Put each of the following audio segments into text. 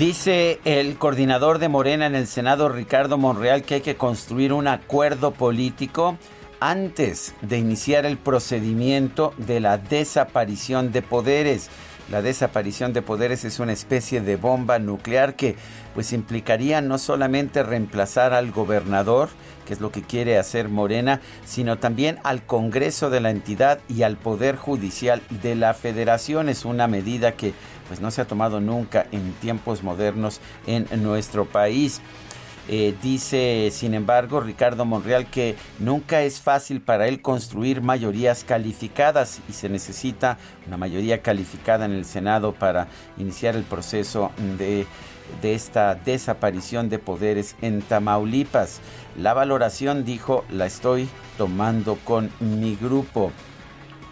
Dice el coordinador de Morena en el Senado, Ricardo Monreal, que hay que construir un acuerdo político antes de iniciar el procedimiento de la desaparición de poderes. La desaparición de poderes es una especie de bomba nuclear que pues implicaría no solamente reemplazar al gobernador, que es lo que quiere hacer Morena, sino también al Congreso de la entidad y al Poder Judicial de la Federación. Es una medida que pues no se ha tomado nunca en tiempos modernos en nuestro país. Eh, dice, sin embargo, Ricardo Monreal que nunca es fácil para él construir mayorías calificadas y se necesita una mayoría calificada en el Senado para iniciar el proceso de, de esta desaparición de poderes en Tamaulipas. La valoración, dijo, la estoy tomando con mi grupo.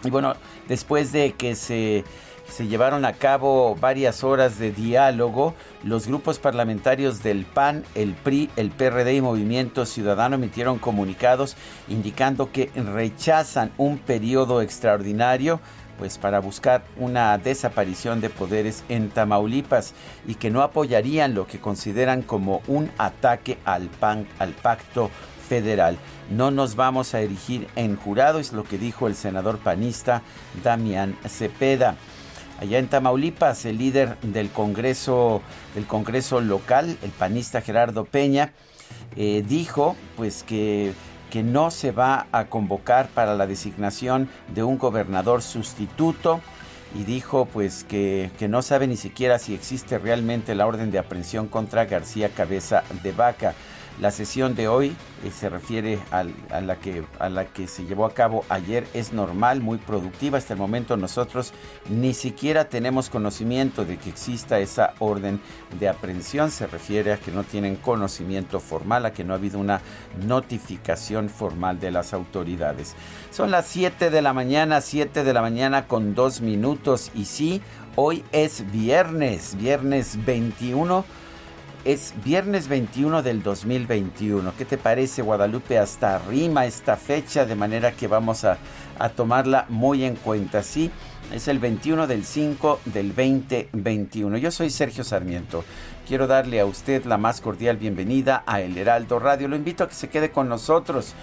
Y bueno, después de que se se llevaron a cabo varias horas de diálogo. Los grupos parlamentarios del PAN, el PRI, el PRD y Movimiento Ciudadano emitieron comunicados indicando que rechazan un periodo extraordinario pues para buscar una desaparición de poderes en Tamaulipas y que no apoyarían lo que consideran como un ataque al PAN, al pacto federal. No nos vamos a erigir en jurado, es lo que dijo el senador panista Damián Cepeda. Allá en Tamaulipas, el líder del Congreso, Congreso local, el panista Gerardo Peña, eh, dijo pues que, que no se va a convocar para la designación de un gobernador sustituto y dijo pues que, que, no sabe ni siquiera si existe realmente la orden de aprehensión contra García Cabeza de Vaca. La sesión de hoy eh, se refiere a, la que, a la que se llevó a cabo ayer. Es normal, muy productiva. Hasta el momento nosotros ni siquiera tenemos conocimiento de que exista esa orden de aprehensión. Se refiere a que no tienen conocimiento formal, a que no ha habido una notificación formal de las autoridades. Son las 7 de la mañana, 7 de la mañana con dos minutos. Y sí, hoy es viernes, viernes 21 es viernes 21 del 2021. ¿Qué te parece, Guadalupe? Hasta rima esta fecha, de manera que vamos a, tomarla muy en cuenta. Sí, es el 21 del 5 del 2021. Yo soy Sergio Sarmiento. Quiero darle a usted la más cordial bienvenida a El Heraldo Radio. Lo invito a que se quede con nosotros.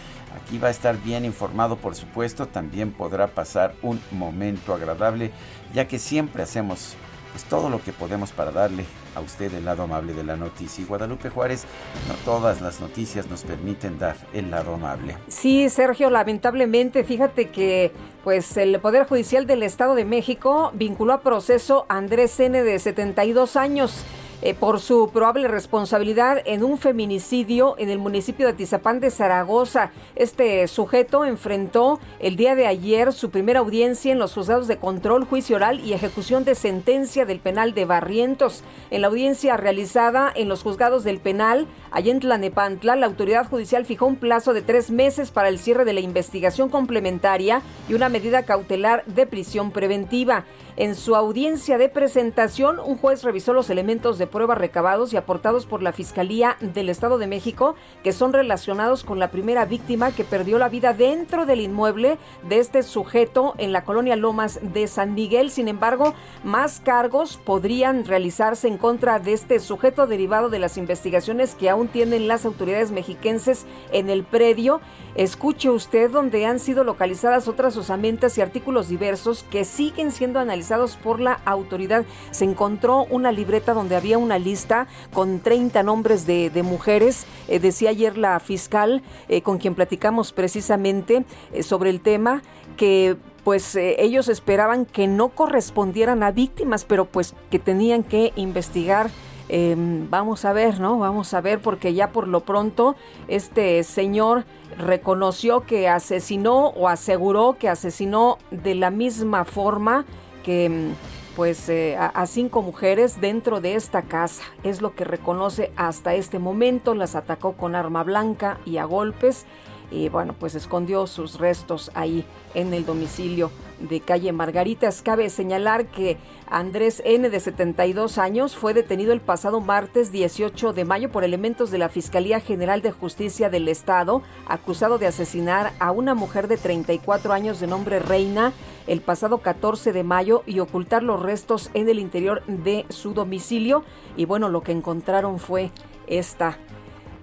Aquí va a estar bien informado, por supuesto. También podrá pasar un momento agradable, ya que siempre hacemos pues, todo lo que podemos para darle a usted el lado amable de la noticia. Y Guadalupe Juárez, no todas las noticias nos permiten dar el lado amable. Sí, Sergio, lamentablemente, fíjate que pues el Poder Judicial del Estado de México vinculó a proceso a Andrés N de 72 años eh, por su probable responsabilidad en un feminicidio en el municipio de Tizapán de Zaragoza. Este sujeto enfrentó el día de ayer su primera audiencia en los juzgados de control, juicio oral y ejecución de sentencia del penal de Barrientos. En la audiencia realizada en los juzgados del penal, allá en Tlanepantla, la autoridad judicial fijó un plazo de tres meses para el cierre de la investigación complementaria y una medida cautelar de prisión preventiva. En su audiencia de presentación, un juez revisó los elementos de prueba recabados y aportados por la Fiscalía del Estado de México que son relacionados con la primera víctima que perdió la vida dentro del inmueble de este sujeto en la colonia Lomas de San Miguel. Sin embargo, más cargos podrían realizarse en contra de este sujeto derivado de las investigaciones que aún tienen las autoridades mexiquenses en el predio Escuche usted donde han sido localizadas otras osamentas y artículos diversos que siguen siendo analizados por la autoridad. Se encontró una libreta donde había una lista con 30 nombres de, mujeres. Eh, decía ayer la fiscal eh, con quien platicamos precisamente eh, sobre el tema que pues ellos esperaban que no correspondieran a víctimas, pero pues que tenían que investigar Em, vamos a ver, ¿no? Vamos a ver porque ya por lo pronto este señor reconoció que asesinó o aseguró que asesinó de la misma forma que em, pues eh, a, cinco mujeres dentro de esta casa. Es lo que reconoce hasta este momento. Las atacó con arma blanca y a golpes y bueno, pues escondió sus restos ahí en el domicilio de calle Margaritas. Cabe señalar que Andrés N. de 72 años fue detenido el pasado martes 18 de mayo por elementos de la Fiscalía General de Justicia del Estado, acusado de asesinar a una mujer de 34 años de nombre Reina el pasado 14 de mayo y ocultar los restos en el interior de su domicilio. Y bueno, lo que encontraron fue esta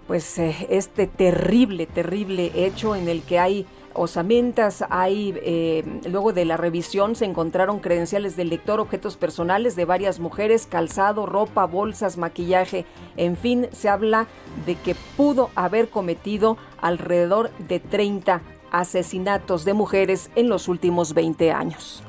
pues eh, este terrible, terrible hecho en el que hay osamentas, hay, eh, luego de la revisión se encontraron credenciales del lector, objetos personales de varias mujeres, calzado, ropa, bolsas, maquillaje, en fin, se habla de que pudo haber cometido alrededor de 30 asesinatos de mujeres en los últimos 20 años.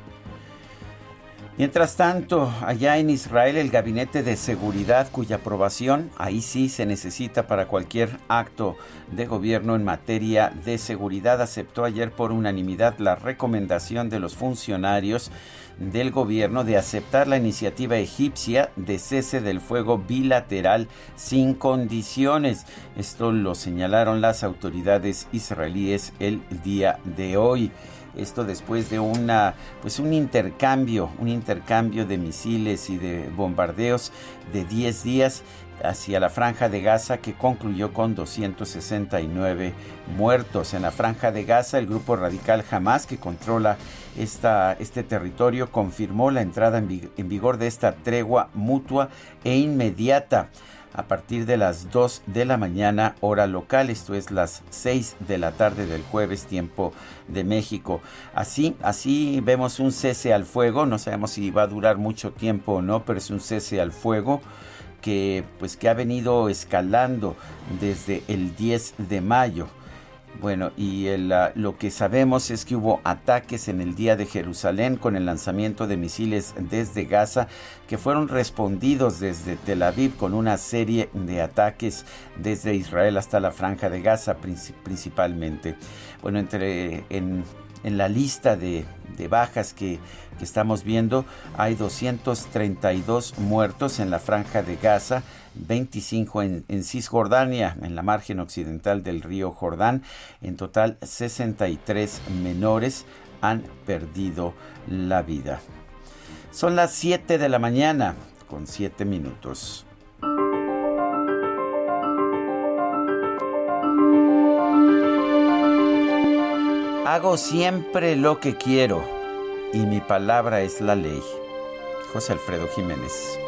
Mientras tanto, allá en Israel el Gabinete de Seguridad, cuya aprobación ahí sí se necesita para cualquier acto de gobierno en materia de seguridad, aceptó ayer por unanimidad la recomendación de los funcionarios del gobierno de aceptar la iniciativa egipcia de cese del fuego bilateral sin condiciones. Esto lo señalaron las autoridades israelíes el día de hoy. Esto después de una, pues un intercambio, un intercambio de misiles y de bombardeos de 10 días hacia la franja de Gaza que concluyó con 269 muertos. En la franja de Gaza, el grupo radical Hamas que controla esta, este territorio confirmó la entrada en vigor de esta tregua mutua e inmediata a partir de las 2 de la mañana hora local, esto es las 6 de la tarde del jueves tiempo de México. Así, así vemos un cese al fuego, no sabemos si va a durar mucho tiempo o no, pero es un cese al fuego que pues que ha venido escalando desde el 10 de mayo. Bueno, y lo que sabemos es que hubo ataques en el día de Jerusalén con el lanzamiento de misiles desde Gaza que fueron respondidos desde Tel Aviv con una serie de ataques desde Israel hasta la franja de Gaza principalmente. Bueno, entre en, la lista de, bajas que, que estamos viendo hay 232 muertos en la franja de Gaza 25 en, Cisjordania, en la margen occidental del río Jordán. En total, 63 menores han perdido la vida. Son las 7 de la mañana con 7 minutos. Hago siempre lo que quiero y mi palabra es la ley. José Alfredo Jiménez.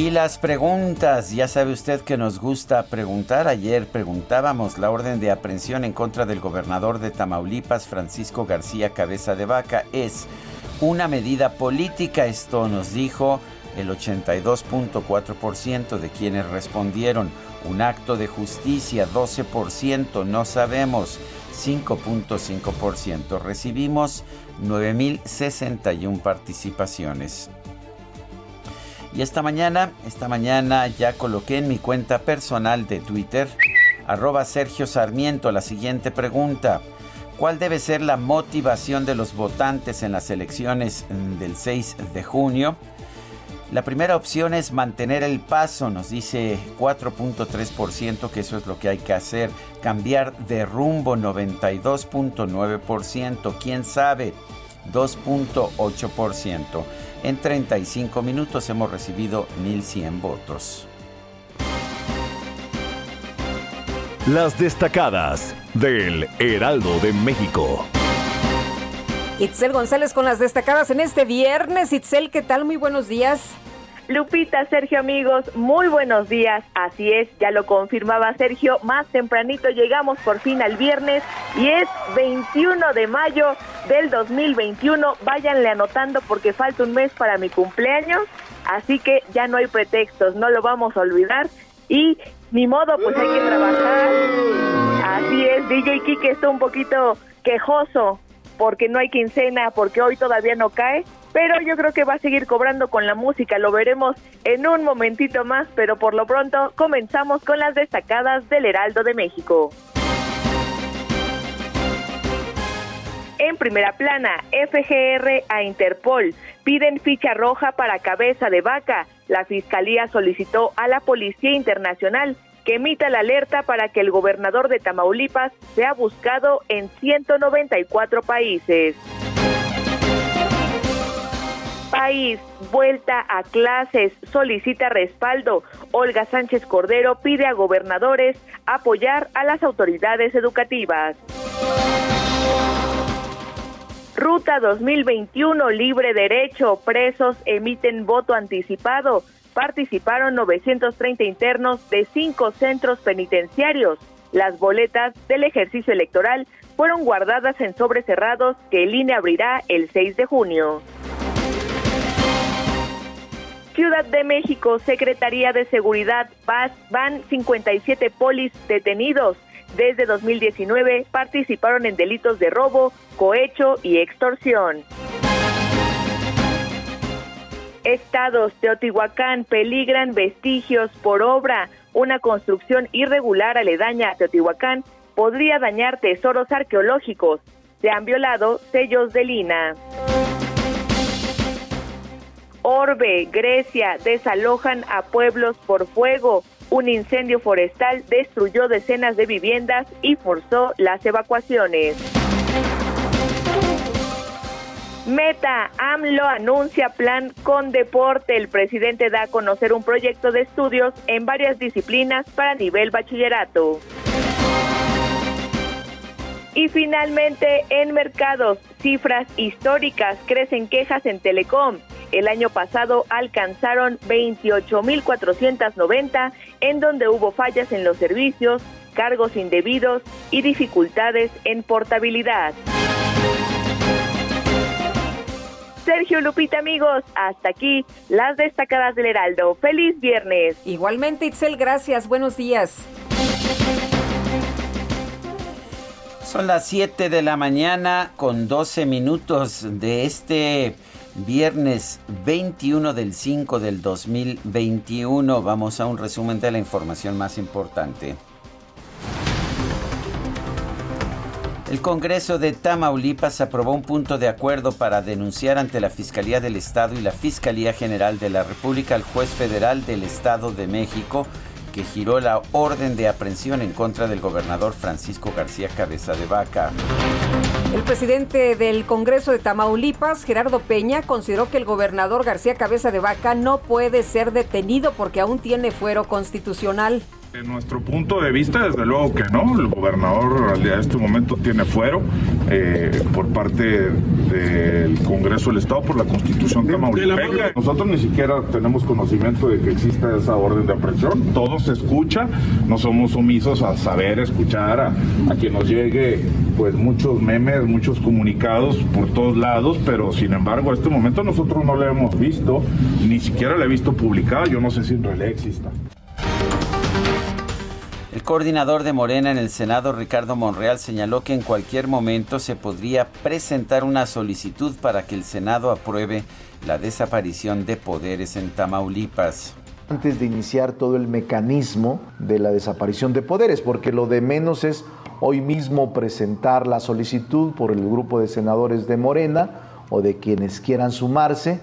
Y las preguntas, ya sabe usted que nos gusta preguntar. Ayer preguntábamos la orden de aprehensión en contra del gobernador de Tamaulipas, Francisco García Cabeza de Vaca, es una medida política. Esto nos dijo el 82.4% de quienes respondieron. Un acto de justicia, 12%, no sabemos, 5.5%. Recibimos 9.061 participaciones. Y esta mañana, esta mañana ya coloqué en mi cuenta personal de Twitter, arroba Sergio Sarmiento, la siguiente pregunta. ¿Cuál debe ser la motivación de los votantes en las elecciones del 6 de junio? La primera opción es mantener el paso, nos dice 4.3% que eso es lo que hay que hacer. Cambiar de rumbo 92.9%, quién sabe 2.8%. En 35 minutos hemos recibido 1.100 votos. Las destacadas del Heraldo de México. Itzel González con las destacadas en este viernes. Itzel, ¿qué tal? Muy buenos días. Lupita, Sergio, amigos, muy buenos días. Así es, ya lo confirmaba Sergio, más tempranito llegamos por fin al viernes y es 21 de mayo del 2021. Váyanle anotando porque falta un mes para mi cumpleaños, así que ya no hay pretextos, no lo vamos a olvidar y ni modo, pues hay que trabajar. Así es, DJ Kike está un poquito quejoso porque no hay quincena, porque hoy todavía no cae, pero yo creo que va a seguir cobrando con la música, lo veremos en un momentito más, pero por lo pronto comenzamos con las destacadas del Heraldo de México. En primera plana, FGR a Interpol piden ficha roja para cabeza de vaca. La Fiscalía solicitó a la Policía Internacional que emita la alerta para que el gobernador de Tamaulipas sea buscado en 194 países país, vuelta a clases, solicita respaldo. Olga Sánchez Cordero pide a gobernadores apoyar a las autoridades educativas. Ruta 2021, libre derecho, presos emiten voto anticipado. Participaron 930 internos de cinco centros penitenciarios. Las boletas del ejercicio electoral fueron guardadas en sobres cerrados que el INE abrirá el 6 de junio. Ciudad de México, Secretaría de Seguridad, Paz, van 57 polis detenidos. Desde 2019 participaron en delitos de robo, cohecho y extorsión. Estados Teotihuacán peligran vestigios por obra. Una construcción irregular aledaña a Teotihuacán podría dañar tesoros arqueológicos. Se han violado sellos de Lina. Orbe, Grecia, desalojan a pueblos por fuego. Un incendio forestal destruyó decenas de viviendas y forzó las evacuaciones. Meta, AMLO anuncia plan con deporte. El presidente da a conocer un proyecto de estudios en varias disciplinas para nivel bachillerato. Y finalmente, en mercados, cifras históricas, crecen quejas en Telecom. El año pasado alcanzaron 28.490, en donde hubo fallas en los servicios, cargos indebidos y dificultades en portabilidad. Sergio Lupita, amigos, hasta aquí las destacadas del Heraldo. Feliz viernes. Igualmente, Itzel, gracias. Buenos días. Son las 7 de la mañana con 12 minutos de este viernes 21 del 5 del 2021. Vamos a un resumen de la información más importante. El Congreso de Tamaulipas aprobó un punto de acuerdo para denunciar ante la Fiscalía del Estado y la Fiscalía General de la República al juez federal del Estado de México que giró la orden de aprehensión en contra del gobernador Francisco García Cabeza de Vaca. El presidente del Congreso de Tamaulipas, Gerardo Peña, consideró que el gobernador García Cabeza de Vaca no puede ser detenido porque aún tiene fuero constitucional. En nuestro punto de vista, desde luego que no. El gobernador en este momento tiene fuero eh, por parte del Congreso del Estado por la Constitución de Tamaulipeca. Nosotros ni siquiera tenemos conocimiento de que exista esa orden de aprehensión. Todo se escucha, no somos omisos a saber escuchar, a, a que nos llegue pues muchos memes, muchos comunicados por todos lados, pero sin embargo a este momento nosotros no la hemos visto, ni siquiera la he visto publicada. Yo no sé si en realidad exista. El coordinador de Morena en el Senado, Ricardo Monreal, señaló que en cualquier momento se podría presentar una solicitud para que el Senado apruebe la desaparición de poderes en Tamaulipas. Antes de iniciar todo el mecanismo de la desaparición de poderes, porque lo de menos es hoy mismo presentar la solicitud por el grupo de senadores de Morena o de quienes quieran sumarse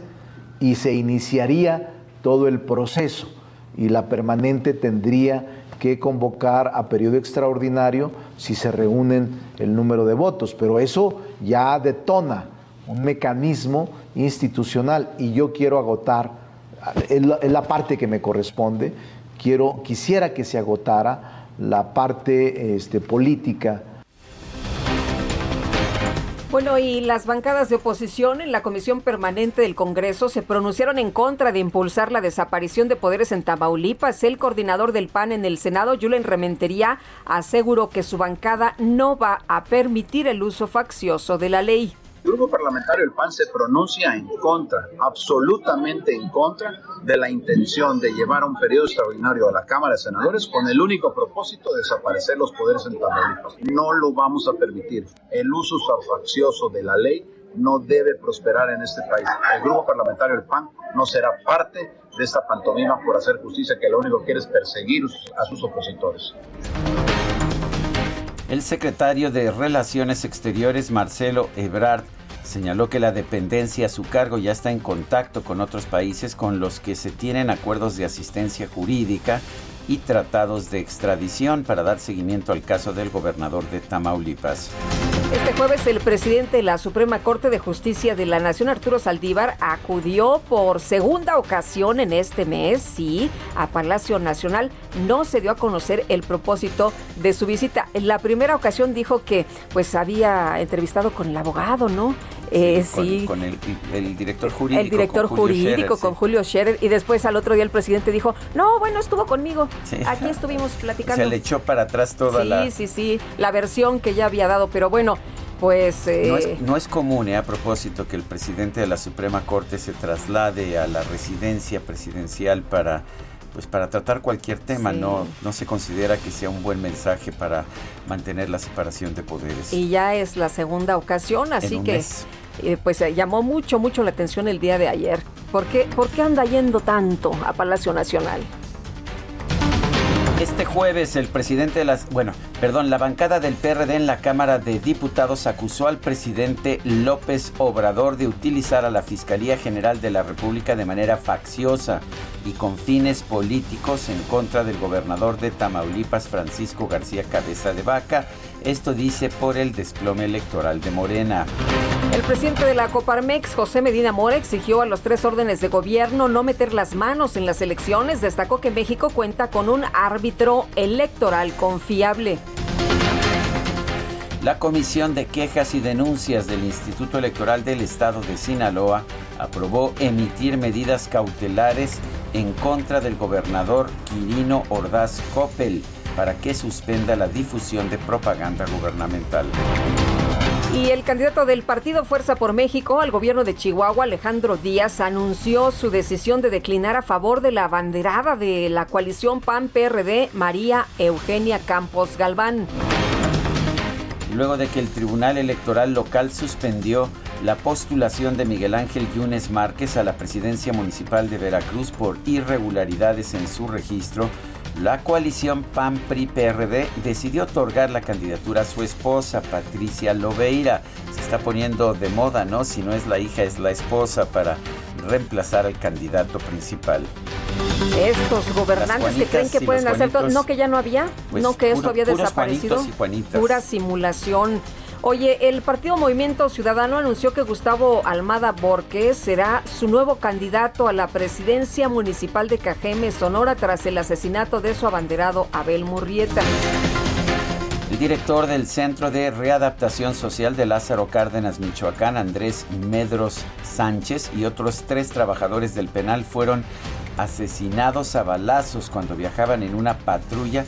y se iniciaría todo el proceso y la permanente tendría que convocar a periodo extraordinario si se reúnen el número de votos, pero eso ya detona un mecanismo institucional y yo quiero agotar, es la, parte que me corresponde, quiero, quisiera que se agotara la parte este, política Bueno, y las bancadas de oposición en la Comisión Permanente del Congreso se pronunciaron en contra de impulsar la desaparición de poderes en Tamaulipas. El coordinador del PAN en el Senado, Julen Rementería, aseguró que su bancada no va a permitir el uso faccioso de la ley. Grupo parlamentario del PAN se pronuncia en contra, absolutamente en contra de la intención de llevar un periodo extraordinario a la Cámara de Senadores con el único propósito de desaparecer los poderes en Tamaulipas. No lo vamos a permitir. El uso faccioso de la ley no debe prosperar en este país. El grupo parlamentario del PAN no será parte de esta pantomima por hacer justicia que lo único que quiere es perseguir a sus opositores. El secretario de Relaciones Exteriores, Marcelo Ebrard, señaló que la dependencia a su cargo ya está en contacto con otros países con los que se tienen acuerdos de asistencia jurídica y tratados de extradición para dar seguimiento al caso del gobernador de Tamaulipas. Este jueves el presidente de la Suprema Corte de Justicia de la Nación, Arturo Saldívar, acudió por segunda ocasión en este mes, sí, a Palacio Nacional. No se dio a conocer el propósito de su visita. En la primera ocasión dijo que pues había entrevistado con el abogado, ¿no? Eh, sí, con, el, director jurídico. El director jurídico con Julio Scherer. Y después al otro día el presidente dijo, no, bueno, estuvo conmigo. Aquí estuvimos platicando. Se le echó para atrás toda la... Sí, sí, sí, la versión que ya había dado. Pero bueno, pues... Eh, no, es, común, eh, a propósito, que el presidente de la Suprema Corte se traslade a la residencia presidencial para pues para tratar cualquier tema, no, no se considera que sea un buen mensaje para mantener la separación de poderes. Y ya es la segunda ocasión, así que eh, pues llamó mucho, mucho la atención el día de ayer. ¿Por qué, ¿Por qué anda yendo tanto a Palacio Nacional? Este jueves el presidente de las, bueno, perdón, la bancada del PRD en la Cámara de Diputados acusó al presidente López Obrador de utilizar a la Fiscalía General de la República de manera facciosa y con fines políticos en contra del gobernador de Tamaulipas, Francisco García Cabeza de Vaca. Esto dice por el desplome electoral de Morena. El presidente de la Coparmex, José Medina Mora, exigió a los tres órdenes de gobierno no meter las manos en las elecciones. Destacó que México cuenta con un árbitro electoral confiable. La Comisión de Quejas y Denuncias del Instituto Electoral del Estado de Sinaloa aprobó emitir medidas cautelares en contra del gobernador Quirino Ordaz Coppel para que suspenda la difusión de propaganda gubernamental. Y el candidato del partido Fuerza por México al gobierno de Chihuahua, Alejandro Díaz, anunció su decisión de declinar a favor de la abanderada de la coalición PAN-PRD, María Eugenia Campos Galván. Luego de que el Tribunal Electoral Local suspendió la postulación de Miguel Ángel Yunes Márquez a la presidencia municipal de Veracruz por irregularidades en su registro, la coalición PAN-PRI-PRD decidió otorgar la candidatura a su esposa, Patricia Loveira. Se está poniendo de moda, ¿no? Si no es la hija, es la esposa para reemplazar al candidato principal. Estos gobernantes que creen que pueden hacer todo, no que ya no había, pues no que esto había desaparecido, pura simulación. Oye, el partido Movimiento Ciudadano anunció que Gustavo Almada Borges será su nuevo candidato a la presidencia municipal de Cajeme, Sonora, tras el asesinato de su abanderado Abel Murrieta. El director del Centro de Readaptación Social de Lázaro Cárdenas, Michoacán, Andrés Medros Sánchez, y otros tres trabajadores del penal fueron asesinados a balazos cuando viajaban en una patrulla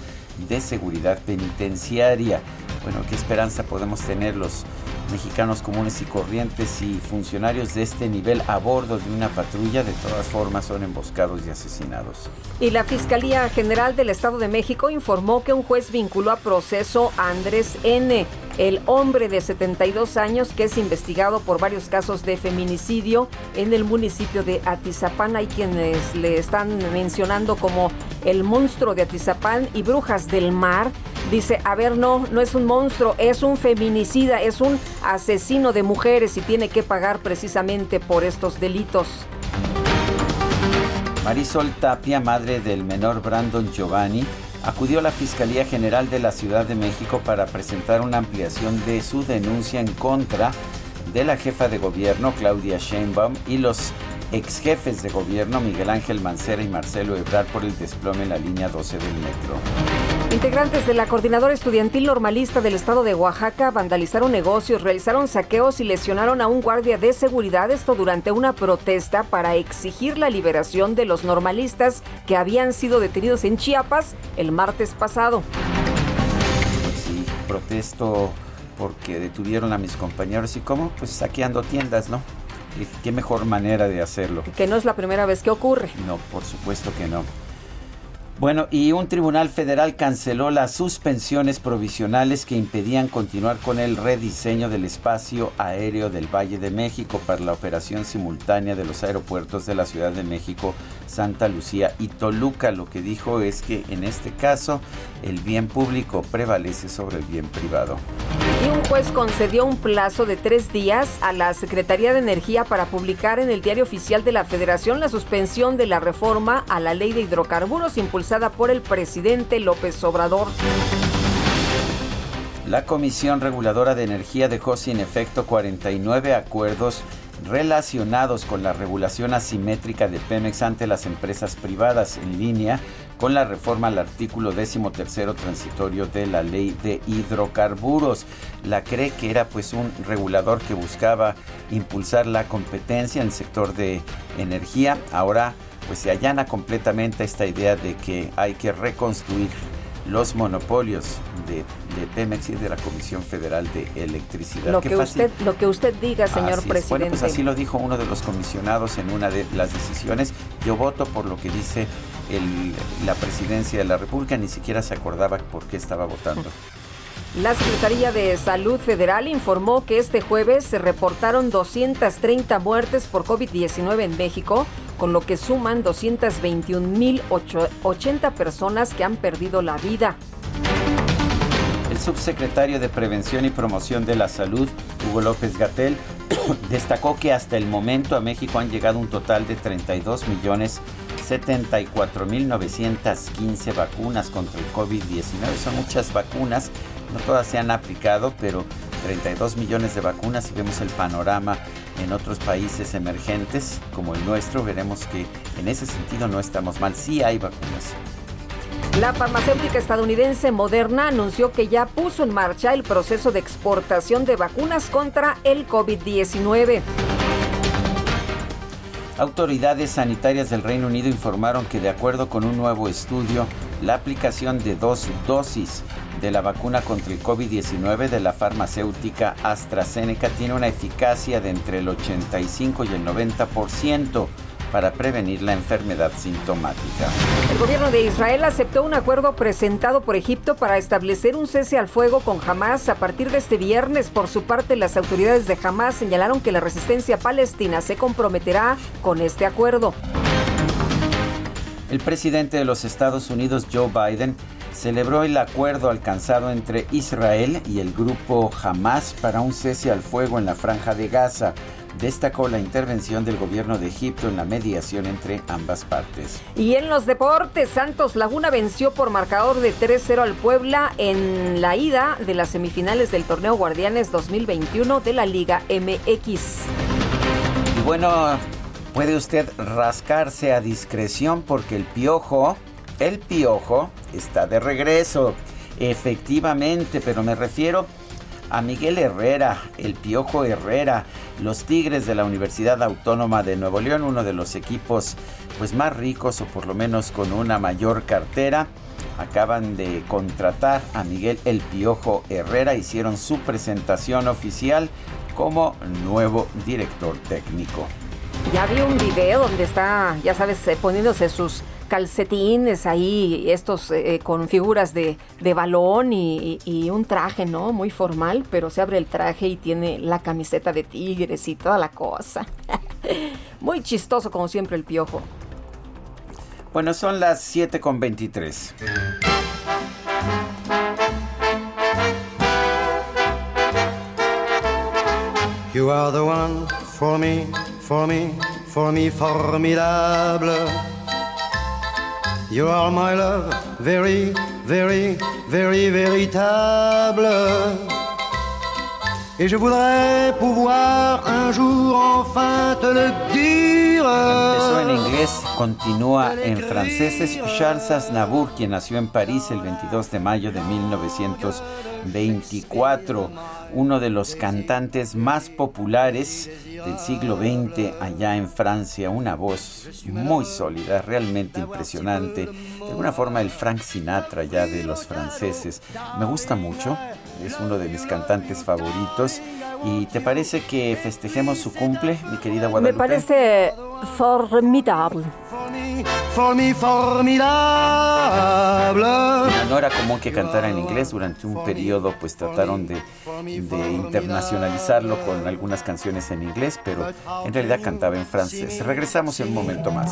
de seguridad penitenciaria. Bueno, qué esperanza podemos tener los mexicanos comunes y corrientes y funcionarios de este nivel a bordo de una patrulla, de todas formas son emboscados y asesinados. Y la Fiscalía General del Estado de México informó que un juez vinculó a proceso a Andrés N., el hombre de 72 años que es investigado por varios casos de feminicidio en el municipio de Atizapán. Hay quienes le están mencionando como el monstruo de Atizapán y brujas del mar. Dice, a ver, no, no es un monstruo, es un feminicida, es un asesino de mujeres y tiene que pagar precisamente por estos delitos. Marisol Tapia, madre del menor Brandon Giovanni, acudió a la Fiscalía General de la Ciudad de México para presentar una ampliación de su denuncia en contra de la jefa de gobierno Claudia Sheinbaum y los ex jefes de gobierno Miguel Ángel Mancera y Marcelo Ebrard por el desplome en la línea 12 del metro. Integrantes de la Coordinadora Estudiantil Normalista del Estado de Oaxaca vandalizaron negocios, realizaron saqueos y lesionaron a un guardia de seguridad, esto durante una protesta para exigir la liberación de los normalistas que habían sido detenidos en Chiapas el martes pasado. Sí, protesto porque detuvieron a mis compañeros y cómo, pues saqueando tiendas, ¿no? Y qué mejor manera de hacerlo. Que no es la primera vez que ocurre. No, por supuesto que no. Bueno, y un tribunal federal canceló las suspensiones provisionales que impedían continuar con el rediseño del espacio aéreo del Valle de México para la operación simultánea de los aeropuertos de la Ciudad de México, Santa Lucía y Toluca. Lo que dijo es que en este caso el bien público prevalece sobre el bien privado. Y un juez concedió un plazo de tres días a la Secretaría de Energía para publicar en el Diario Oficial de la Federación la suspensión de la reforma a la ley de hidrocarburos impulsada por el presidente López Obrador. La Comisión Reguladora de Energía dejó sin efecto 49 acuerdos relacionados con la regulación asimétrica de Pemex ante las empresas privadas en línea con la reforma al artículo 13 transitorio de la ley de hidrocarburos. La cree que era pues un regulador que buscaba impulsar la competencia en el sector de energía. Ahora pues se allana completamente esta idea de que hay que reconstruir los monopolios de, Pemex y de la Comisión Federal de Electricidad. Lo, que usted, lo que usted diga, señor presidente. Bueno, pues así lo dijo uno de los comisionados en una de las decisiones. Yo voto por lo que dice la presidencia de la República, ni siquiera se acordaba por qué estaba votando. La Secretaría de Salud Federal informó que este jueves se reportaron 230 muertes por COVID-19 en México, con lo que suman 221.080 personas que han perdido la vida. El subsecretario de Prevención y Promoción de la Salud, Hugo López Gatel, destacó que hasta el momento a México han llegado un total de 32 millones 74.915 vacunas contra el COVID-19. Son muchas vacunas no todas se han aplicado, pero 32 millones de vacunas. Si vemos el panorama en otros países emergentes como el nuestro, veremos que en ese sentido no estamos mal. Sí hay vacunas. La farmacéutica estadounidense Moderna anunció que ya puso en marcha el proceso de exportación de vacunas contra el COVID-19. Autoridades sanitarias del Reino Unido informaron que de acuerdo con un nuevo estudio, la aplicación de dos dosis de la vacuna contra el COVID-19 de la farmacéutica AstraZeneca tiene una eficacia de entre el 85 y el 90% para prevenir la enfermedad sintomática. El gobierno de Israel aceptó un acuerdo presentado por Egipto para establecer un cese al fuego con Hamas a partir de este viernes. Por su parte, las autoridades de Hamas señalaron que la resistencia palestina se comprometerá con este acuerdo. El presidente de los Estados Unidos, Joe Biden, celebró el acuerdo alcanzado entre Israel y el grupo Hamas para un cese al fuego en la franja de Gaza. Destacó la intervención del gobierno de Egipto en la mediación entre ambas partes. Y en los deportes, Santos Laguna venció por marcador de 3-0 al Puebla en la ida de las semifinales del torneo Guardianes 2021 de la Liga MX. Y bueno, puede usted rascarse a discreción porque el piojo el piojo está de regreso, efectivamente, pero me refiero a Miguel Herrera, el Piojo Herrera, los Tigres de la Universidad Autónoma de Nuevo León, uno de los equipos pues más ricos o por lo menos con una mayor cartera. Acaban de contratar a Miguel El Piojo Herrera, hicieron su presentación oficial como nuevo director técnico. Ya vi un video donde está, ya sabes, eh, poniéndose sus calcetines ahí, estos eh, eh, con figuras de, balón y, y, un traje, ¿no? Muy formal, pero se abre el traje y tiene la camiseta de tigres y toda la cosa. Muy chistoso como siempre el piojo. Bueno, son las 7 con 23. You are the one for me, for me, for me formidable. You are my love, very, very, very véritable. Et je voudrais pouvoir un jour enfin te le dire. portugués continúa en francés. Es Charles Aznavour, quien nació en París el 22 de mayo de 1924. Uno de los cantantes más populares del siglo XX allá en Francia. Una voz muy sólida, realmente impresionante. De alguna forma el Frank Sinatra ya de los franceses. Me gusta mucho. Es uno de mis cantantes favoritos. ¿Y te parece que festejemos su cumple, mi querida Guadalupe? Me parece formidable. formidable. No era común que cantara en inglés durante un periodo, pues trataron de, de internacionalizarlo con algunas canciones en inglés, pero en realidad cantaba en francés. Regresamos en un momento más.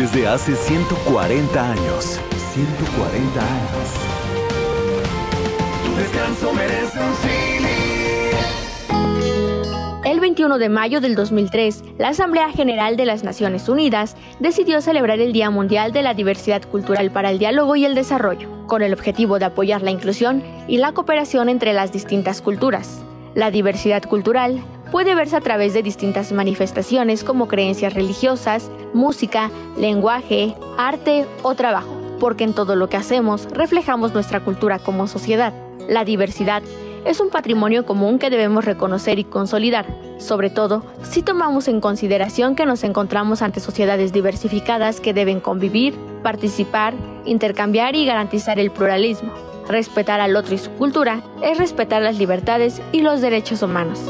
Desde hace 140 años. 140 años. Tu descanso merece un El 21 de mayo del 2003, la Asamblea General de las Naciones Unidas decidió celebrar el Día Mundial de la Diversidad Cultural para el Diálogo y el Desarrollo, con el objetivo de apoyar la inclusión y la cooperación entre las distintas culturas. La diversidad cultural puede verse a través de distintas manifestaciones como creencias religiosas, música, lenguaje, arte o trabajo, porque en todo lo que hacemos reflejamos nuestra cultura como sociedad. La diversidad es un patrimonio común que debemos reconocer y consolidar, sobre todo si tomamos en consideración que nos encontramos ante sociedades diversificadas que deben convivir, participar, intercambiar y garantizar el pluralismo. Respetar al otro y su cultura es respetar las libertades y los derechos humanos.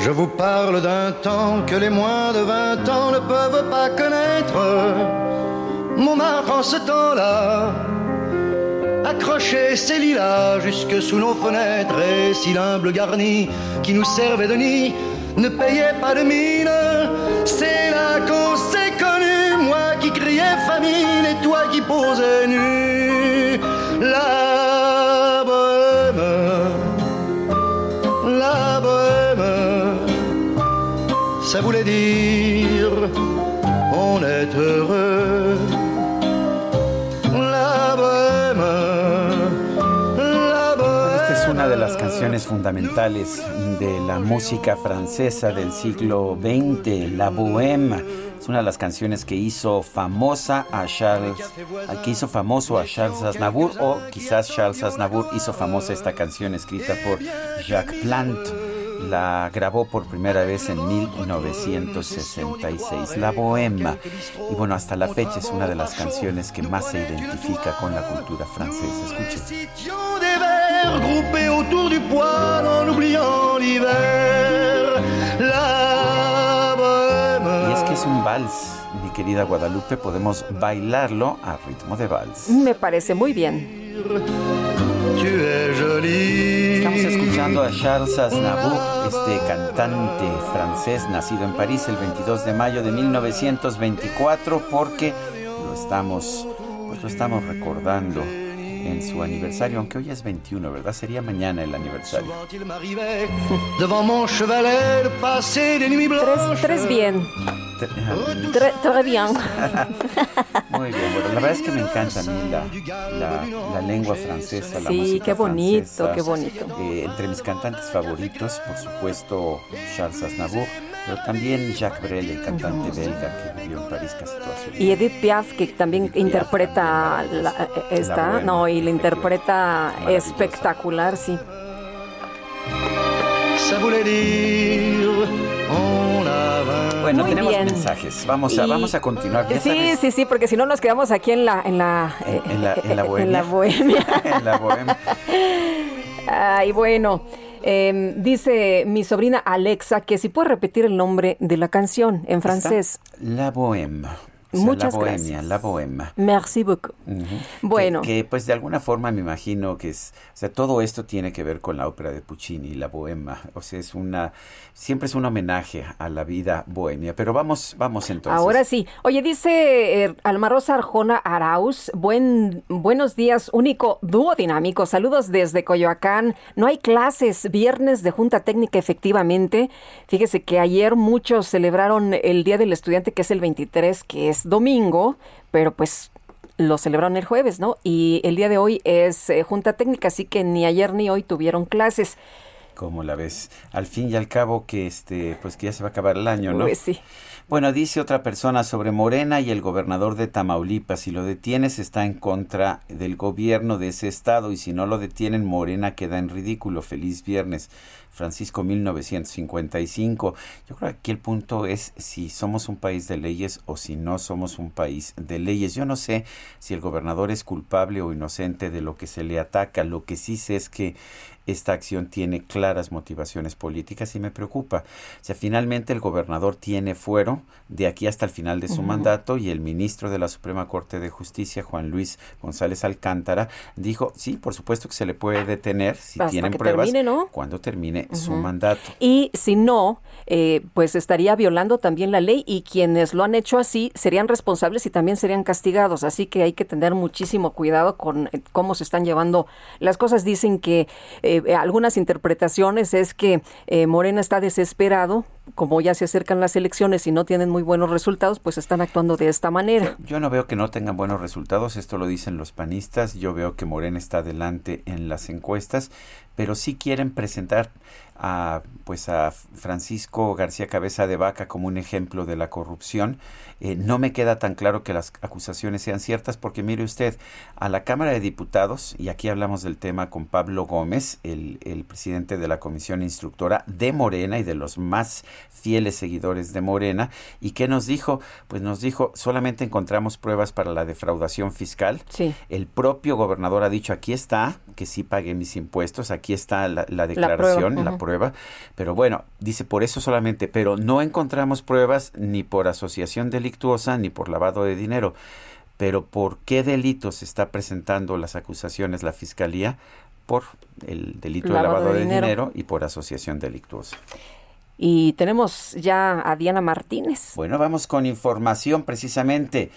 Je vous parle d'un temps que les moins de 20 ans ne peuvent pas connaître. Montmartre en ce temps-là accrochait ses lilas jusque sous nos fenêtres et si l'humble garni qui nous servait de nid ne payait pas de mine. C'est là qu'on qui criais famine et toi qui posais nu. La bohème, la bohème, ça voulait dire on est heureux. La bohème, la bohème. Esta es una de las canciones fundamentales de la música francesa del siglo XX, La Bohème. Una de las canciones que hizo famosa a Charles, que hizo famoso a Charles Aznavour, o quizás Charles Aznavour hizo famosa esta canción escrita por Jacques Plant. La grabó por primera vez en 1966, La Bohème. Y bueno, hasta la fecha es una de las canciones que más se identifica con la cultura francesa. Escuchen. Vals, mi querida Guadalupe, podemos bailarlo a ritmo de vals. Me parece muy bien. Estamos escuchando a Charles Aznavour, este cantante francés nacido en París el 22 de mayo de 1924, porque lo estamos, pues lo estamos recordando en su aniversario, aunque hoy es 21, ¿verdad? Sería mañana el aniversario. Tres, tres bien. Tres bien. Muy bien, bueno, la verdad es que me encanta a mí la, la- la lengua francesa, la Sí, música qué bonito, francesa. qué bonito. Eh, entre mis cantantes favoritos, por supuesto, Charles Aznavour, pero también Jacques Brel, el cantante belga que vivió en París casi toda su vida. Y Edith Piaf, que también interpreta la- eh, esta, buena, no, y la interpreta espectacular, sí. Ça Bueno, Muy tenemos bien. mensajes. Vamos a, Y- vamos a continuar. Ya Sí, sabes, sí, sí, porque si no nos quedamos aquí en la, en la, En- eh, en la- en la eh, bohemia. bohemia. en la bohemia. Ay, bueno. Em, dice mi sobrina Alexa que si puede repetir el nombre de la canción en francés. La Bohème. Muchas la bohemia, gracias. la bohema. Merci beaucoup. Bueno. Que, que, pues de alguna forma me imagino que es, o sea, todo esto tiene que ver con la ópera de Puccini, la bohema. O sea, es una, siempre es un homenaje a la vida bohemia. Pero vamos, vamos entonces. Ahora sí. Oye, dice eh, Alma Rosa Arjona Arauz, buen, buenos días, único dúo dinámico. Saludos desde Coyoacán. No hay clases, viernes de Junta Técnica efectivamente. Fíjese que ayer muchos celebraron el Día del Estudiante, que es el 23, que es domingo, pero pues lo celebraron el jueves, ¿no? Y el día de hoy es eh, Junta Técnica, así que ni ayer ni hoy tuvieron clases. ¿Cómo la ves? Al fin y al cabo que este, pues que ya se va a acabar el año, ¿no? Pues sí. Bueno, dice otra persona sobre Morena y el gobernador de Tamaulipas. Si lo detienes está en contra del gobierno de ese estado y si no lo detienen, Morena queda en ridículo. Feliz viernes. Francisco 1955. Yo creo que aquí el punto es si somos un país de leyes o si no somos un país de leyes. Yo no sé si el gobernador es culpable o inocente de lo que se le ataca. Lo que sí sé es que esta acción tiene claras motivaciones políticas y me preocupa. O sea, finalmente el gobernador tiene fuero de aquí hasta el final de su uh -huh. mandato y el ministro de la Suprema Corte de Justicia, Juan Luis González Alcántara, dijo, sí, por supuesto que se le puede detener si hasta tienen que pruebas termine, ¿no? cuando termine uh -huh. su mandato. Y si no, eh, pues estaría violando también la ley y quienes lo han hecho así serían responsables y también serían castigados. Así que hay que tener muchísimo cuidado con eh, cómo se están llevando las cosas. Dicen que eh, algunas interpretaciones es que eh, Morena está desesperado, como ya se acercan las elecciones y no tienen muy buenos resultados, pues están actuando de esta manera. Yo no veo que no tengan buenos resultados, esto lo dicen los panistas, yo veo que Morena está adelante en las encuestas, pero sí quieren presentar a pues a Francisco García Cabeza de Vaca como un ejemplo de la corrupción. Eh, no me queda tan claro que las acusaciones sean ciertas porque mire usted, a la Cámara de Diputados, y aquí hablamos del tema con Pablo Gómez, el, el presidente de la Comisión Instructora de Morena y de los más fieles seguidores de Morena, y ¿qué nos dijo? Pues nos dijo, solamente encontramos pruebas para la defraudación fiscal. Sí. El propio gobernador ha dicho, aquí está, que sí pagué mis impuestos, aquí está la, la declaración, la prueba. la prueba pero bueno, dice por eso solamente, pero no encontramos pruebas ni por asociación delictuosa ni por lavado de dinero. Pero ¿por qué delitos está presentando las acusaciones la Fiscalía? Por el delito Lavado de lavado de de, dinero. dinero. y por asociación delictuosa. Y tenemos ya a Diana Martínez. Bueno, vamos con información precisamente.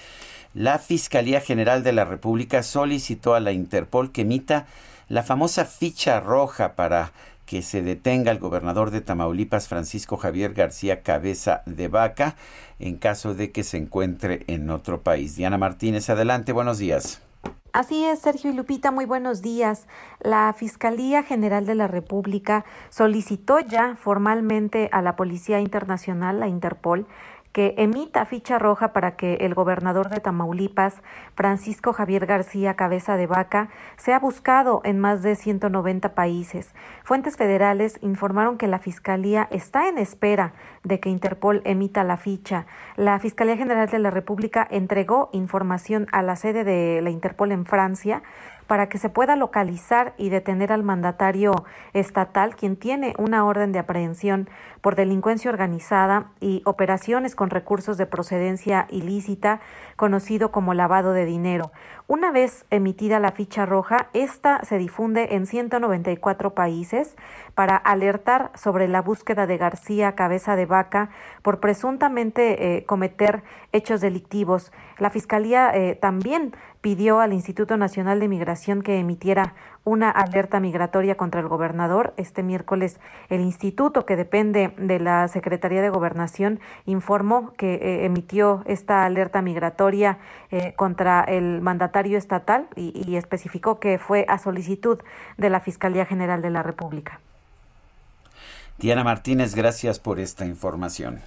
La Fiscalía General de la República solicitó a la Interpol que emita la famosa ficha roja para que se detenga al gobernador de Tamaulipas, Francisco Javier García Cabeza de Vaca, en caso de que se encuentre en otro país. Diana Martínez, adelante, buenos días. Así es, Sergio y Lupita, muy buenos días. La Fiscalía General de la República solicitó ya formalmente a la Policía Internacional, la Interpol, que emita ficha roja para que el gobernador de Tamaulipas, Francisco Javier García Cabeza de Vaca, sea buscado en más de 190 países. Fuentes federales informaron que la Fiscalía está en espera de que Interpol emita la ficha. La Fiscalía General de la República entregó información a la sede de la Interpol en Francia para que se pueda localizar y detener al mandatario estatal, quien tiene una orden de aprehensión por delincuencia organizada y operaciones con recursos de procedencia ilícita, conocido como lavado de dinero. Una vez emitida la ficha roja, esta se difunde en 194 países para alertar sobre la búsqueda de García Cabeza de Vaca por presuntamente eh, cometer hechos delictivos. La Fiscalía eh, también pidió al Instituto Nacional de Migración que emitiera una alerta migratoria contra el gobernador. Este miércoles el instituto que depende de la Secretaría de Gobernación informó que eh, emitió esta alerta migratoria eh, contra el mandatario estatal y, y especificó que fue a solicitud de la Fiscalía General de la República. Diana Martínez, gracias por esta información.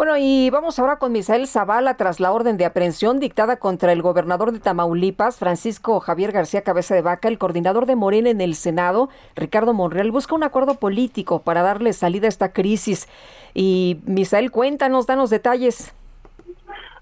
Bueno, y vamos ahora con Misael Zavala tras la orden de aprehensión dictada contra el gobernador de Tamaulipas, Francisco Javier García Cabeza de Vaca, el coordinador de Morena en el Senado, Ricardo Monreal, busca un acuerdo político para darle salida a esta crisis. Y Misael, cuéntanos, danos detalles.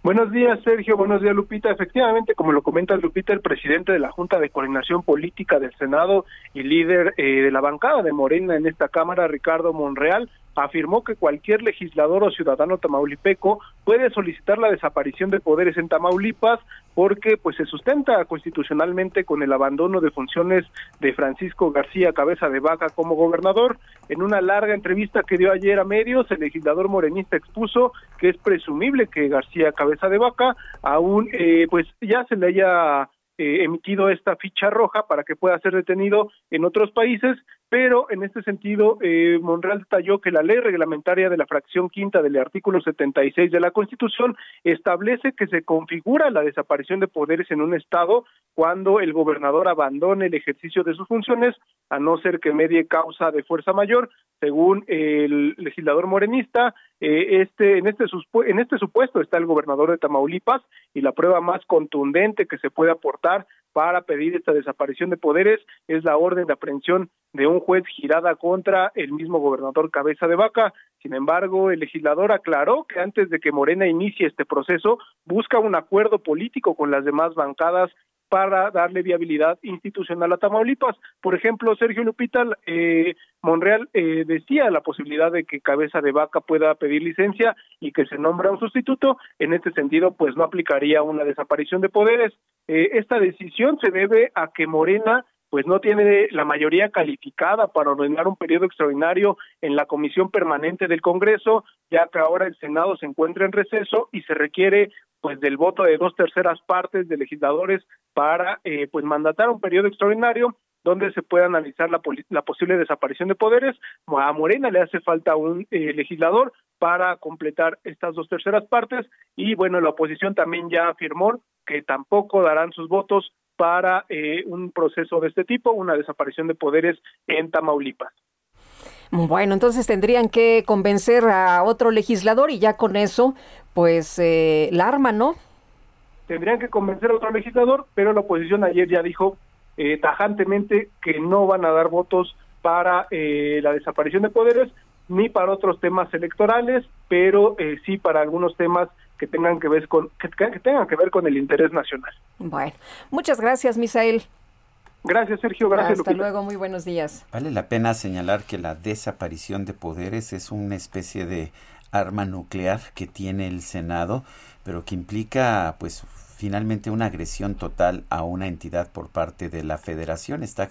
Buenos días, Sergio. Buenos días, Lupita. Efectivamente, como lo comenta Lupita, el presidente de la Junta de Coordinación Política del Senado y líder eh, de la bancada de Morena en esta Cámara, Ricardo Monreal, afirmó que cualquier legislador o ciudadano tamaulipeco puede solicitar la desaparición de poderes en Tamaulipas porque pues se sustenta constitucionalmente con el abandono de funciones de Francisco García Cabeza de Vaca como gobernador. En una larga entrevista que dio ayer a medios, el legislador morenista expuso que es presumible que García Cabeza de Vaca aún eh, pues ya se le haya eh, emitido esta ficha roja para que pueda ser detenido en otros países, pero en este sentido, eh, Monreal detalló que la ley reglamentaria de la fracción quinta del artículo 76 de la Constitución establece que se configura la desaparición de poderes en un Estado cuando el gobernador abandone el ejercicio de sus funciones, a no ser que medie causa de fuerza mayor, según el legislador morenista, eh, este, en, este en este supuesto está el gobernador de Tamaulipas y la prueba más contundente que se puede aportar para pedir esta desaparición de poderes es la orden de aprehensión de un juez girada contra el mismo gobernador Cabeza de Vaca. Sin embargo, el legislador aclaró que antes de que Morena inicie este proceso, busca un acuerdo político con las demás bancadas para darle viabilidad institucional a Tamaulipas. Por ejemplo, Sergio Lupita, eh, Monreal eh, decía la posibilidad de que Cabeza de Vaca pueda pedir licencia y que se nombra un sustituto. En este sentido, pues no aplicaría una desaparición de poderes. Eh, esta decisión se debe a que Morena pues no tiene la mayoría calificada para ordenar un periodo extraordinario en la comisión permanente del Congreso, ya que ahora el Senado se encuentra en receso y se requiere pues del voto de dos terceras partes de legisladores para eh, pues mandatar un periodo extraordinario donde se pueda analizar la, la, posible desaparición de poderes. A Morena le hace falta un eh, legislador para completar estas dos terceras partes y bueno, la oposición también ya afirmó que tampoco darán sus votos para eh, un proceso de este tipo, una desaparición de poderes en Tamaulipas. Bueno, entonces tendrían que convencer a otro legislador y ya con eso, pues, eh, la arma, ¿no? Tendrían que convencer a otro legislador, pero la oposición ayer ya dijo eh, tajantemente que no van a dar votos para eh, la desaparición de poderes ni para otros temas electorales, pero eh, sí para algunos temas que tengan que ver con que, tengan que ver con el interés nacional. Bueno, muchas gracias, Misael. Gracias, Sergio. Gracias. Hasta luego. Muy buenos días. Vale la pena señalar que la desaparición de poderes es una especie de arma nuclear que tiene el Senado, pero que implica, pues, finalmente una agresión total a una entidad por parte de la Federación. Está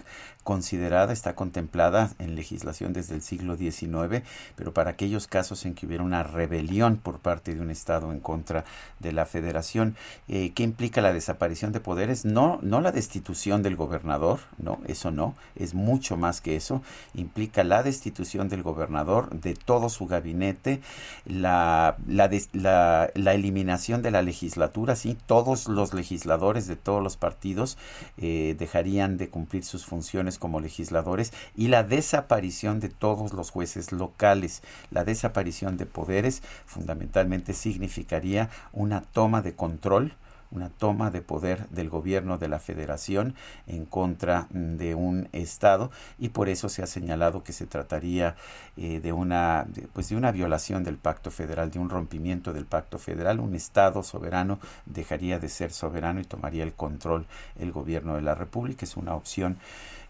considerada, está contemplada en legislación desde el siglo XIX, pero para aquellos casos en que hubiera una rebelión por parte de un Estado en contra de la Federación, eh, ¿qué implica la desaparición de poderes? No, no la destitución del gobernador, no, eso no, es mucho más que eso, implica la destitución del gobernador, de todo su gabinete, la, la, la, la eliminación de la legislatura, sí, todos los legisladores de todos los partidos eh, dejarían de cumplir sus funciones como legisladores y la desaparición de todos los jueces locales. La desaparición de poderes fundamentalmente significaría una toma de control una toma de poder del gobierno de la federación en contra de un estado y por eso se ha señalado que se trataría eh, de una pues de una violación del pacto federal de un rompimiento del pacto federal un estado soberano dejaría de ser soberano y tomaría el control el gobierno de la república es una opción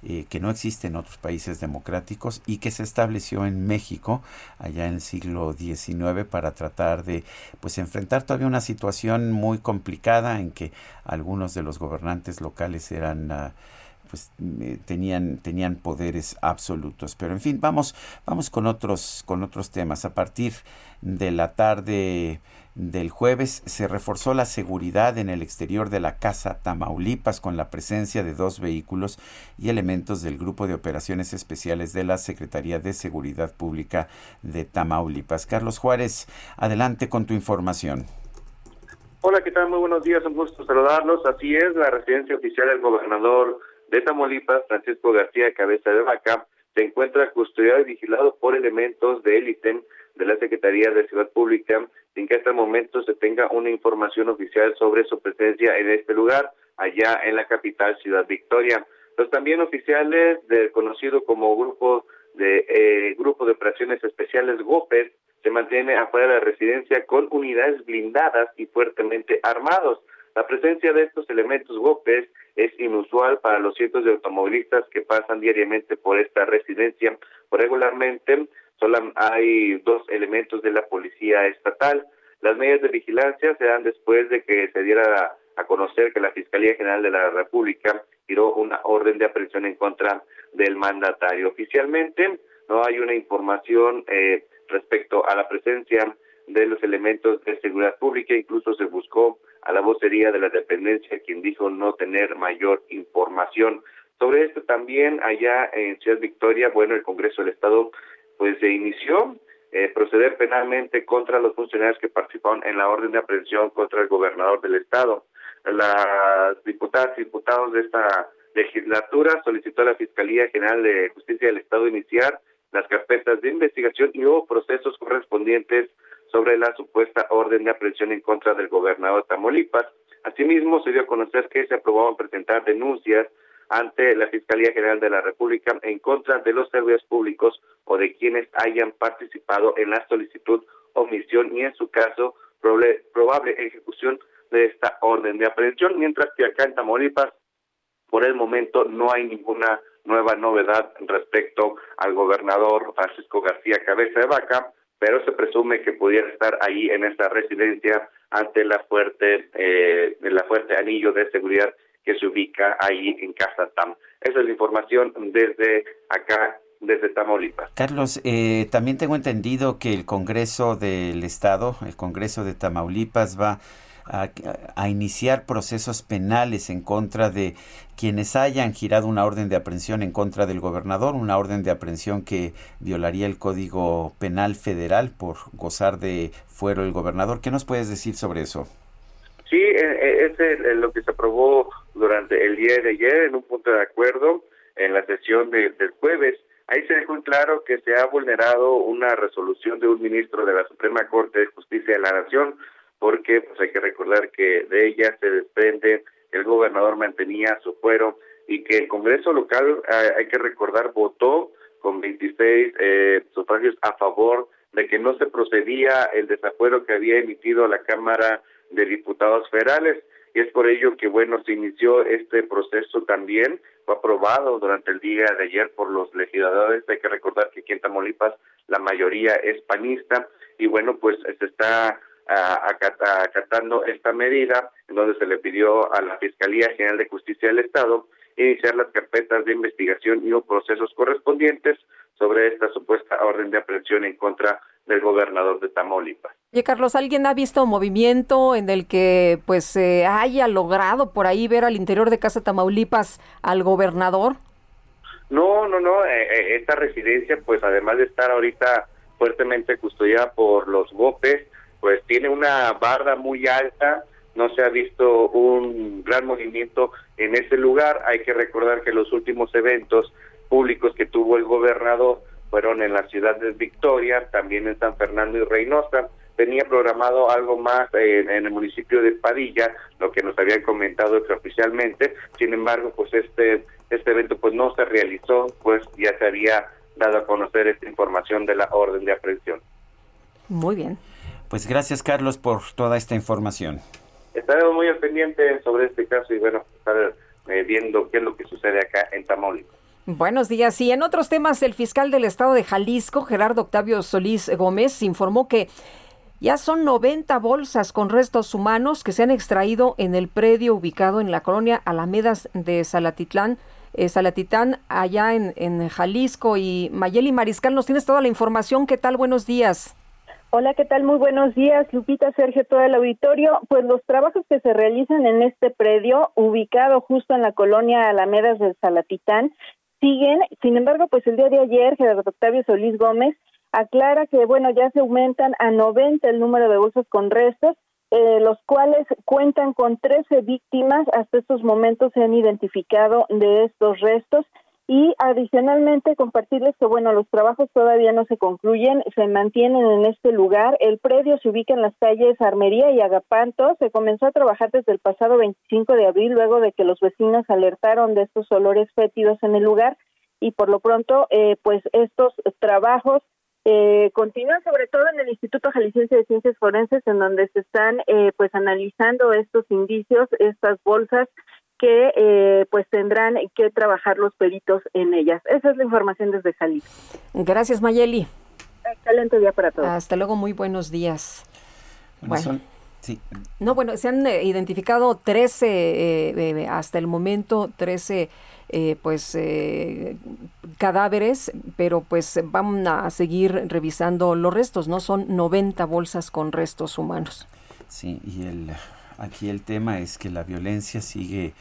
eh, que no existe en otros países democráticos y que se estableció en México allá en el siglo XIX para tratar de pues enfrentar todavía una situación muy complicada en que algunos de los gobernantes locales eran ah, pues eh, tenían tenían poderes absolutos. Pero en fin vamos vamos con otros con otros temas. A partir de la tarde del jueves se reforzó la seguridad en el exterior de la Casa Tamaulipas con la presencia de dos vehículos y elementos del Grupo de Operaciones Especiales de la Secretaría de Seguridad Pública de Tamaulipas. Carlos Juárez, adelante con tu información. Hola, ¿qué tal? Muy buenos días, un gusto saludarlos. Así es, la residencia oficial del gobernador de Tamaulipas, Francisco García Cabeza de Vaca, se encuentra custodiado y vigilado por elementos de élite de la Secretaría de Ciudad Pública sin que hasta el momento se tenga una información oficial sobre su presencia en este lugar, allá en la capital Ciudad Victoria. Los también oficiales del conocido como grupo de eh, grupo de operaciones especiales GOPES se mantiene afuera de la residencia con unidades blindadas y fuertemente armados. La presencia de estos elementos GOPES es inusual para los cientos de automovilistas que pasan diariamente por esta residencia. Regularmente solo hay dos elementos de la policía estatal. Las medidas de vigilancia se dan después de que se diera a conocer que la Fiscalía General de la República tiró una orden de aprehensión en contra del mandatario. Oficialmente no hay una información eh, respecto a la presencia de los elementos de seguridad pública, incluso se buscó a la vocería de la dependencia, quien dijo no tener mayor información. Sobre esto también allá en Ciudad Victoria, bueno, el Congreso del Estado pues se inició eh, proceder penalmente contra los funcionarios que participaron en la orden de aprehensión contra el gobernador del Estado. Las diputadas y diputados de esta legislatura solicitó a la Fiscalía General de Justicia del Estado iniciar las carpetas de investigación y hubo procesos correspondientes sobre la supuesta orden de aprehensión en contra del gobernador de Tamaulipas. Asimismo, se dio a conocer que se aprobaban presentar denuncias ante la Fiscalía General de la República en contra de los servidores públicos o de quienes hayan participado en la solicitud, omisión y, en su caso, probable, probable ejecución de esta orden de aprehensión, mientras que acá en Tamaulipas, por el momento, no hay ninguna nueva novedad respecto al gobernador Francisco García Cabeza de Vaca, pero se presume que pudiera estar ahí en esta residencia ante la fuerte, eh, la fuerte anillo de seguridad que se ubica ahí en Casa Tam. Esa es la información desde acá, desde Tamaulipas. Carlos, eh, también tengo entendido que el Congreso del Estado, el Congreso de Tamaulipas va a, iniciar procesos penales en contra de quienes hayan girado una orden de aprehensión en contra del gobernador, una orden de aprehensión que violaría el Código Penal Federal por gozar de fuero el gobernador. ¿Qué nos puedes decir sobre eso? Sí, eh, eh, es lo que se aprobó durante el día de ayer en un punto de acuerdo en la sesión del jueves. Ahí se dejó en claro que se ha vulnerado una resolución de un ministro de la Suprema Corte de Justicia de la Nación porque pues hay que recordar que de ella se desprende el gobernador mantenía su fuero y que el Congreso local, eh, hay que recordar, votó con 26 eh, sufragios a favor de que no se procedía el desafuero que había emitido la Cámara de Diputados Federales. Y es por ello que, bueno, se inició este proceso también, fue aprobado durante el día de ayer por los legisladores. Hay que recordar que aquí en Tamaulipas la mayoría es panista y, bueno, pues se está acatando esta medida, en donde se le pidió a la Fiscalía General de Justicia del Estado iniciar las carpetas de investigación y los procesos correspondientes sobre esta supuesta orden de aprehensión en contra del gobernador de Tamaulipas. Oye, Carlos, ¿alguien ha visto un movimiento en el que pues se haya logrado por ahí ver al interior de Casa Tamaulipas al gobernador? No, no, no. Eh, eh, esta residencia, pues además de estar ahorita fuertemente custodiada por los GOPES, pues tiene una barra muy alta, no se ha visto un gran movimiento en ese lugar. Hay que recordar que los últimos eventos públicos que tuvo el gobernador fueron en la ciudad de Victoria, también en San Fernando y Reynosa. Tenía programado algo más en, el municipio de Padilla, lo que nos habían comentado extraoficialmente. Sin embargo, pues este este evento pues no se realizó, pues ya se había dado a conocer esta información de la orden de aprehensión. Muy bien. Pues gracias Carlos por toda esta información. Estaremos muy al pendiente sobre este caso y bueno, estar eh, viendo qué es lo que sucede acá en Tamaulipas. Buenos días. Y en otros temas, el fiscal del estado de Jalisco, Gerardo Octavio Solís Gómez, informó que ya son 90 bolsas con restos humanos que se han extraído en el predio ubicado en la colonia Alamedas de Salatitlán, eh, Salatitán, allá en, Jalisco. Y Mayeli Mariscal, nos tienes toda la información. ¿Qué tal? Buenos días. Hola, ¿qué tal? Muy buenos días, Lupita, Sergio, todo el auditorio. Pues los trabajos que se realizan en este predio, ubicado justo en la colonia Alamedas del Salatitán, siguen. Sin embargo, pues el día de ayer, Gerardo Octavio Solís Gómez aclara que, bueno, ya se aumentan a 90 el número de bolsas con restos, eh, los cuales cuentan con 13 víctimas. Hasta estos momentos se han identificado de estos restos y adicionalmente compartirles que bueno, los trabajos todavía no se concluyen, se mantienen en este lugar. El predio se ubica en las calles Armería y Agapanto. Se comenzó a trabajar desde el pasado 25 de abril luego de que los vecinos alertaron de estos olores fétidos en el lugar y por lo pronto eh, pues estos trabajos eh, continúan sobre todo en el Instituto Jalisciense de Ciencias Forenses, en donde se están eh, pues analizando estos indicios, estas bolsas que eh, pues tendrán que trabajar los peritos en ellas. Esa es la información desde Jalisco. Gracias, Mayeli. Excelente día para todos. Hasta luego, muy buenos días. Bueno, sí. No, bueno, se han eh, identificado 13 eh, hasta el momento, 13 pues cadáveres, pero pues van a seguir revisando los restos, ¿no? Son 90 bolsas con restos humanos. Sí, y el aquí el tema es que la violencia sigue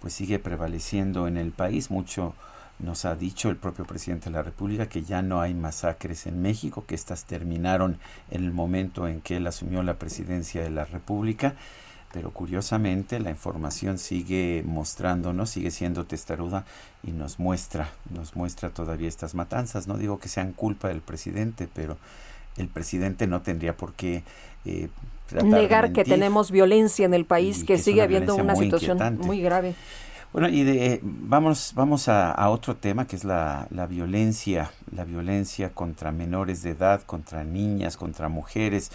pues sigue prevaleciendo en el país, mucho nos ha dicho el propio presidente de la República que ya no hay masacres en México, que estas terminaron en el momento en que él asumió la presidencia de la República, pero curiosamente la información sigue mostrándonos, sigue siendo testaruda y nos muestra, nos muestra todavía estas matanzas. No digo que sean culpa del presidente, pero el presidente no tendría por qué eh, negar que tenemos violencia en el país, que, sigue habiendo una situación muy grave. Bueno, y de, vamos, vamos a, otro tema que es la, la, violencia, la violencia contra menores de edad, contra niñas, contra mujeres.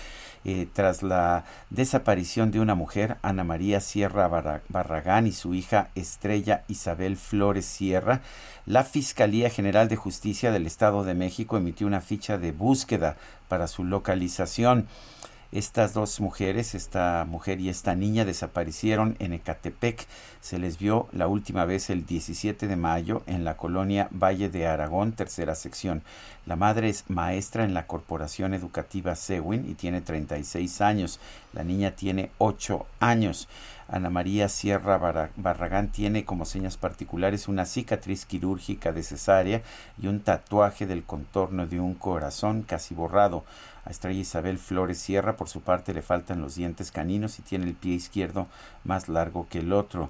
Eh, tras la desaparición de una mujer, Ana María Sierra Barragán y su hija Estrella Isabel Flores Sierra, la Fiscalía General de Justicia del Estado de México emitió una ficha de búsqueda para su localización. Estas dos mujeres, esta mujer y esta niña, desaparecieron en Ecatepec. Se les vio la última vez el 17 de mayo en la colonia Valle de Aragón, tercera sección. La madre es maestra en la Corporación Educativa Sewin y tiene 36 años. La niña tiene 8 años. Ana María Sierra Barragán tiene como señas particulares una cicatriz quirúrgica de cesárea y un tatuaje del contorno de un corazón casi borrado. A Estrella Isabel Flores Sierra, por su parte, le faltan los dientes caninos y tiene el pie izquierdo más largo que el otro.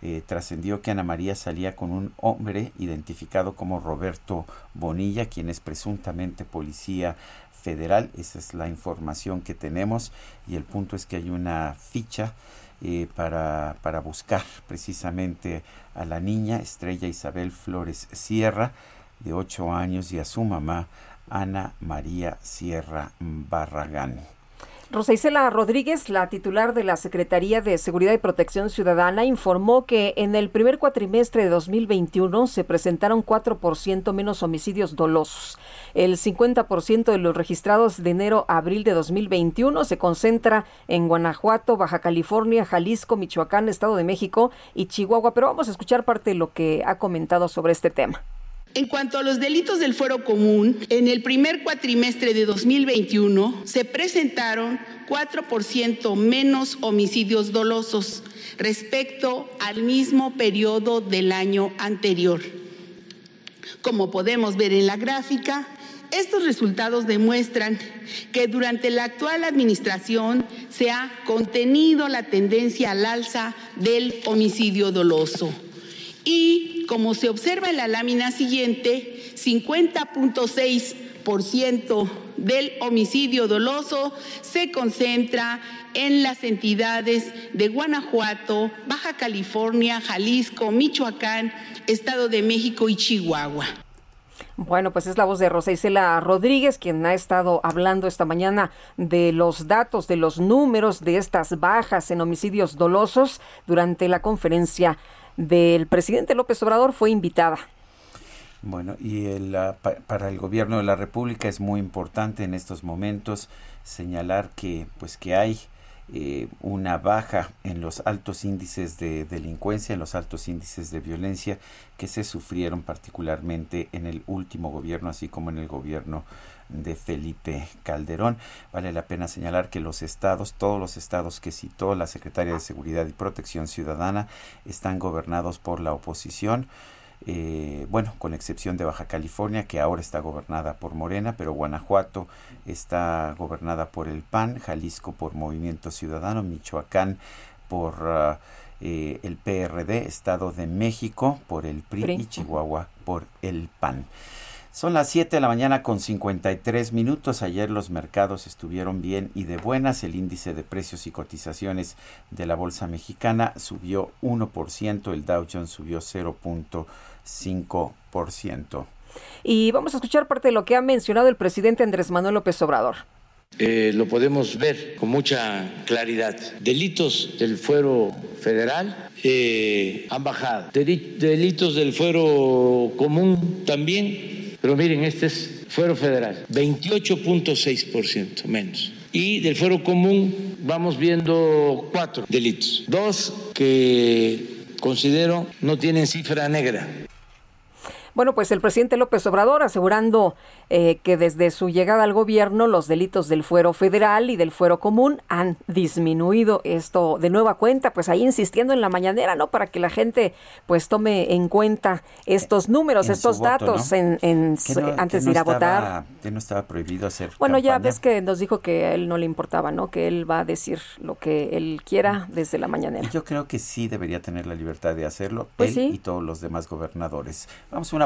Eh, trascendió que Ana María salía con un hombre identificado como Roberto Bonilla, quien es presuntamente policía federal. Esa es la información que tenemos y el punto es que hay una ficha eh, para, para buscar precisamente a la niña Estrella Isabel Flores Sierra, de 8 años, y a su mamá Ana María Sierra Barragán. Rosa Isela Rodríguez, la titular de la Secretaría de Seguridad y Protección Ciudadana, informó que en el primer cuatrimestre de 2021 se presentaron 4% menos homicidios dolosos. El 50% de los registrados de enero a abril de 2021 se concentra en Guanajuato, Baja California, Jalisco, Michoacán, Estado de México y Chihuahua. Pero vamos a escuchar parte de lo que ha comentado sobre este tema. En cuanto a los delitos del fuero común, en el primer cuatrimestre de 2021 se presentaron 4% menos homicidios dolosos respecto al mismo periodo del año anterior. Como podemos ver en la gráfica, estos resultados demuestran que durante la actual administración se ha contenido la tendencia al alza del homicidio doloso y, como se observa en la lámina siguiente, 50.6% del homicidio doloso se concentra en las entidades de Guanajuato, Baja California, Jalisco, Michoacán, Estado de México y Chihuahua. Bueno, pues es la voz de Rosa Isela Rodríguez, quien ha estado hablando esta mañana de los datos, de los números de estas bajas en homicidios dolosos durante la conferencia del presidente López Obrador fue invitada. Bueno, y para el gobierno de la República es muy importante en estos momentos señalar que pues que hay eh, una baja en los altos índices de delincuencia, en los altos índices de violencia que se sufrieron particularmente en el último gobierno, así como en el gobierno de Felipe Calderón. Vale la pena señalar que los estados, todos los estados que citó la Secretaria de Seguridad y Protección Ciudadana, están gobernados por la oposición. Eh, bueno, con excepción de Baja California, que ahora está gobernada por Morena, pero Guanajuato está gobernada por el PAN, Jalisco por Movimiento Ciudadano, Michoacán por ah, eh, el PRD, Estado de México por el PRI y Chihuahua por el PAN. Son las 7 de la mañana con 53 minutos. Ayer los mercados estuvieron bien y de buenas. El índice de precios y cotizaciones de la Bolsa Mexicana subió 1%, el Dow Jones subió 0.5%. Y vamos a escuchar parte de lo que ha mencionado el presidente Andrés Manuel López Obrador. Eh, lo podemos ver con mucha claridad. Delitos del fuero federal eh, han bajado. Delitos del fuero común también. Pero miren, este es fuero federal, 28.6% menos. Y del fuero común vamos viendo cuatro delitos. Dos que considero no tienen cifra negra. Bueno, pues el presidente López Obrador asegurando eh, que desde su llegada al gobierno los delitos del fuero federal y del fuero común han disminuido. Esto de nueva cuenta, pues ahí insistiendo en la mañanera, ¿no? Para que la gente pues tome en cuenta estos números, estos datos en, antes de ir a votar. Que no estaba prohibido hacer. Bueno, ya ves que nos dijo que a él no le importaba, ¿no? Que él va a decir lo que él quiera desde la mañanera. yo creo que sí debería tener la libertad de hacerlo, pues él y todos los demás gobernadores. Vamos a una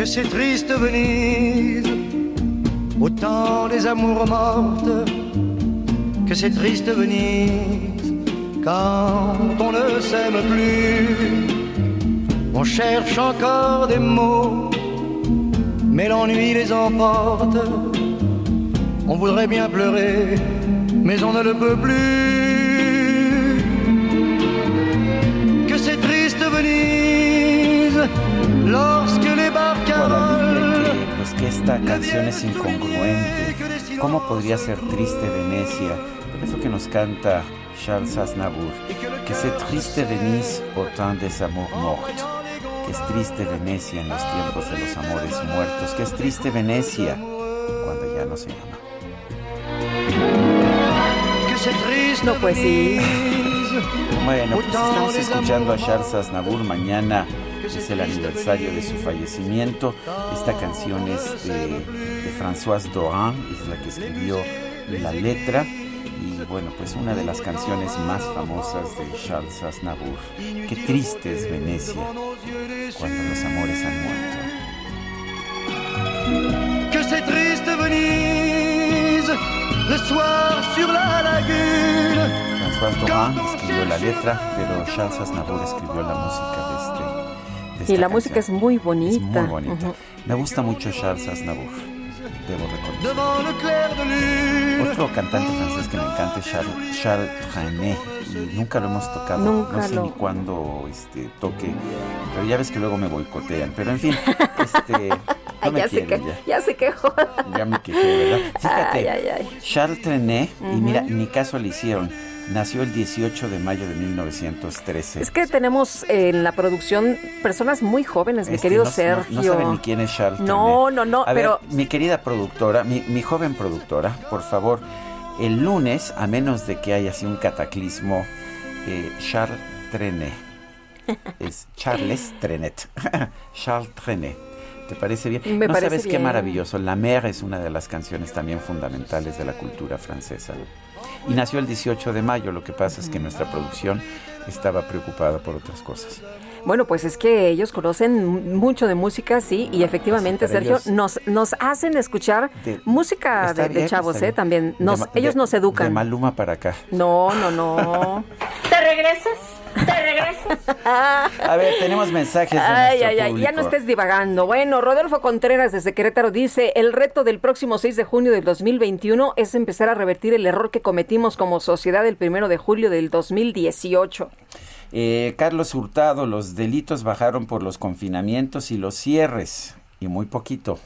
Que c'est triste Venise, au temps des amours mortes, que c'est triste Venise, quand on ne s'aime plus. On cherche encore des mots, mais l'ennui les emporte. On voudrait bien pleurer, mais on ne le peut plus. Lorsque les Pues que esta canción es incongruente. ¿Cómo podría ser triste Venecia? Por eso que nos canta Charles Aznavour. Que c'est triste Venise au temps des amours morts. Que es triste Venecia en los tiempos de los amores muertos. Que es triste Venecia cuando ya no se llama. No, pues sí. Bueno, pues estamos escuchando a Charles Aznavour mañana es el aniversario de su fallecimiento. Esta canción es de, Françoise Doran, es la que escribió la letra. Y bueno, pues una de las canciones más famosas de Charles Aznavour. Qué triste es Venecia cuando los amores han muerto. Que c'est triste Venise, le soir sur la lagune. Françoise Doran escribió la letra, pero Charles Aznavour escribió la música de y la música es muy bonita. muy bonita. Me gusta mucho Charles Aznavour, debo reconocer. Otro cantante francés que me encanta es Charles, Charles Trenet. Y nunca lo hemos tocado. no sé ni cuándo este, toque. Pero ya ves que luego me boicotean. Pero en fin, este. No me ya, se ya. ya se quejó. Ya me quejé, ¿verdad? Fíjate, Charles Trenet, y mira, ni caso le hicieron Nació el 18 de mayo de 1913. Es que tenemos en la producción personas muy jóvenes, mi querido Sergio. No, saben ni quién es Charles No, no, no, pero... mi querida productora, mi, joven productora, por favor, el lunes, a menos de que haya así un cataclismo, eh, Charles Trenet. Es Charles Trenet. Charles Trenet. ¿Te parece bien? Me no parece sabes qué maravilloso. La Mer es una de las canciones también fundamentales de la cultura francesa y nació el 18 de mayo. Lo que pasa es que nuestra producción estaba preocupada por otras cosas. Bueno, pues es que ellos conocen mucho de música, sí, y efectivamente, Sergio, nos, nos hacen escuchar música de, chavos, ¿eh? También. Nos, ellos nos educan. De Maluma para acá. No, no, no. ¿Te regresas? ¿Te regresas? A ver, tenemos mensajes de Ay, ay, ay, ya no estés divagando. Bueno, Rodolfo Contreras desde Querétaro dice, el reto del próximo 6 de junio del 2021 es empezar a revertir el error que cometimos como sociedad el primero de julio del 2018. Eh, Carlos Hurtado, los delitos bajaron por los confinamientos y los cierres, y muy poquito.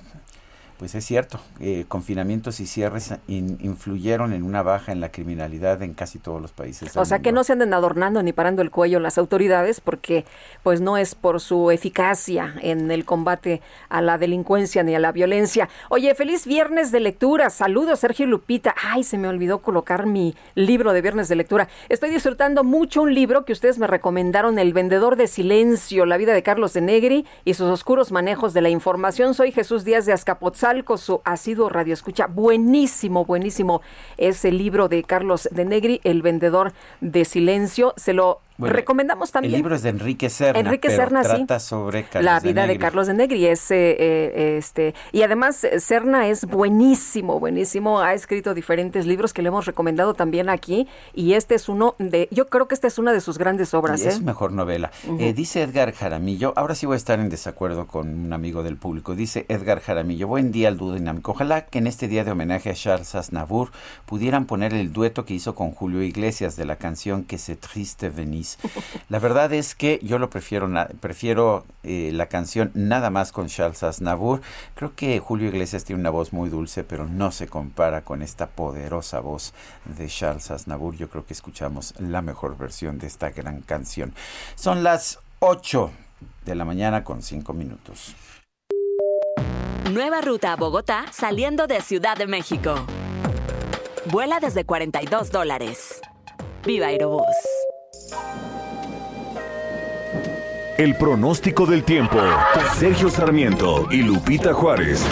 Pues es cierto, eh, confinamientos y cierres in- influyeron en una baja en la criminalidad en casi todos los países. del O sea, que no se anden adornando ni parando el cuello las autoridades porque pues no es por su eficacia en el combate a la delincuencia ni a la violencia. Oye, feliz viernes de lectura. Saludos, Sergio Lupita. Ay, se me olvidó colocar mi libro de viernes de lectura. Estoy disfrutando mucho un libro que ustedes me recomendaron, El vendedor de silencio, la vida de Carlos de Negri y sus oscuros manejos de la información. Soy Jesús Díaz de Azcapotzalco, su asiduo radio escucha. Buenísimo, buenísimo ese libro de Carlos de Negri, El vendedor de silencio. Se lo Bueno, recomendamos también. El libro es de Enrique Serna, Enrique pero Serna, sí. trata sobre Carlos la vida de, Negri. Carlos de Negri es eh, eh, este y además eh, Serna es buenísimo, buenísimo. Ha escrito diferentes libros que le hemos recomendado también aquí y este es uno de, yo creo que esta es una de sus grandes obras. Sí, es ¿eh? mejor novela. Eh, dice Edgar Jaramillo, ahora sí voy a estar en desacuerdo con un amigo del público. Dice Edgar Jaramillo, buen día al dúo dinámico. Ojalá que en este día de homenaje a Charles Aznavour pudieran poner el dueto que hizo con Julio Iglesias de la canción Que se triste venís. La verdad es que yo lo prefiero, prefiero eh, la canción nada más con Charles Aznavour. Creo que Julio Iglesias tiene una voz muy dulce, pero no se compara con esta poderosa voz de Charles Aznavour. Yo creo que escuchamos la mejor versión de esta gran canción. Son las 8 de la mañana con 5 minutos. Nueva ruta a Bogotá saliendo de Ciudad de México. Vuela desde 42 dólares. Viva Aerobús. El pronóstico del tiempo. Sergio Sarmiento y Lupita Juárez.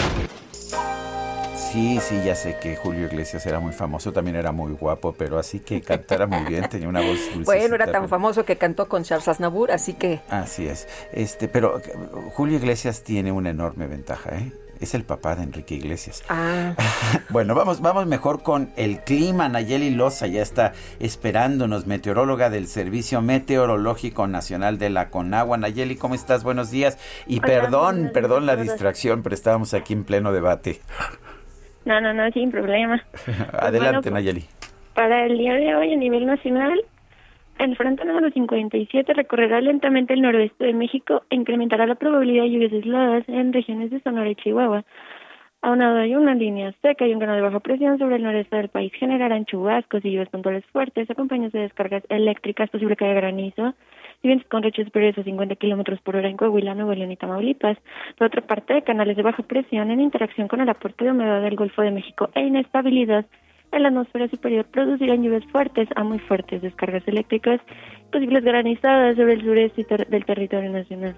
Sí, sí, ya sé que Julio Iglesias era muy famoso, también era muy guapo, pero así que cantara muy bien, tenía una voz dulce. Bueno, era tan famoso que cantó con Charles Aznavour, así que Así es. Este, pero Julio Iglesias tiene una enorme ventaja, ¿eh? Es el papá de Enrique Iglesias. ah, Bueno, vamos, vamos mejor con el clima. Nayeli Loza ya está esperándonos, meteoróloga del Servicio Meteorológico Nacional de la Conagua. Nayeli, ¿cómo estás? Buenos días. Y Hola, perdón, perdón la distracción, pero estábamos aquí en pleno debate. No, no, no, sin problema. Adelante, pues- Nayeli. Para el día de hoy a nivel nacional, el frente número 57 recorrerá lentamente el noroeste de México e incrementará la probabilidad de lluvias aisladas en regiones de Sonora y Chihuahua. Aunado hay una línea seca y un canal de baja presión sobre el noreste del país generarán chubascos y lluvias puntuales fuertes, acompañados de descargas eléctricas, posible que haya granizo, y vientos con rachas superiores a 50 kilómetros por hora en Coahuila, Nuevo León y Tamaulipas. Por otra parte, canales de baja presión en interacción con el aporte de humedad del Golfo de México e inestabilidad en la atmósfera superior producirán lluvias fuertes a muy fuertes, descargas eléctricas, posibles granizadas sobre el sureste ter- del territorio nacional.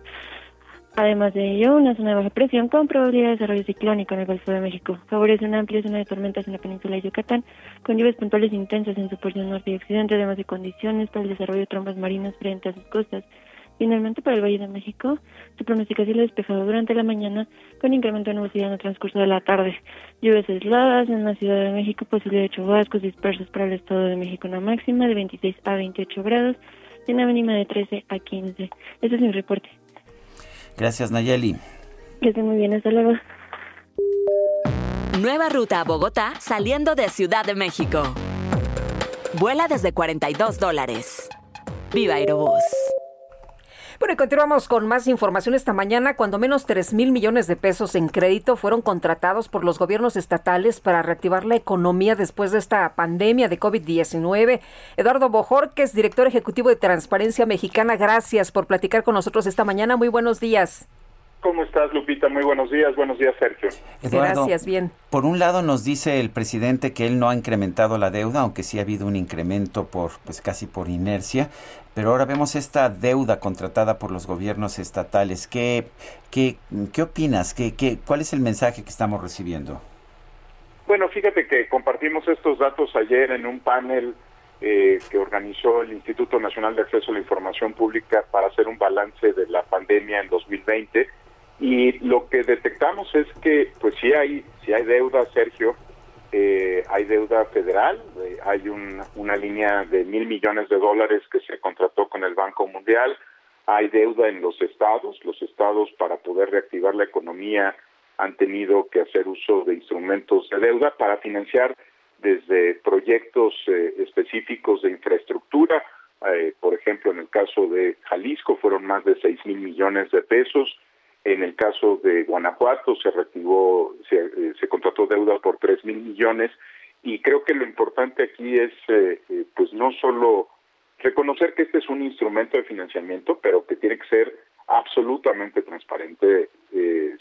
Además de ello, una zona de baja presión con probabilidad de desarrollo ciclónico en el Golfo de México favorece una amplia zona de tormentas en la península de Yucatán, con lluvias puntuales intensas en su porción norte y occidente, además de condiciones para el desarrollo de trombas marinas frente a sus costas. Finalmente, para el Valle de México, se pronostica cielo despejado durante la mañana, con incremento de nubosidad en el transcurso de la tarde. Lluvias aisladas en la Ciudad de México, posibilidad de chubascos dispersos para el Estado de México, una máxima de 26 a 28 grados y una mínima de 13 a 15. Ese es mi reporte. Gracias, Nayeli. Que estén muy bien, hasta luego. Nueva ruta a Bogotá saliendo de Ciudad de México. Vuela desde 42 dólares. Viva Aerobús. Bueno, y continuamos con más información esta mañana. Cuando menos 3 mil millones de pesos en crédito fueron contratados por los gobiernos estatales para reactivar la economía después de esta pandemia de COVID-19. Eduardo Bojorquez, director ejecutivo de Transparencia Mexicana, gracias por platicar con nosotros esta mañana. Muy buenos días. ¿Cómo estás, Lupita? Muy buenos días. Buenos días, Sergio. Eduardo, Gracias, bien. Por un lado nos dice el presidente que él no ha incrementado la deuda, aunque sí ha habido un incremento por pues casi por inercia, pero ahora vemos esta deuda contratada por los gobiernos estatales. ¿Qué qué, qué opinas? ¿Qué, qué, ¿Cuál es el mensaje que estamos recibiendo? Bueno, fíjate que compartimos estos datos ayer en un panel eh, que organizó el Instituto Nacional de Acceso a la Información Pública para hacer un balance de la pandemia en 2020 y lo que detectamos es que pues sí hay sí hay deuda, Sergio, eh, hay deuda federal, eh, hay una línea de mil millones de dólares que se contrató con el Banco Mundial, hay deuda en los estados, los estados para poder reactivar la economía han tenido que hacer uso de instrumentos de deuda para financiar desde proyectos eh, específicos de infraestructura, por ejemplo, en el caso de Jalisco fueron más de seis mil millones de pesos, en el caso de Guanajuato se reactivó, se, eh, contrató deuda por tres mil millones y creo que lo importante aquí es, eh, eh, pues no solo reconocer que este es un instrumento de financiamiento, pero que tiene que ser absolutamente transparente,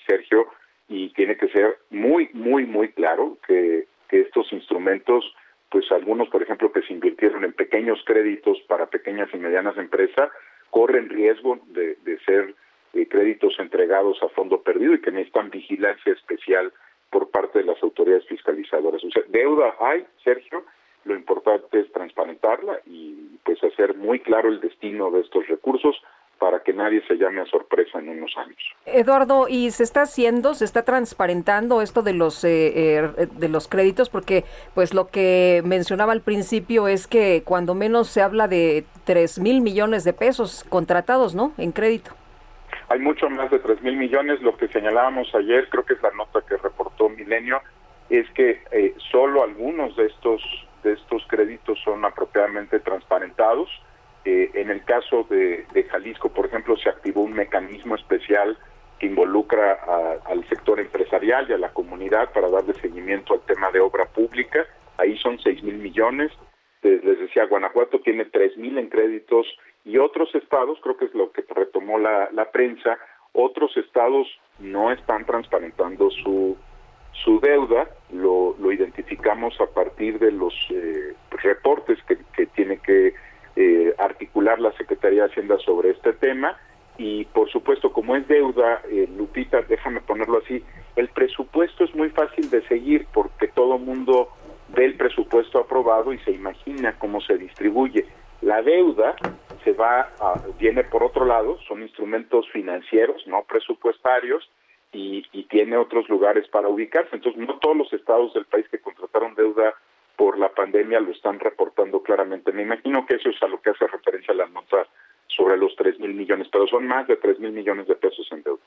Sergio, y tiene que ser muy, muy, muy claro que, que estos instrumentos, pues algunos, por ejemplo, que se invirtieron en pequeños créditos para pequeñas y medianas empresas, corren riesgo de, de ser créditos entregados a fondo perdido y que necesitan vigilancia especial por parte de las autoridades fiscalizadoras. O sea, deuda hay, Sergio, lo importante es transparentarla y pues hacer muy claro el destino de estos recursos para que nadie se llame a sorpresa en unos años. Eduardo, ¿y se está haciendo, se está transparentando esto de los eh, eh, de los créditos? Porque pues lo que mencionaba al principio es que cuando menos se habla de tres mil millones de pesos contratados, ¿no? En crédito hay mucho más de 3 mil millones. Lo que señalábamos ayer, creo que es la nota que reportó Milenio, es que eh, solo algunos de estos, de estos créditos son apropiadamente transparentados. Eh, en el caso de, Jalisco, por ejemplo, se activó un mecanismo especial que involucra al sector empresarial y a la comunidad para darle seguimiento al tema de obra pública. Ahí son 6 mil millones. Les decía, Guanajuato tiene 3 mil en créditos y otros estados, creo que es lo que retomó la, la prensa, otros estados no están transparentando su, su deuda, lo, lo identificamos a partir de los eh, reportes que, que, tiene que eh, articular la Secretaría de Hacienda sobre este tema y por supuesto como es deuda, eh, Lupita, déjame ponerlo así, el presupuesto es muy fácil de seguir porque todo mundo ve el presupuesto aprobado y se imagina cómo se distribuye. La deuda se va a, viene por otro lado, son instrumentos financieros, no presupuestarios, y, y, tiene otros lugares para ubicarse. Entonces, no todos los estados del país que contrataron deuda por la pandemia lo están reportando claramente. Me imagino que eso es a lo que hace referencia la nota sobre los tres mil millones, pero son más de tres mil millones de pesos en deuda.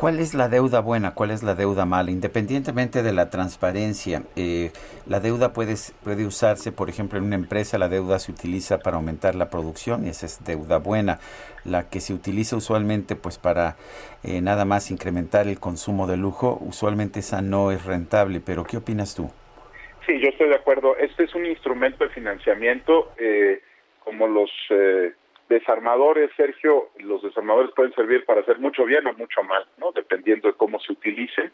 ¿Cuál es la deuda buena? ¿Cuál es la deuda mala? Independientemente de la transparencia, eh, la deuda puede, puede usarse, por ejemplo, en una empresa, la deuda se utiliza para aumentar la producción y esa es deuda buena. La que se utiliza usualmente pues para eh, nada más incrementar el consumo de lujo, usualmente esa no es rentable, pero ¿qué opinas tú? Sí, yo estoy de acuerdo. Este es un instrumento de financiamiento eh, como los desarmadores, Sergio, los desarmadores pueden servir para hacer mucho bien o mucho mal, ¿no? Dependiendo de cómo se utilicen.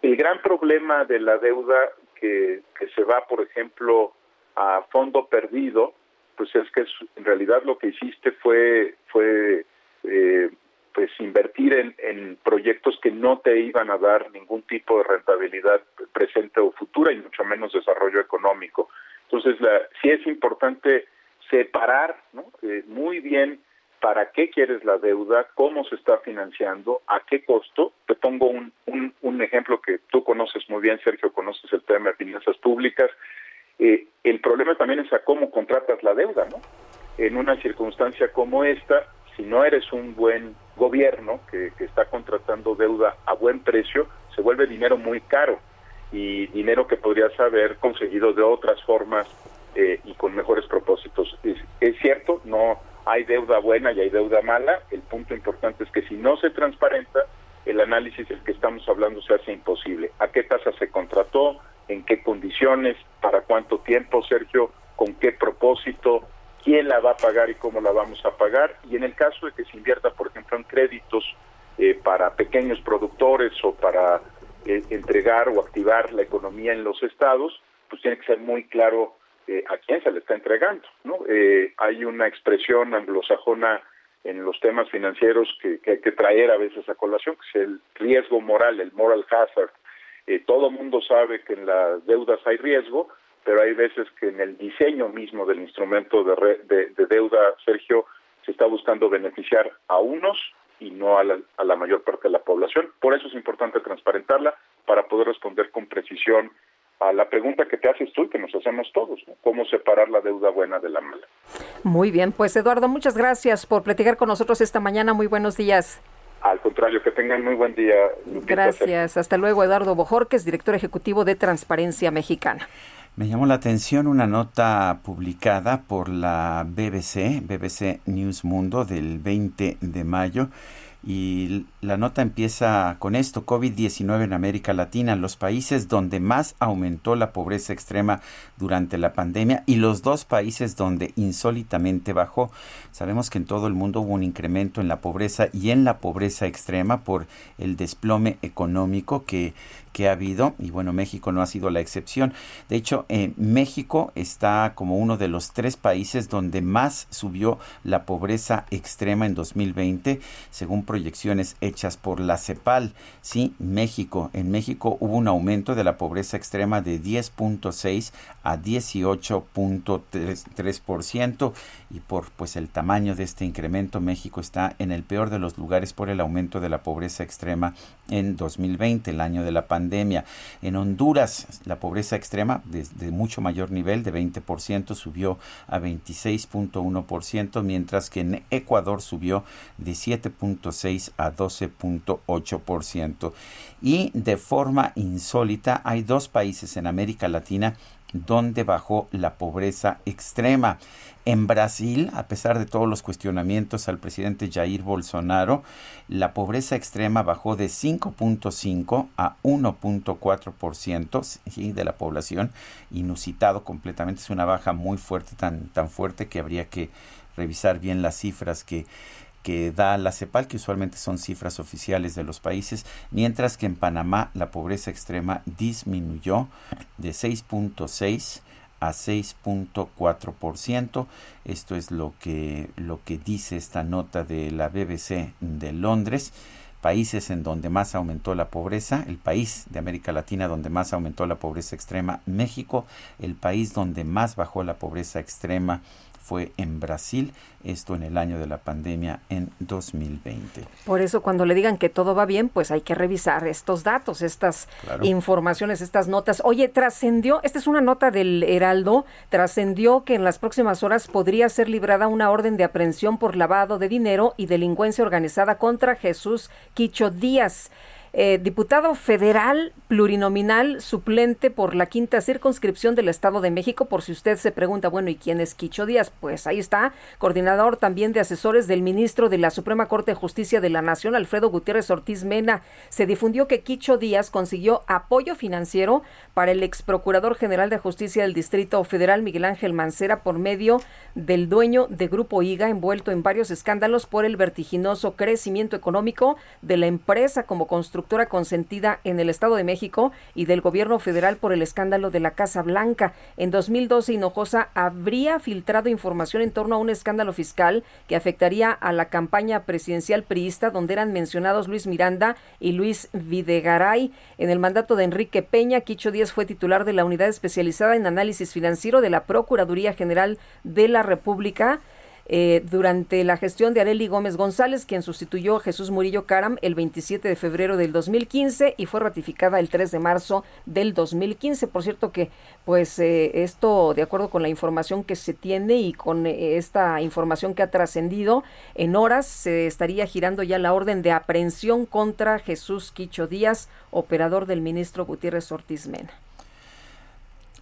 El gran problema de la deuda que, que se va, por ejemplo, a fondo perdido, pues es que en realidad lo que hiciste fue fue eh, pues invertir en, en, proyectos que no te iban a dar ningún tipo de rentabilidad presente o futura y mucho menos desarrollo económico. Entonces, la, sí es importante separar. Eh, muy bien para qué quieres la deuda, cómo se está financiando, a qué costo. Te pongo un, un, un ejemplo que tú conoces muy bien, Sergio, conoces el tema de finanzas públicas. Eh, el problema también es a cómo contratas la deuda, ¿no? En una circunstancia como esta, si no eres un buen gobierno que, que está contratando deuda a buen precio, se vuelve dinero muy caro y dinero que podrías haber conseguido de otras formas eh, y con mejores propósitos. Es, cierto, no hay deuda buena y hay deuda mala. El punto importante es que si no se transparenta, el análisis del que estamos hablando se hace imposible. ¿A qué tasa se contrató? ¿En qué condiciones? ¿Para cuánto tiempo, Sergio? ¿Con qué propósito? ¿Quién la va a pagar y cómo la vamos a pagar? Y en el caso de que se invierta, por ejemplo, en créditos eh, para pequeños productores o para eh, entregar o activar la economía en los estados, pues tiene que ser muy claro eh, a quién se le está entregando. ¿no? Eh, hay una expresión anglosajona en los temas financieros que, hay que traer a veces a colación, que es el riesgo moral, el moral hazard. Eh, todo mundo sabe que en las deudas hay riesgo, pero hay veces que en el diseño mismo del instrumento de, deuda, Sergio, se está buscando beneficiar a unos y no a la, a la mayor parte de la población. Por eso es importante transparentarla para poder responder con precisión a la pregunta que te haces tú y que nos hacemos todos, ¿cómo separar la deuda buena de la mala? Muy bien, pues Eduardo, muchas gracias por platicar con nosotros esta mañana. Muy buenos días. Al contrario, que tengan muy buen día. Gracias. Hasta luego, Eduardo Bojorques, director ejecutivo de Transparencia Mexicana. Me llamó la atención una nota publicada por la BBC, BBC News Mundo, del 20 de mayo y la nota empieza con esto, COVID-19 en América Latina, los países donde más aumentó la pobreza extrema durante la pandemia y los dos países donde insólitamente bajó. Sabemos que en todo el mundo hubo un incremento en la pobreza y en la pobreza extrema por el desplome económico que que ha habido y bueno México no ha sido la excepción. De hecho eh, México está como uno de los tres países donde más subió la pobreza extrema en 2020 según proyecciones hechas por la CEPAL. Sí México. En México hubo un aumento de la pobreza extrema de 10.6 a 18.3% y por pues el tamaño de este incremento México está en el peor de los lugares por el aumento de la pobreza extrema en 2020 el año de la pandemia pandemia. En Honduras, la pobreza extrema, de, mucho mayor nivel, de 20%, subió a 26.1%, mientras que en Ecuador subió de 7.6 a 12.8%. Y de forma insólita, hay dos países en América Latina donde bajó la pobreza extrema. En Brasil, a pesar de todos los cuestionamientos al presidente Jair Bolsonaro, la pobreza extrema bajó de 5.5 a 1.4% de la población, inusitado completamente, es una baja muy fuerte, tan, tan fuerte que habría que revisar bien las cifras que, que da la CEPAL, que usualmente son cifras oficiales de los países, mientras que en Panamá la pobreza extrema disminuyó de 6.6 a 6.4%. Esto es lo que, lo que dice esta nota de la BBC de Londres. Países en donde más aumentó la pobreza, el país de América Latina donde más aumentó la pobreza extrema, México, el país donde más bajó la pobreza extrema, fue en Brasil, esto en el año de la pandemia en 2020. Por eso cuando le digan que todo va bien, pues hay que revisar estos datos, estas informaciones, estas notas. Oye, trascendió, esta es una nota del Heraldo, trascendió que en las próximas horas podría ser librada una orden de aprehensión por lavado de dinero y delincuencia organizada contra Jesús Quicho Díaz. Eh, diputado federal plurinominal suplente por la quinta circunscripción del Estado de México. Por si usted se pregunta, bueno, ¿y quién es Quicho Díaz? Pues ahí está, coordinador también de asesores del ministro de la Suprema Corte de Justicia de la Nación, Alfredo Gutiérrez Ortiz Mena. Se difundió que Quicho Díaz consiguió apoyo financiero para el ex procurador general de justicia del Distrito Federal, Miguel Ángel Mancera, por medio del dueño de Grupo IGA, envuelto en varios escándalos por el vertiginoso crecimiento económico de la empresa como consentida en el Estado de México y del gobierno federal por el escándalo de la Casa Blanca. En 2012, Hinojosa habría filtrado información en torno a un escándalo fiscal que afectaría a la campaña presidencial priista, donde eran mencionados Luis Miranda y Luis Videgaray. En el mandato de Enrique Peña, Quicho Díaz fue titular de la unidad especializada en análisis financiero de la Procuraduría General de la República. Eh, durante la gestión de Areli Gómez González, quien sustituyó a Jesús Murillo Caram el 27 de febrero del 2015 y fue ratificada el 3 de marzo del 2015. Por cierto que, pues, eh, esto, de acuerdo con la información que se tiene y con eh, esta información que ha trascendido, en horas se estaría girando ya la orden de aprehensión contra Jesús Quicho Díaz, operador del ministro Gutiérrez Ortiz Mena.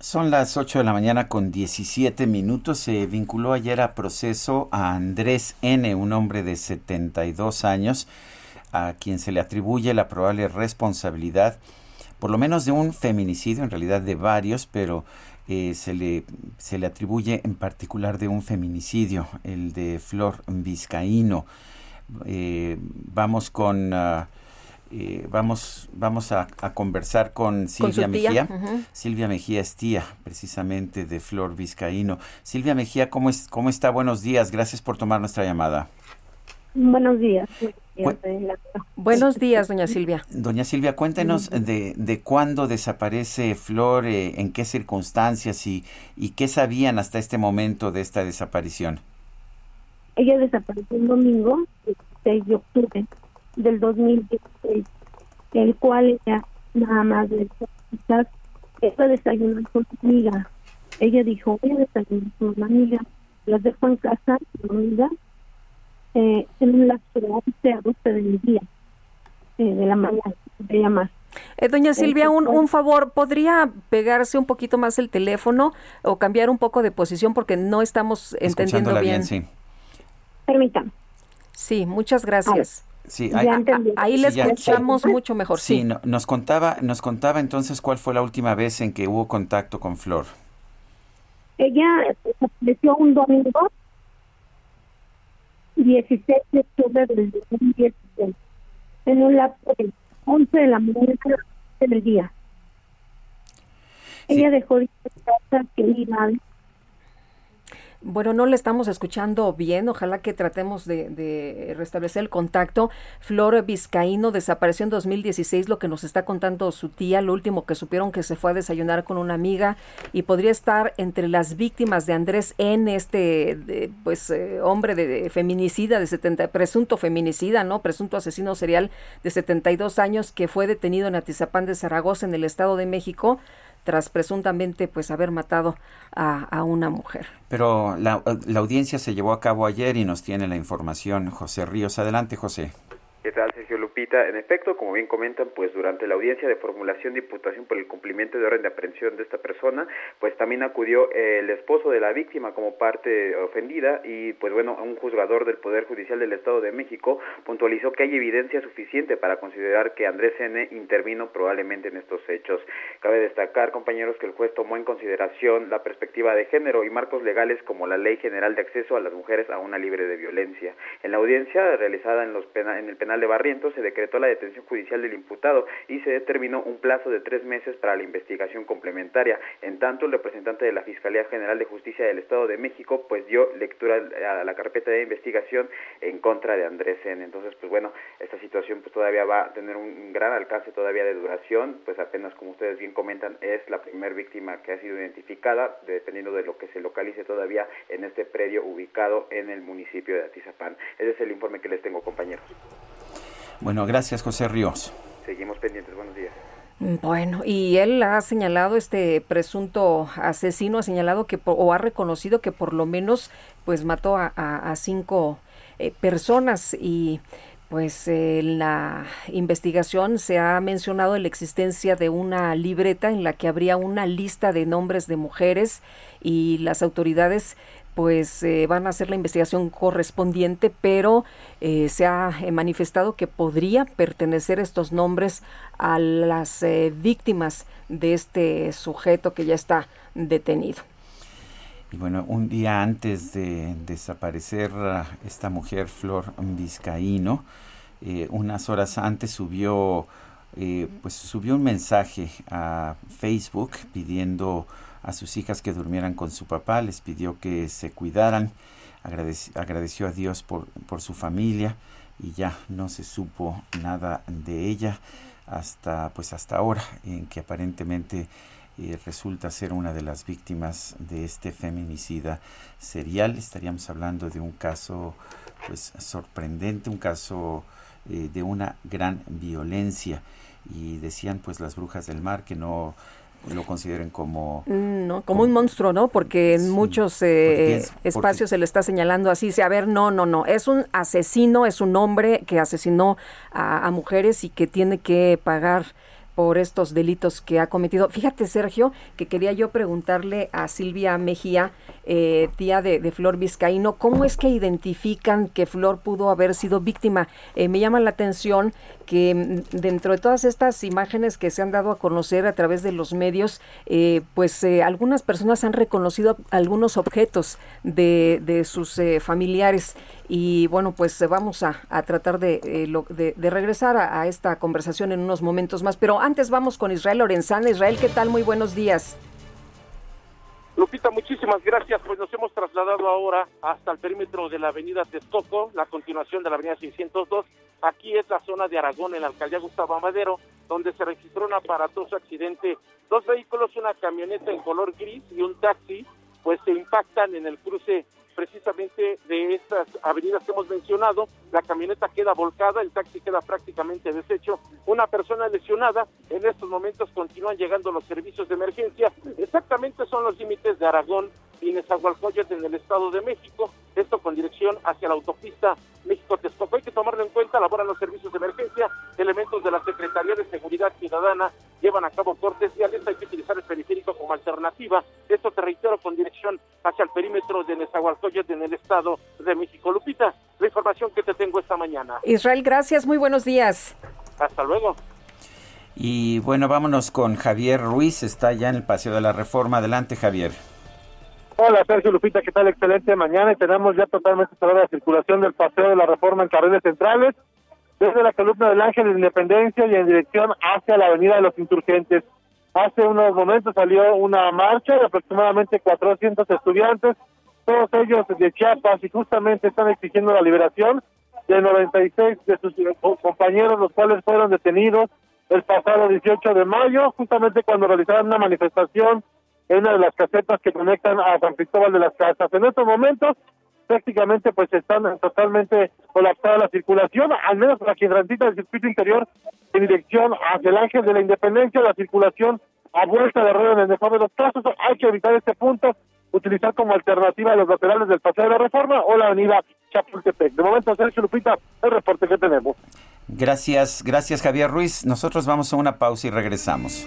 Son las 8 de la mañana con 17 minutos. Se vinculó ayer a proceso a Andrés N., un hombre de 72 años, a quien se le atribuye la probable responsabilidad, por lo menos de un feminicidio, en realidad de varios, pero eh, se, le, se le atribuye en particular de un feminicidio, el de Flor Vizcaíno. Eh, vamos con... Ah, eh, vamos, vamos a, conversar con Silvia Mejía. Silvia Mejía es tía, precisamente, de Flor Vizcaíno. Silvia Mejía, ¿cómo, es, ¿cómo está? Buenos días, gracias por tomar nuestra llamada. Buenos días. Buenos días, doña Silvia. Doña Silvia, cuéntenos de, de cuándo desaparece Flor, eh, en qué circunstancias y, y qué sabían hasta este momento de esta desaparición. Ella desapareció el domingo, el 6 de octubre del 2016, el cual ya nada más quizás Fue a desayunar con su amiga. Ella dijo, voy a desayunar con una amiga. Las dejo en casa, con amiga, eh, en un lapso de 11 a 12 del día, eh, de la mañana, de llamar. Eh, doña Silvia, un, un favor, ¿podría pegarse un poquito más el teléfono o cambiar un poco de posición porque no estamos entendiendo bien? sí. Permítame. Sí, muchas gracias. Sí, Ya ahí, entendí. Ahí Sí, ya. escuchamos mucho mejor. sí, Sí, no- nos contaba, nos contaba entonces cuál fue la última vez en que hubo contacto con Flor. Ella desapareció un domingo 16 de octubre del 2016 en un lapso de 11 de la mañana a 12 del día. Ella dejó de casa que iba a Bueno, no le estamos escuchando bien. Ojalá que tratemos de, de restablecer el contacto. Flor Vizcaíno desapareció en 2016, lo que nos está contando su tía. Lo último que supieron que se fue a desayunar con una amiga y podría estar entre las víctimas de Andrés N, este de, pues eh, hombre de, de feminicida de 70, presunto feminicida, ¿no? Presunto asesino serial de 72 años que fue detenido en Atizapán de Zaragoza, en el Estado de México tras presuntamente pues haber matado a, una mujer. Pero la audiencia se llevó a cabo ayer y nos tiene la información José Ríos. Adelante, José. ¿Qué tal, Sergio Lupita? En efecto, como bien comentan, pues durante la audiencia de formulación de imputación por el cumplimiento de orden de aprehensión de esta persona, pues también acudió el esposo de la víctima como parte ofendida y pues bueno, un juzgador del Poder Judicial del Estado de México puntualizó que hay evidencia suficiente para considerar que Andrés N. intervino probablemente en estos hechos. Cabe destacar, compañeros, que el juez tomó en consideración la perspectiva de género y marcos legales como la Ley General de Acceso a las Mujeres a una libre de violencia. En la audiencia realizada en, los pena, en el penal de Barrientos se decretó la detención judicial del imputado y se determinó un plazo de tres meses para la investigación complementaria. En tanto, el representante de la Fiscalía General de Justicia del Estado de México pues dio lectura a la carpeta de investigación en contra de Andrés. Entonces, pues bueno, esta situación pues todavía va a tener un gran alcance todavía de duración, pues apenas como ustedes bien comentan es la primer víctima que ha sido identificada, dependiendo de lo que se localice todavía en este predio ubicado en el municipio de Atizapán. Ese es el informe que les tengo, compañeros. Bueno, gracias, José Ríos. Seguimos pendientes. Buenos días. Bueno, y él ha señalado, este presunto asesino ha señalado que, por- o ha reconocido que por lo menos, pues mató a, a- a cinco eh, personas y pues eh, en la investigación se ha mencionado la existencia de una libreta en la que habría una lista de nombres de mujeres y las autoridades pues eh, van a hacer la investigación correspondiente, pero eh, se ha eh, manifestado que podría pertenecer estos nombres a las eh, víctimas de este sujeto que ya está detenido. Y bueno, un día antes de desaparecer ah, esta mujer, Flor Vizcaíno, unas horas antes subió, pues subió un mensaje a Facebook pidiendo a sus hijas que durmieran con su papá, les pidió que se cuidaran, agradec- agradeció a Dios por, por su familia y ya no se supo nada de ella hasta pues hasta ahora en que aparentemente eh, resulta ser una de las víctimas de este feminicida serial. Estaríamos hablando de un caso pues sorprendente, un caso eh, de una gran violencia y decían pues las brujas del mar que no lo consideren como Mm, No, como un monstruo, ¿no? Porque en muchos eh, es- porque- espacios se le está señalando así. dice, A ver, no, no, no. Es un asesino, es un hombre que asesinó a, a mujeres y que tiene que pagar por estos delitos que ha cometido. Fíjate, Sergio, que quería yo preguntarle a Silvia Mejía, eh, tía de, de Flor Vizcaíno, ¿cómo es que identifican que Flor pudo haber sido víctima? Eh, me llama la atención que mm, dentro de todas estas imágenes que se han dado a conocer a través de los medios, eh, pues eh, algunas personas han reconocido algunos objetos de, de sus eh, familiares y bueno, pues vamos a, a tratar de, eh, de, regresar a, a esta conversación en unos momentos más, pero antes vamos con Israel Lorenzana. Israel, ¿qué tal? Muy buenos días. Lupita, muchísimas gracias. Pues nos hemos trasladado ahora hasta el perímetro de la avenida Texcoco, la continuación de la avenida 602. Aquí es la zona de Aragón, en la alcaldía Gustavo Amadero, donde se registró un aparatoso accidente. Dos vehículos, una camioneta en color gris y un taxi, pues se impactan en el cruce precisamente de estas avenidas que hemos mencionado. La camioneta queda volcada, el taxi queda prácticamente deshecho. Una persona lesionada. En estos momentos continúan llegando los servicios de emergencia. Exactamente son los límites de Aragón y Nezahualcóyotl en el Estado de México. Esto con dirección hacia la autopista México-Texcoco. Hay que tomarlo en cuenta. Laboran los servicios de emergencia. Elementos de la Secretaría de Seguridad Ciudadana llevan a cabo cortes viales. Hay que utilizar el periférico como alternativa. Esto te reitero con dirección hacia el perímetro de Nezahualcóyotl en el Estado de México. Lupita, la información que te tengo esta mañana. Israel, gracias. Muy buenos días. Hasta luego. Y bueno, vámonos con Javier Ruiz. Está ya en el Paseo de la Reforma. Adelante, Javier. Hola Sergio Lupita, ¿qué tal? Excelente mañana y tenemos ya totalmente cerrada la circulación del Paseo de la Reforma en carriles centrales desde la columna del Ángel de Independencia y en dirección hacia la Avenida de los Insurgentes. Hace unos momentos salió una marcha de aproximadamente 400 estudiantes, todos ellos de Chiapas, y justamente están exigiendo la liberación de 96 de sus compañeros, los cuales fueron detenidos el pasado 18 de mayo, justamente cuando realizaron una manifestación en una de las casetas que conectan a San Cristóbal de las Casas. En estos momentos prácticamente pues están totalmente colapsada la circulación, al menos para quien transita el circuito interior en dirección hacia el Ángel de la Independencia, la circulación a vuelta de ruedas en el mejor de los casos, hay que evitar este punto, utilizar como alternativa los laterales del Paseo de la Reforma o la avenida Chapultepec. De momento, Sergio Lupita, el reporte que tenemos. Gracias, gracias Javier Ruiz. Nosotros vamos a una pausa y regresamos.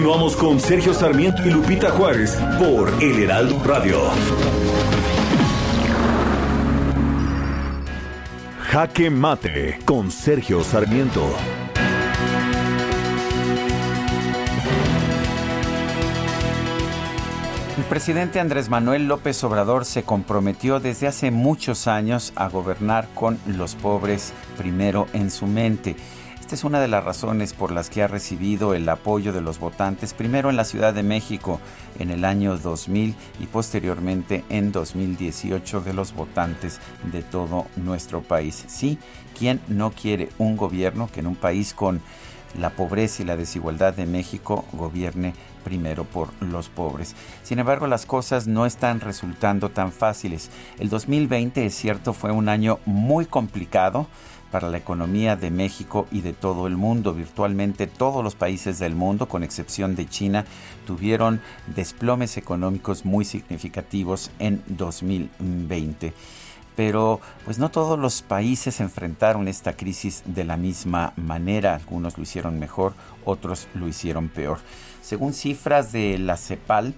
Continuamos con Sergio Sarmiento y Lupita Juárez por El Heraldo Radio. Jaque Mate con Sergio Sarmiento. El presidente Andrés Manuel López Obrador se comprometió desde hace muchos años a gobernar con los pobres primero en su mente. Esta es una de las razones por las que ha recibido el apoyo de los votantes, primero en la Ciudad de México en el año 2000 y posteriormente en 2018 de los votantes de todo nuestro país. Sí, ¿quién no quiere un gobierno que en un país con la pobreza y la desigualdad de México gobierne primero por los pobres. Sin embargo, las cosas no están resultando tan fáciles. El 2020, es cierto, fue un año muy complicado para la economía de México y de todo el mundo. Virtualmente todos los países del mundo, con excepción de China, tuvieron desplomes económicos muy significativos en 2020 pero pues no todos los países enfrentaron esta crisis de la misma manera. Algunos lo hicieron mejor, otros lo hicieron peor. Según cifras de la CEPAL,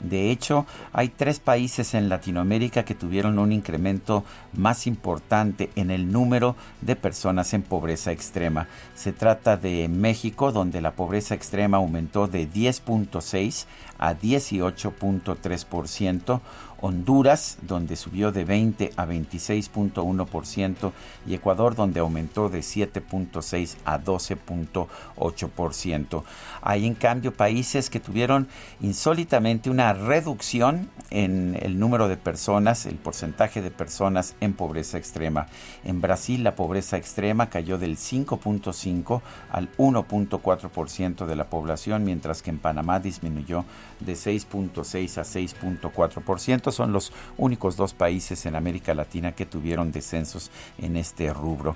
de hecho, hay tres países en Latinoamérica que tuvieron un incremento más importante en el número de personas en pobreza extrema. Se trata de México, donde la pobreza extrema aumentó de 10.6 a 18.3%, Honduras, donde subió de 20 a 26.1%, y Ecuador, donde aumentó de 7.6 a 12.8%. Hay en cambio países que tuvieron insólitamente una reducción en el número de personas, el porcentaje de personas en pobreza extrema. En Brasil la pobreza extrema cayó del 5.5 al 1.4% de la población, mientras que en Panamá disminuyó de 6.6 a 6.4%. Son los únicos dos países en América Latina que tuvieron descensos en este rubro.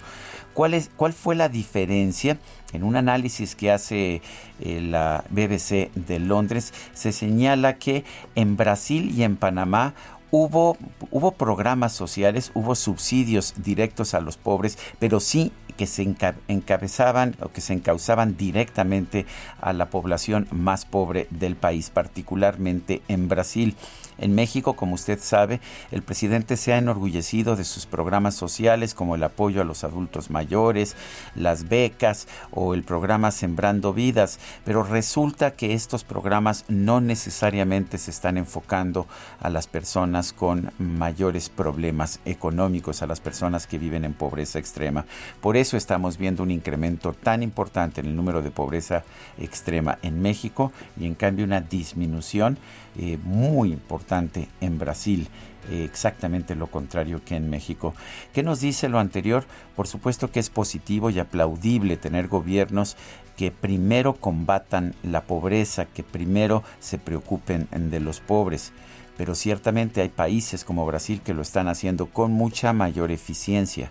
¿Cuál, es, cuál fue la diferencia? En un análisis que hace eh, la BBC de Londres, se señala que en Brasil y en Panamá hubo, hubo programas sociales, hubo subsidios directos a los pobres, pero sí que se encabezaban o que se encauzaban directamente a la población más pobre del país, particularmente en Brasil. En México, como usted sabe, el presidente se ha enorgullecido de sus programas sociales como el apoyo a los adultos mayores, las becas o el programa Sembrando Vidas, pero resulta que estos programas no necesariamente se están enfocando a las personas con mayores problemas económicos, a las personas que viven en pobreza extrema. Por eso estamos viendo un incremento tan importante en el número de pobreza extrema en México y en cambio una disminución eh, muy importante en Brasil eh, exactamente lo contrario que en México. ¿Qué nos dice lo anterior? Por supuesto que es positivo y aplaudible tener gobiernos que primero combatan la pobreza, que primero se preocupen de los pobres. Pero ciertamente hay países como Brasil que lo están haciendo con mucha mayor eficiencia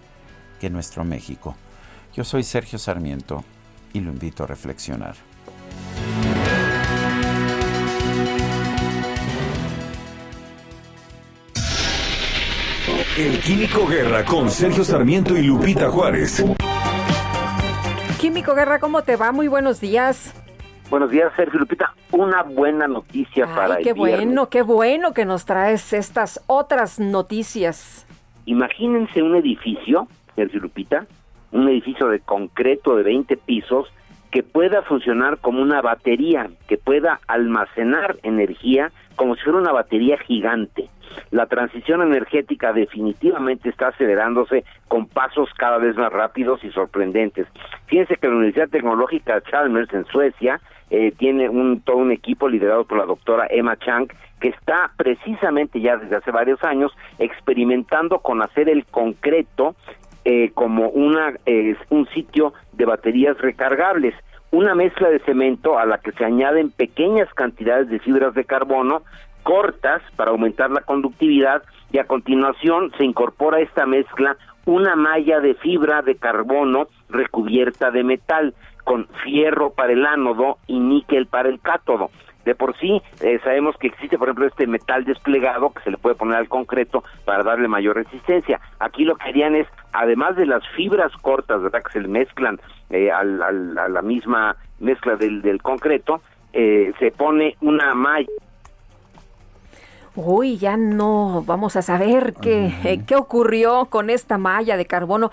que nuestro México. Yo soy Sergio Sarmiento y lo invito a reflexionar. El Químico Guerra con Sergio Sarmiento y Lupita Juárez. Químico Guerra, ¿cómo te va? Muy buenos días. Buenos días, Sergio Lupita. Una buena noticia para el qué bueno, qué bueno que nos traes estas otras noticias. Imagínense un edificio, Sergio Lupita, un edificio de concreto de 20 pisos que pueda funcionar como una batería, que pueda almacenar energía como si fuera una batería gigante. La transición energética definitivamente está acelerándose con pasos cada vez más rápidos y sorprendentes. Fíjense que la Universidad Tecnológica Chalmers en Suecia eh, tiene un, todo un equipo liderado por la doctora Emma Chang que está precisamente ya desde hace varios años experimentando con hacer el concreto eh, como una, eh, un sitio de baterías recargables una mezcla de cemento a la que se añaden pequeñas cantidades de fibras de carbono cortas para aumentar la conductividad y a continuación se incorpora a esta mezcla una malla de fibra de carbono recubierta de metal con fierro para el ánodo y níquel para el cátodo. De por sí eh, sabemos que existe, por ejemplo, este metal desplegado que se le puede poner al concreto para darle mayor resistencia. Aquí lo que harían es, además de las fibras cortas, ¿verdad? Que se le mezclan eh, al, a la misma mezcla del, del concreto, eh, se pone una malla Uy, ya no vamos a saber qué, qué ocurrió con esta malla de carbono.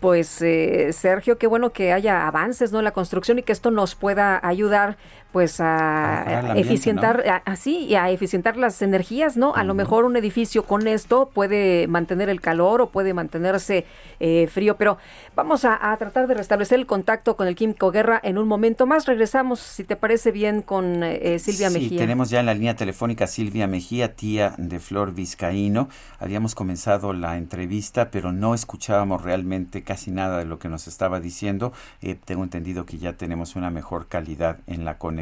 Pues eh, Sergio, qué bueno que haya avances ¿no? en la construcción y que esto nos pueda ayudar pues a, eficientar así y a eficientar las energías, ¿no? A lo mejor un edificio con esto puede mantener el calor o puede mantenerse eh, frío, pero vamos a, tratar de restablecer el contacto con el Químico Guerra en un momento más. Regresamos, si te parece bien, con eh, Silvia sí, Mejía. Tenemos ya en la línea telefónica Silvia Mejía, tía de Flor Vizcaíno. Habíamos comenzado la entrevista, pero no escuchábamos realmente casi nada de lo que nos estaba diciendo. Eh, tengo entendido que ya tenemos una mejor calidad en la conexión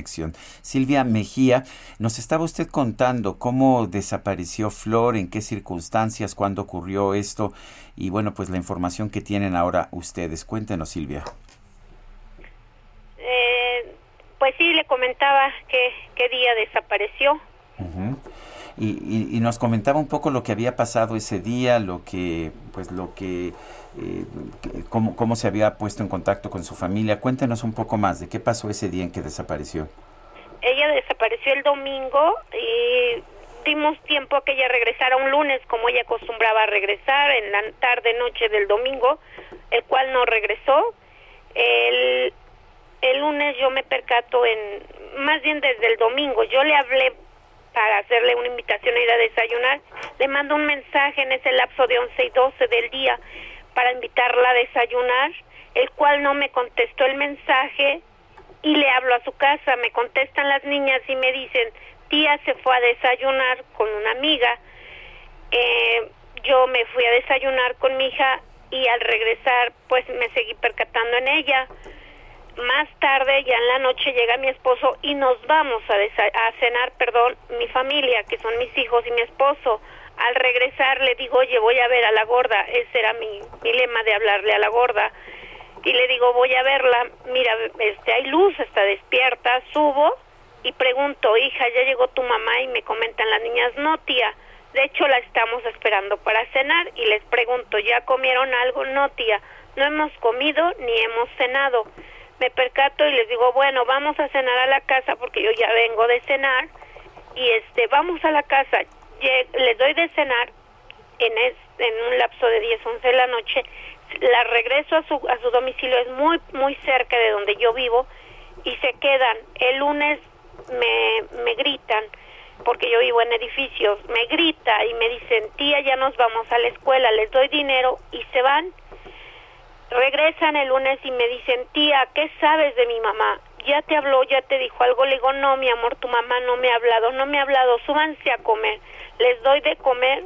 Silvia Mejía, nos estaba usted contando cómo desapareció Flor, en qué circunstancias, cuándo ocurrió esto y bueno, pues la información que tienen ahora ustedes. Cuéntenos, Silvia. Eh, pues sí, le comentaba que qué día desapareció. y, nos comentaba un poco lo que había pasado ese día, lo que, pues lo que eh, cómo, cómo se había puesto en contacto con su familia. Cuéntenos un poco más de qué pasó ese día en que desapareció. Ella desapareció el domingo y dimos tiempo a que ella regresara un lunes como ella acostumbraba a regresar en la tarde noche del domingo, el cual no regresó. El, el lunes yo me percato en, más bien desde el domingo, yo le hablé para hacerle una invitación a ir a desayunar, le mando un mensaje en ese lapso de 11 y 12 del día para invitarla a desayunar, el cual no me contestó el mensaje y le hablo a su casa, me contestan las niñas y me dicen, tía se fue a desayunar con una amiga, eh, yo me fui a desayunar con mi hija y al regresar pues me seguí percatando en ella. Más tarde, ya en la noche, llega mi esposo y nos vamos a, a cenar, perdón, mi familia, que son mis hijos y mi esposo. Al regresar le digo, oye, voy a ver a la gorda. Ese era mi, mi lema de hablarle a la gorda. Y le digo, voy a verla. Mira, este, hay luz, está despierta. Subo y pregunto, hija, ¿ya llegó tu mamá? Y me comentan las niñas, no, tía. De hecho, la estamos esperando para cenar. Y les pregunto, ¿ya comieron algo? No, tía. No hemos comido ni hemos cenado. Me percato y les digo, bueno, vamos a cenar a la casa porque yo ya vengo de cenar. Y este, vamos a la casa le doy de cenar en, en un lapso de 10, 11 de la noche, la regreso a su, a su domicilio, es muy, muy cerca de donde yo vivo, y se quedan. El lunes me, me gritan, porque yo vivo en edificios, me grita y me dicen, tía, ya nos vamos a la escuela, les doy dinero y se van. Regresan el lunes y me dicen, tía, ¿qué sabes de mi mamá? Ya te habló, ya te dijo algo. Le digo, no, mi amor, tu mamá no me ha hablado, no me ha hablado, súbanse a comer. Les doy de comer,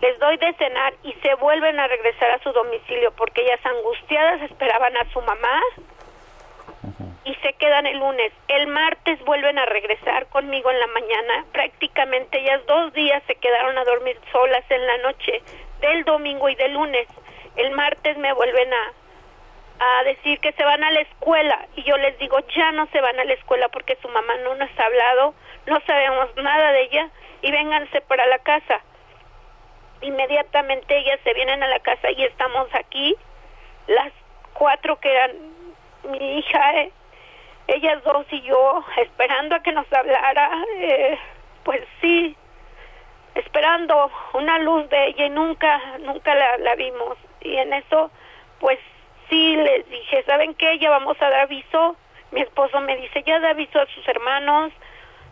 les doy de cenar y se vuelven a regresar a su domicilio porque ellas angustiadas esperaban a su mamá y se quedan el lunes. El martes vuelven a regresar conmigo en la mañana. Prácticamente ellas dos días se quedaron a dormir solas en la noche del domingo y del lunes. El martes me vuelven a, a decir que se van a la escuela y yo les digo ya no se van a la escuela porque su mamá no nos ha hablado, no sabemos nada de ella y vénganse para la casa. Inmediatamente ellas se vienen a la casa y estamos aquí, las cuatro que eran mi hija, eh, ellas dos y yo, esperando a que nos hablara, eh, pues sí, esperando una luz de ella y nunca, nunca la, la vimos. Y en eso, pues sí, les dije, ¿saben qué? Ya vamos a dar aviso. Mi esposo me dice, ya da aviso a sus hermanos,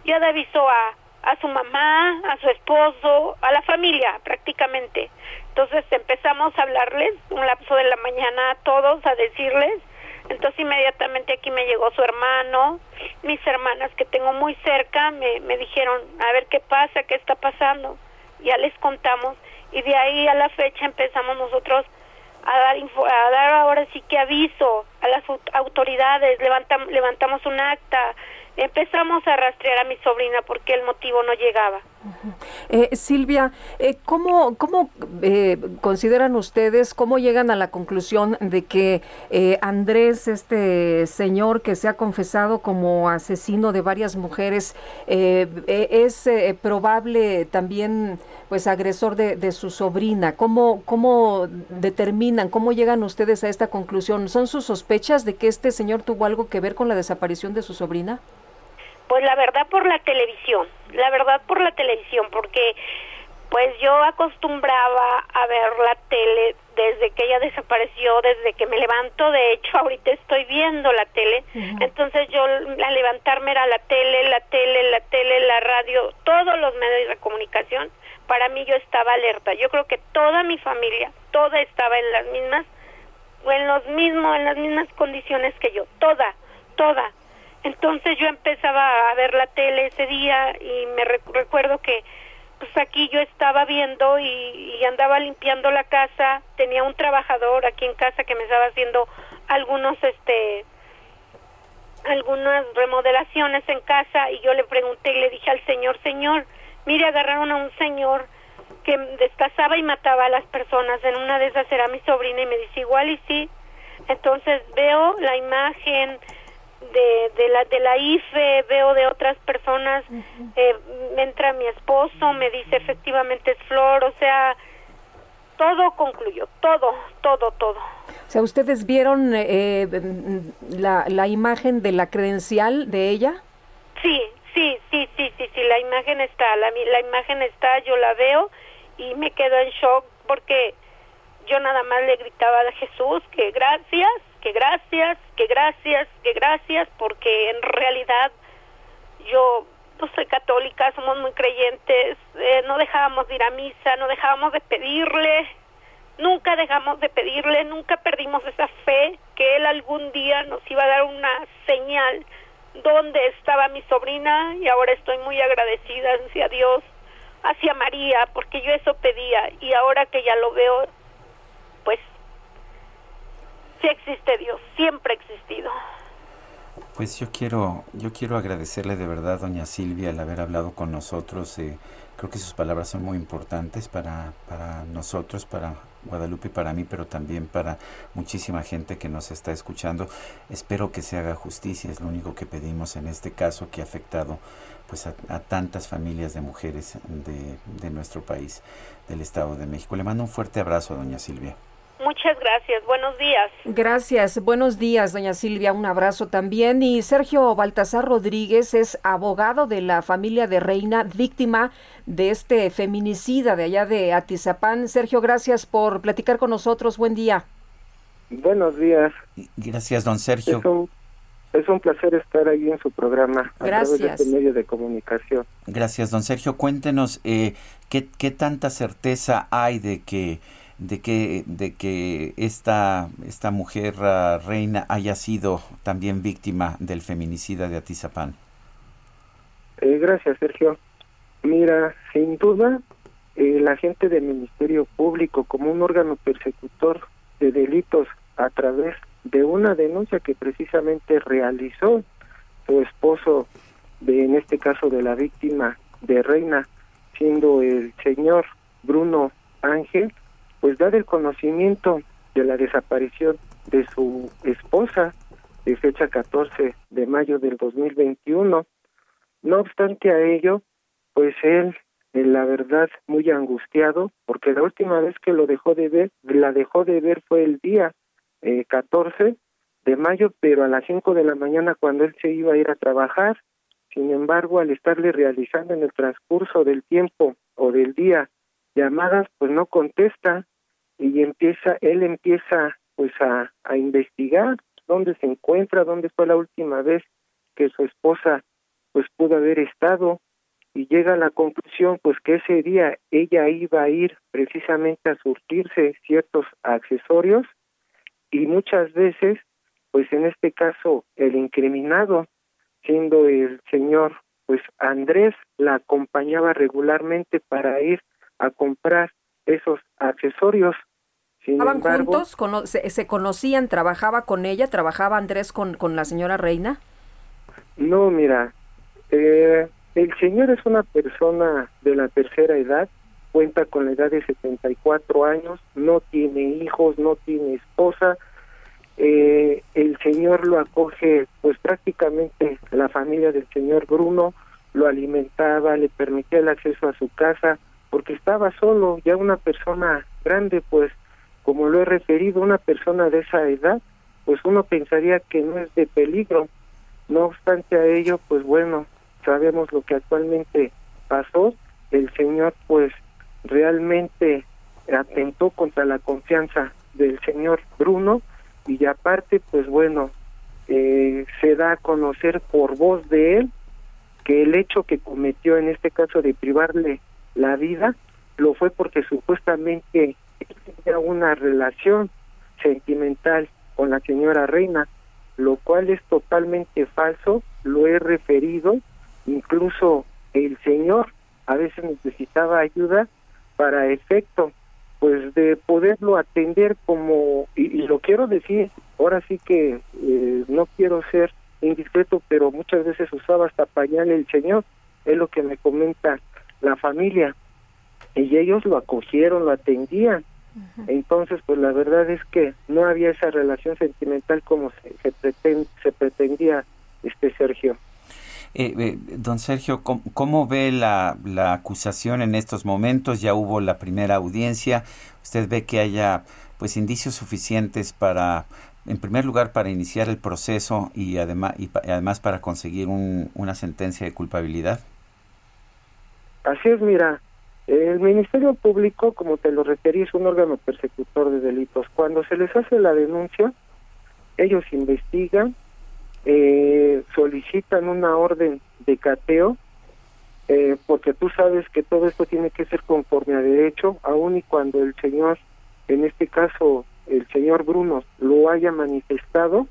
ya da aviso a, a su mamá, a su esposo, a la familia prácticamente. Entonces empezamos a hablarles un lapso de la mañana a todos, a decirles. Entonces inmediatamente aquí me llegó su hermano, mis hermanas que tengo muy cerca me, me dijeron, a ver qué pasa, qué está pasando. Ya les contamos y de ahí a la fecha empezamos nosotros a dar, a dar ahora sí que aviso a las autoridades, levantam, levantamos un acta, empezamos a rastrear a mi sobrina porque el motivo no llegaba. Eh, Silvia, eh, ¿cómo, cómo eh, consideran ustedes, cómo llegan a la conclusión de que eh, Andrés, este señor que se ha confesado como asesino de varias mujeres, eh, eh, es eh, probable también pues agresor de, de su sobrina? ¿Cómo, ¿Cómo determinan, cómo llegan ustedes a esta conclusión? ¿Son sus sospechas de que este señor tuvo algo que ver con la desaparición de su sobrina? Pues la verdad por la televisión, la verdad por la televisión, porque pues yo acostumbraba a ver la tele desde que ella desapareció, desde que me levanto, de hecho ahorita estoy viendo la tele, entonces yo al levantarme era la tele, la tele, la tele, la radio, todos los medios de comunicación, para mí yo estaba alerta, yo creo que toda mi familia, toda estaba en las mismas, o en los mismos, en las mismas condiciones que yo, toda, toda, entonces yo empezaba a ver la tele ese día y me rec recuerdo que pues aquí yo estaba viendo y, y, andaba limpiando la casa, tenía un trabajador aquí en casa que me estaba haciendo algunos este algunas remodelaciones en casa y yo le pregunté y le dije al señor, señor, mire agarraron a un señor que destazaba y mataba a las personas, en una de esas era mi sobrina y me dice igual y sí, entonces veo la imagen, de, de la de la IFE, veo de otras personas, uh -huh. eh, entra mi esposo, me dice efectivamente es Flor, o sea, todo concluyó, todo, todo, todo. O sea, ¿ustedes vieron eh, la, la imagen de la credencial de ella? Sí, sí, sí, sí, sí, sí, la imagen está, la, la imagen está, yo la veo y me quedo en shock porque yo nada más le gritaba a Jesús que gracias, que gracias, que gracias, que gracias, porque en realidad yo no soy católica, somos muy creyentes, eh, no dejábamos de ir a misa, no dejábamos de pedirle, nunca dejamos de pedirle, nunca perdimos esa fe que él algún día nos iba a dar una señal donde estaba mi sobrina y ahora estoy muy agradecida hacia Dios, hacia María, porque yo eso pedía y ahora que ya lo veo, pues sí existe Dios, siempre ha existido. Pues yo quiero, yo quiero agradecerle de verdad, doña Silvia, el haber hablado con nosotros. Eh, creo que sus palabras son muy importantes para, para nosotros, para Guadalupe y para mí, pero también para muchísima gente que nos está escuchando. Espero que se haga justicia, es lo único que pedimos en este caso que ha afectado pues a, a tantas familias de mujeres de, de nuestro país, del Estado de México. Le mando un fuerte abrazo, doña Silvia. Muchas gracias. Buenos días. Gracias. Buenos días, doña Silvia. Un abrazo también. Y Sergio Baltasar Rodríguez es abogado de la familia de Reina, víctima de este feminicida de allá de Atizapán. Sergio, gracias por platicar con nosotros. Buen día. Buenos días. Gracias, don Sergio. Es un, Es un placer estar ahí en su programa a través de este medio de comunicación. Gracias, don Sergio. Cuéntenos eh, ¿qué, qué tanta certeza hay de que de que de que esta esta mujer ah, reina haya sido también víctima del feminicida de Atizapán. Eh, gracias, Sergio. Mira, sin duda, eh, la gente del Ministerio Público como un órgano persecutor de delitos a través de una denuncia que precisamente realizó su esposo, de, en este caso de la víctima de Reina, siendo el señor Bruno Ángel, pues da el conocimiento de la desaparición de su esposa de fecha 14 de mayo del 2021. No obstante a ello, pues él, en la verdad, muy angustiado, porque la última vez que lo dejó de ver, la dejó de ver fue el día eh, 14 de mayo, pero a las 5 de la mañana cuando él se iba a ir a trabajar. Sin embargo, al estarle realizando en el transcurso del tiempo o del día llamadas, pues no contesta y empieza, él empieza pues a, a investigar dónde se encuentra, dónde fue la última vez que su esposa pues pudo haber estado y llega a la conclusión pues que ese día ella iba a ir precisamente a surtirse ciertos accesorios y muchas veces pues en este caso el incriminado siendo el señor pues Andrés la acompañaba regularmente para ir a comprar esos accesorios Sin ¿Estaban juntos? se, conocían? ¿Trabajaba con ella? ¿Trabajaba Andrés con, con la señora Reina? No, mira, eh, el señor es una persona de la tercera edad, cuenta con la edad de 74 años, no tiene hijos, no tiene esposa. Eh, el señor lo acoge, pues prácticamente la familia del señor Bruno lo alimentaba, le permitía el acceso a su casa, porque estaba solo, ya una persona grande, pues como lo he referido, una persona de esa edad, pues uno pensaría que no es de peligro. No obstante a ello, pues bueno, sabemos lo que actualmente pasó, el señor pues realmente atentó contra la confianza del señor Bruno y aparte pues bueno eh, se da a conocer por voz de él que el hecho que cometió en este caso de privarle la vida lo fue porque supuestamente tenía una relación sentimental con la señora Reina, lo cual es totalmente falso, lo he referido incluso el Señor a veces necesitaba ayuda para efecto pues de poderlo atender como y, lo quiero decir ahora sí que eh, no quiero ser indiscreto pero muchas veces usaba hasta pañal el señor es lo que me comenta la familia y ellos lo acogieron lo atendían entonces pues la verdad es que no había esa relación sentimental como se, se, se pretendía este Sergio eh, eh, don Sergio, ¿cómo, ve la, acusación en estos momentos? Ya hubo la primera audiencia. ¿Usted ve que haya pues indicios suficientes para, en primer lugar, para iniciar el proceso y además, y además para conseguir una sentencia de culpabilidad? Así es, mira, el Ministerio Público, como te lo referí, es un órgano persecutor de delitos. Cuando se les hace la denuncia, ellos investigan, eh, solicitan una orden de cateo, eh, porque tú sabes que todo esto tiene que ser conforme a derecho, aun y cuando el señor, en este caso el señor Bruno, lo haya manifestado,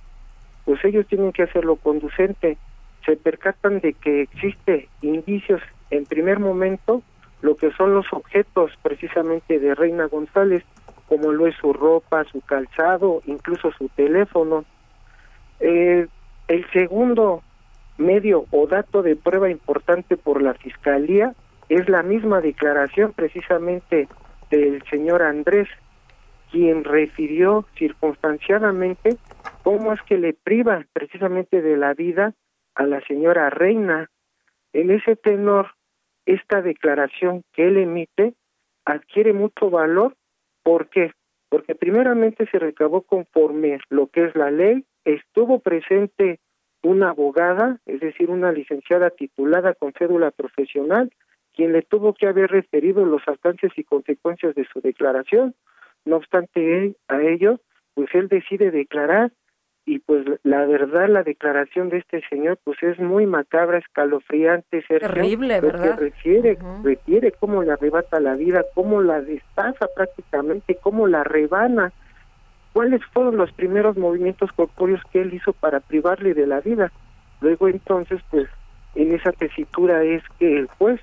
pues ellos tienen que hacerlo conducente. Se percatan de que existe indicios en primer momento, lo que son los objetos precisamente de Reina González, como lo es su ropa, su calzado, incluso su teléfono. Eh, el segundo medio o dato de prueba importante por la Fiscalía es la misma declaración precisamente del señor Andrés, quien refirió circunstanciadamente cómo es que le priva precisamente de la vida a la señora Reina. En ese tenor, esta declaración que él emite adquiere mucho valor. ¿Por qué? Porque primeramente se recabó conforme lo que es la ley estuvo presente una abogada, es decir, una licenciada titulada con cédula profesional, quien le tuvo que haber referido los alcances y consecuencias de su declaración. No obstante a ello, pues él decide declarar y pues la verdad la declaración de este señor pues es muy macabra, escalofriante, terrible, ¿verdad? refiere, refiere cómo le arrebata la vida, cómo la destaza prácticamente, cómo la rebana. ¿Cuáles fueron los primeros movimientos corpóreos que él hizo para privarle de la vida? Luego entonces, pues en esa tesitura es que el juez,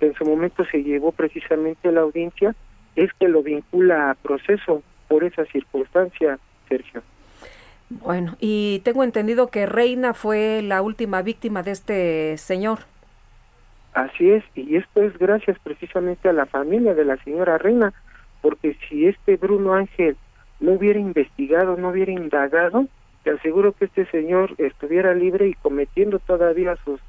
que en su momento se llevó precisamente a la audiencia, es que lo vincula a proceso por esa circunstancia, Sergio. Bueno, y tengo entendido que Reina fue la última víctima de este señor. Así es, y esto es gracias precisamente a la familia de la señora Reina, porque si este Bruno Ángel no hubiera investigado, no hubiera indagado, te aseguro que este señor estuviera libre y cometiendo todavía sus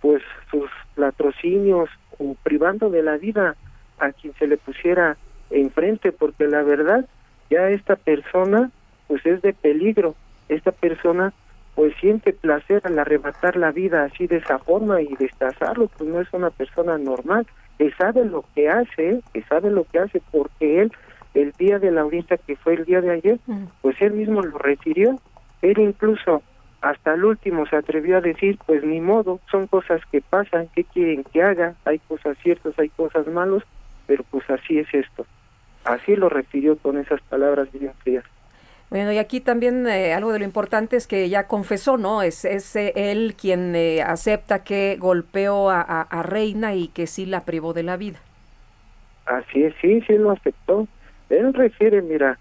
pues sus latrocinios o privando de la vida a quien se le pusiera enfrente, porque la verdad ya esta persona pues es de peligro. Esta persona pues siente placer al arrebatar la vida así de esa forma y destazarlo, pues no es una persona normal, que sabe lo que hace, que sabe lo que hace porque él el día de la audiencia que fue el día de ayer, pues él mismo lo refirió, él incluso hasta el último se atrevió a decir, pues ni modo, son cosas que pasan, ¿qué quieren que haga? Hay cosas ciertas, hay cosas malas, pero pues así es esto. Así lo refirió con esas palabras bien frías. Bueno, y aquí también eh, algo de lo importante es que ya confesó, ¿no? Es, es eh, él quien eh, acepta que golpeó a, a, Reina y que sí la privó de la vida. Así es, sí, sí lo aceptó. Él refiere, mira,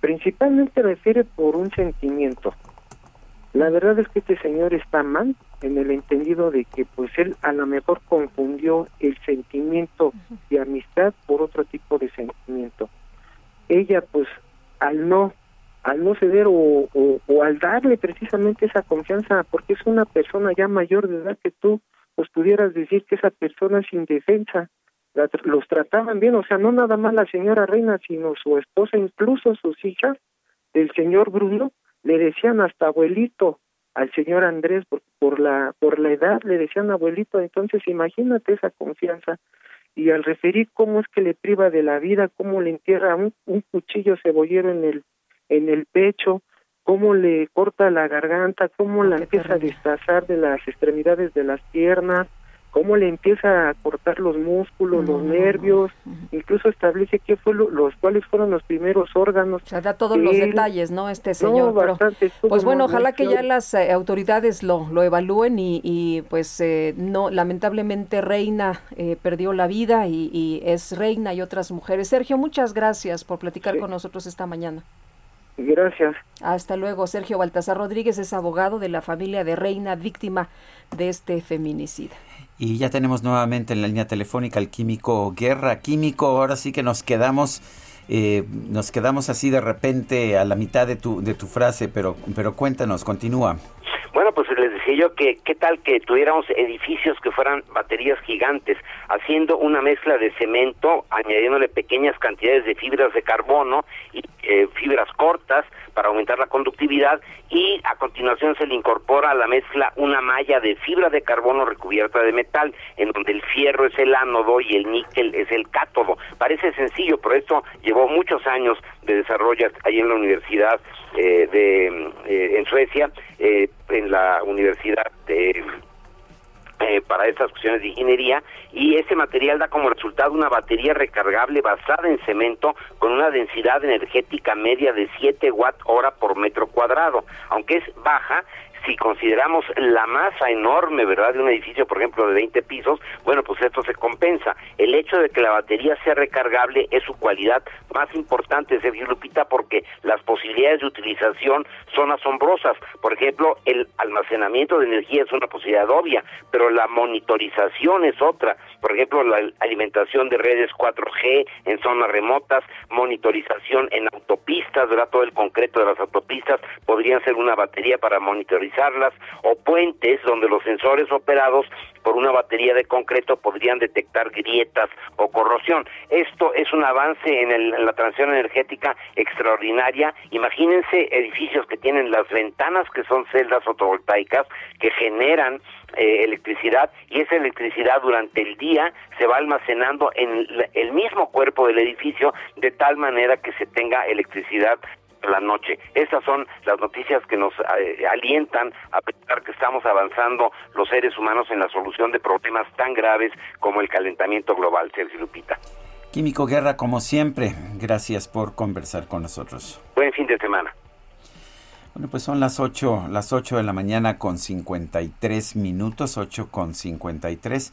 principalmente refiere por un sentimiento. La verdad es que este señor está mal en el entendido de que pues él a lo mejor confundió el sentimiento de amistad por otro tipo de sentimiento. Ella pues al no al no ceder o, o, al darle precisamente esa confianza, porque es una persona ya mayor de edad que tú, pues pudieras decir que esa persona es indefensa, los trataban bien, o sea, no nada más la señora Reina, sino su esposa, incluso sus hijas, del señor Bruno, le decían hasta abuelito al señor Andrés por, por la por la edad le decían abuelito. Entonces imagínate esa confianza. Y al referir cómo es que le priva de la vida cómo le entierra un, un cuchillo cebollero en el en el pecho, cómo le corta la garganta, cómo la empieza a destazar de las extremidades de las piernas, cómo le empieza a cortar los músculos, los nervios, incluso establece qué fue los cuáles fueron los primeros órganos. O sea, da todos los detalles, ¿no? Este señor. pues bueno, ojalá que ya las eh, autoridades lo, lo evalúen y, y pues eh, no, lamentablemente Reina eh, perdió la vida y, y, es Reina y otras mujeres. Sergio, muchas gracias por platicar con nosotros esta mañana. Gracias. Hasta luego. Sergio Baltasar Rodríguez es abogado de la familia de Reina, víctima de este feminicida. Y ya tenemos nuevamente en la línea telefónica al químico Guerra. Químico, ahora sí que nos quedamos, eh, nos quedamos así de repente a la mitad de tu, de tu frase, pero, pero cuéntanos, continúa. Bueno, pues les decía yo que qué tal que tuviéramos edificios que fueran baterías gigantes, haciendo una mezcla de cemento, añadiéndole pequeñas cantidades de fibras de carbono y eh, fibras cortas para aumentar la conductividad y a continuación se le incorpora a la mezcla una malla de fibra de carbono recubierta de metal, en donde el fierro es el ánodo y el níquel es el cátodo. Parece sencillo, pero esto llevó muchos años de desarrollo ahí en la universidad eh, de eh, en Suecia, eh, en la universidad de eh, para estas cuestiones de ingeniería y ese material da como resultado una batería recargable basada en cemento con una densidad energética media de 7 watt hora por metro cuadrado. Aunque es baja, si consideramos la masa enorme, ¿verdad?, de un edificio, por ejemplo, de 20 pisos, bueno, pues esto se compensa. El hecho de que la batería sea recargable es su cualidad más importante, Sergio Lupita, porque las posibilidades de utilización son asombrosas. Por ejemplo, el almacenamiento de energía es una posibilidad obvia, pero la monitorización es otra. Por ejemplo, la alimentación de redes 4G en zonas remotas, monitorización en autopistas, ¿verdad? Todo el concreto de las autopistas podrían ser una batería para monitorizar o puentes donde los sensores operados por una batería de concreto podrían detectar grietas o corrosión. Esto es un avance en, la transición energética extraordinaria. Imagínense edificios que tienen las ventanas que son celdas fotovoltaicas que generan eh, electricidad y esa electricidad durante el día se va almacenando en el mismo cuerpo del edificio de tal manera que se tenga electricidad la noche. Estas son las noticias que nos eh, alientan a pensar que estamos avanzando los seres humanos en la solución de problemas tan graves como el calentamiento global, Sergio Lupita. Químico Guerra, como siempre, gracias por conversar con nosotros. Buen fin de semana. Bueno, pues son las 8, las 8 de la mañana con 53 minutos, 8 con 53.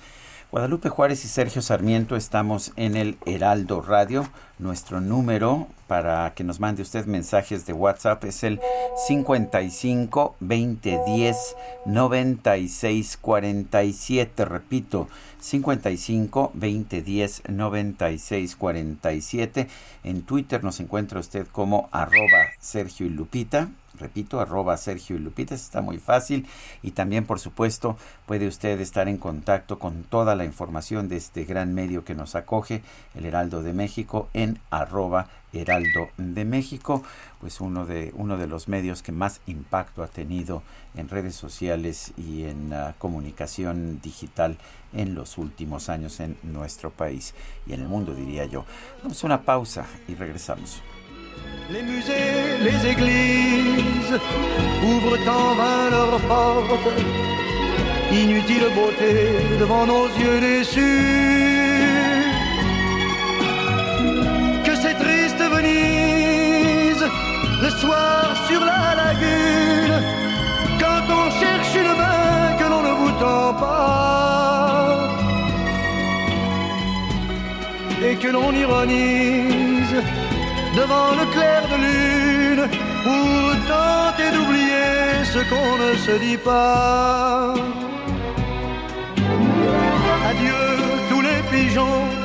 Guadalupe Juárez y Sergio Sarmiento estamos en el Heraldo Radio. Nuestro número para que nos mande usted mensajes de WhatsApp es el 55 2010 96 47. Repito, 55 2010 96 47. En Twitter nos encuentra usted como arroba Sergio y Lupita repito, arroba Sergio y Lupita, está muy fácil y también por supuesto puede usted estar en contacto con toda la información de este gran medio que nos acoge, el Heraldo de México, en arroba Heraldo de México, pues uno de, uno de los medios que más impacto ha tenido en redes sociales y en comunicación digital en los últimos años en nuestro país y en el mundo, diría yo. Vamos a una pausa y regresamos. Les musées, les églises ouvrent en vain leurs portes. Inutile beauté devant nos yeux déçus. Que c'est triste Venise, le soir sur la lagune, quand on cherche une main que l'on ne vous tend pas. Et que l'on ironise devant le clair de lune pour tenter d'oublier ce qu'on ne se dit pas. Adieu tous les pigeons.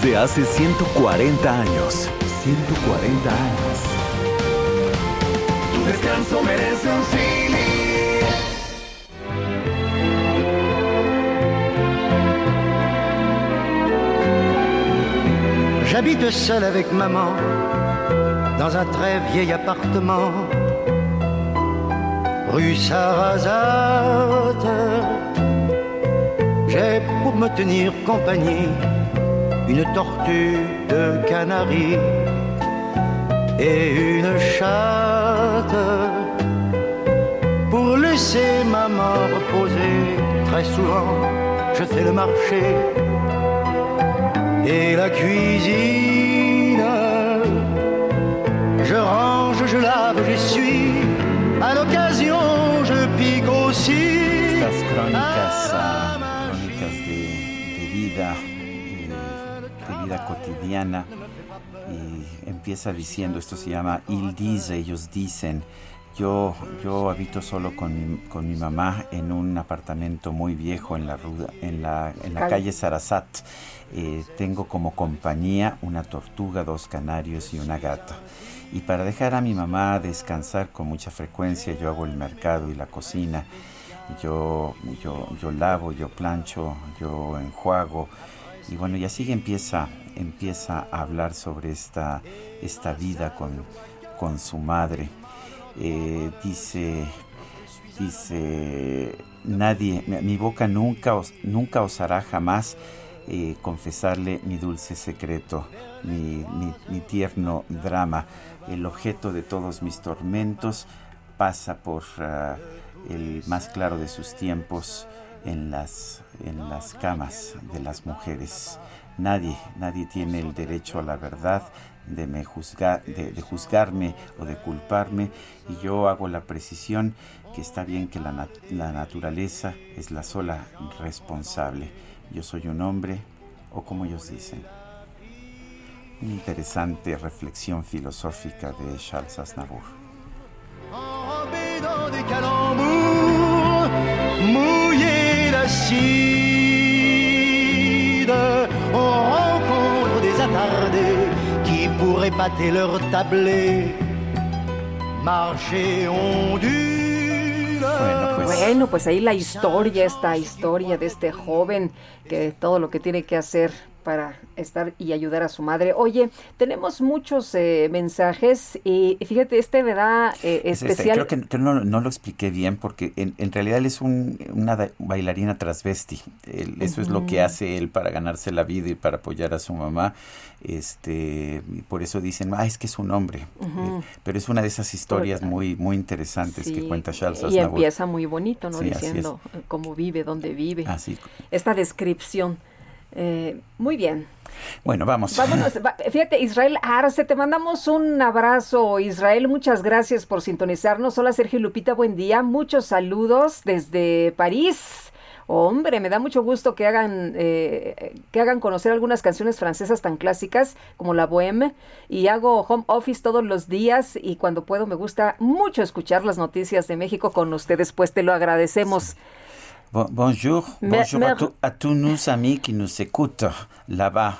Desde hace 140 años. 140 años. Tu descanso merece un J'habite seul avec maman dans un très vieil appartement rue Sarrazate. J'ai pour me tenir compagnie une tortue de Canaries et une chatte pour laisser maman reposer. Très souvent, je fais le marché et la cuisine. Je range, je lave, j'essuie. À l'occasion, je pique aussi. Estas crónicas, crónicas de, de vida vida cotidiana y empieza diciendo, esto se llama Il dice, ellos dicen, yo, yo habito solo con, con mi mamá en un apartamento muy viejo en la, ruda, en la, en la calle Sarasat. Eh, tengo como compañía una tortuga, dos canarios y una gata. Y para dejar a mi mamá descansar con mucha frecuencia, yo hago el mercado y la cocina. Yo, yo, yo lavo, yo plancho, yo enjuago, y bueno, y así empieza, empieza a hablar sobre esta, esta vida con, con su madre. Eh, dice, dice, nadie, mi boca nunca, nunca osará jamás eh, confesarle mi dulce secreto, mi, mi, tierno drama. El objeto de todos mis tormentos pasa por uh, el más claro de sus tiempos en las, en las camas de las mujeres. Nadie, nadie tiene el derecho a la verdad de, me juzgar, de, juzgarme o de culparme y yo hago la precisión que está bien que la, la naturaleza es la sola responsable. Yo soy un hombre o como ellos dicen. Una interesante reflexión filosófica de Charles Aznavour. des calembours mouillés d'acide. On rencontre des attardés qui pourraient pâter leur tablé, marcher ondule. Bueno, pues Bueno, pues ahí la historia, esta historia de este joven que todo lo que tiene que hacer para estar y ayudar a su madre. Oye, tenemos muchos eh, mensajes y fíjate, este me da eh, Es este, especial. creo que, que no, no lo expliqué bien porque en, en realidad él es un, una da- bailarina transvesti. Él- eso es lo que hace él para ganarse la vida y para apoyar a su mamá. Este, y por eso dicen, ah, es que es un hombre. Eh, pero es una de esas historias muy, muy interesantes que cuenta Charles y Aznavour. empieza muy bonito, ¿no? Sí, es. Diciendo eh, cómo vive, dónde vive. Así. Esta descripción. Eh, muy bien. Bueno, vamos. Vámonos. Fíjate, Israel Arce, te mandamos un abrazo. Israel, muchas gracias por sintonizarnos. Hola, Sergio y Lupita, buen día. Muchos saludos desde París. Hombre, me da mucho gusto que hagan eh, que hagan conocer algunas canciones francesas tan clásicas como la Bohème y hago home office todos los días y cuando puedo me gusta mucho escuchar las noticias de México con ustedes, pues te lo agradecemos. Bon- bonjour, Me- bonjour me- à, tous- à tous nos amis qui nous écoutent là-bas,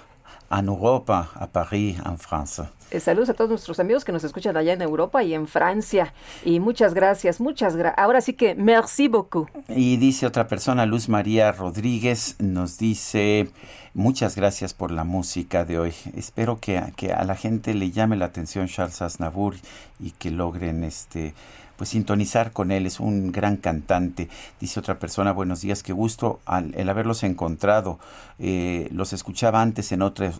en Europe, à Paris, en France. Eh, saludos a todos nuestros amigos que nos escuchan allá en Europa y en Francia. Y muchas gracias, muchas gracias. Ahora sí que merci beaucoup. Y dice otra persona, Luz María Rodríguez, nos dice, muchas gracias por la música de hoy. Espero que, a- que a la gente le llame la atención Charles Aznavour y que logren este pues sintonizar con él, es un gran cantante. Dice otra persona, buenos días, qué gusto al, el haberlos encontrado. Eh, los escuchaba antes en otra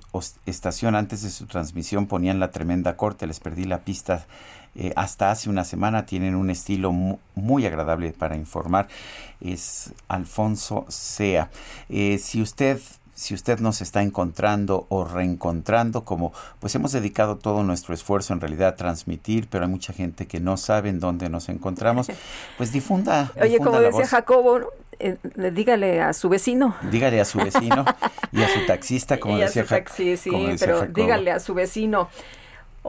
estación, antes de su transmisión ponían la tremenda corte, les perdí la pista eh, hasta hace una semana tienen un estilo mu- muy agradable para informar. Es Alfonso Sea. Eh, si usted si usted nos está encontrando o reencontrando, como pues hemos dedicado todo nuestro esfuerzo en realidad a transmitir, pero hay mucha gente que no sabe en dónde nos encontramos, pues difunda. Oye, difunda como la decía voz. Jacobo, eh, dígale a su vecino. Dígale a su vecino y a su taxista, como Y a decía su taxi, sí, como decía pero Jacobo. dígale a su vecino.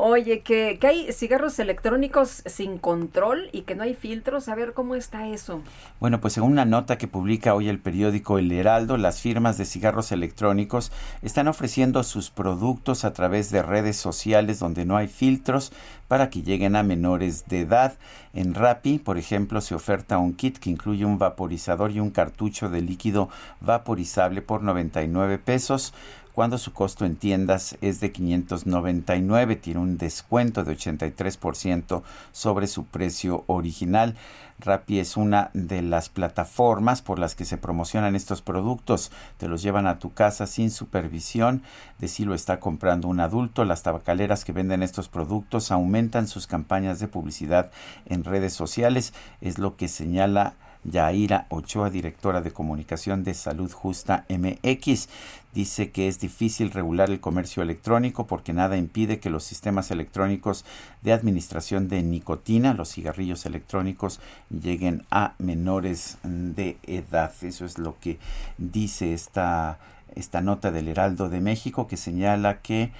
Oye, que, que hay cigarros electrónicos sin control y que no hay filtros. A ver, ¿cómo está eso? Bueno, pues según una nota que publica hoy el periódico El Heraldo, las firmas de cigarros electrónicos están ofreciendo sus productos a través de redes sociales donde no hay filtros para que lleguen a menores de edad. En Rappi, por ejemplo, se oferta un kit que incluye un vaporizador y un cartucho de líquido vaporizable por 99 pesos cuando su costo en tiendas es de 599, tiene un descuento de 83% sobre su precio original. Rappi es una de las plataformas por las que se promocionan estos productos. Te los llevan a tu casa sin supervisión de si lo está comprando un adulto. Las tabacaleras que venden estos productos aumentan sus campañas de publicidad en redes sociales, es lo que señala Yaira Ochoa, directora de comunicación de Salud Justa MX. Dice que es difícil regular el comercio electrónico porque nada impide que los sistemas electrónicos de administración de nicotina, los cigarrillos electrónicos, lleguen a menores de edad. Eso es lo que dice esta, esta nota del Heraldo de México que señala que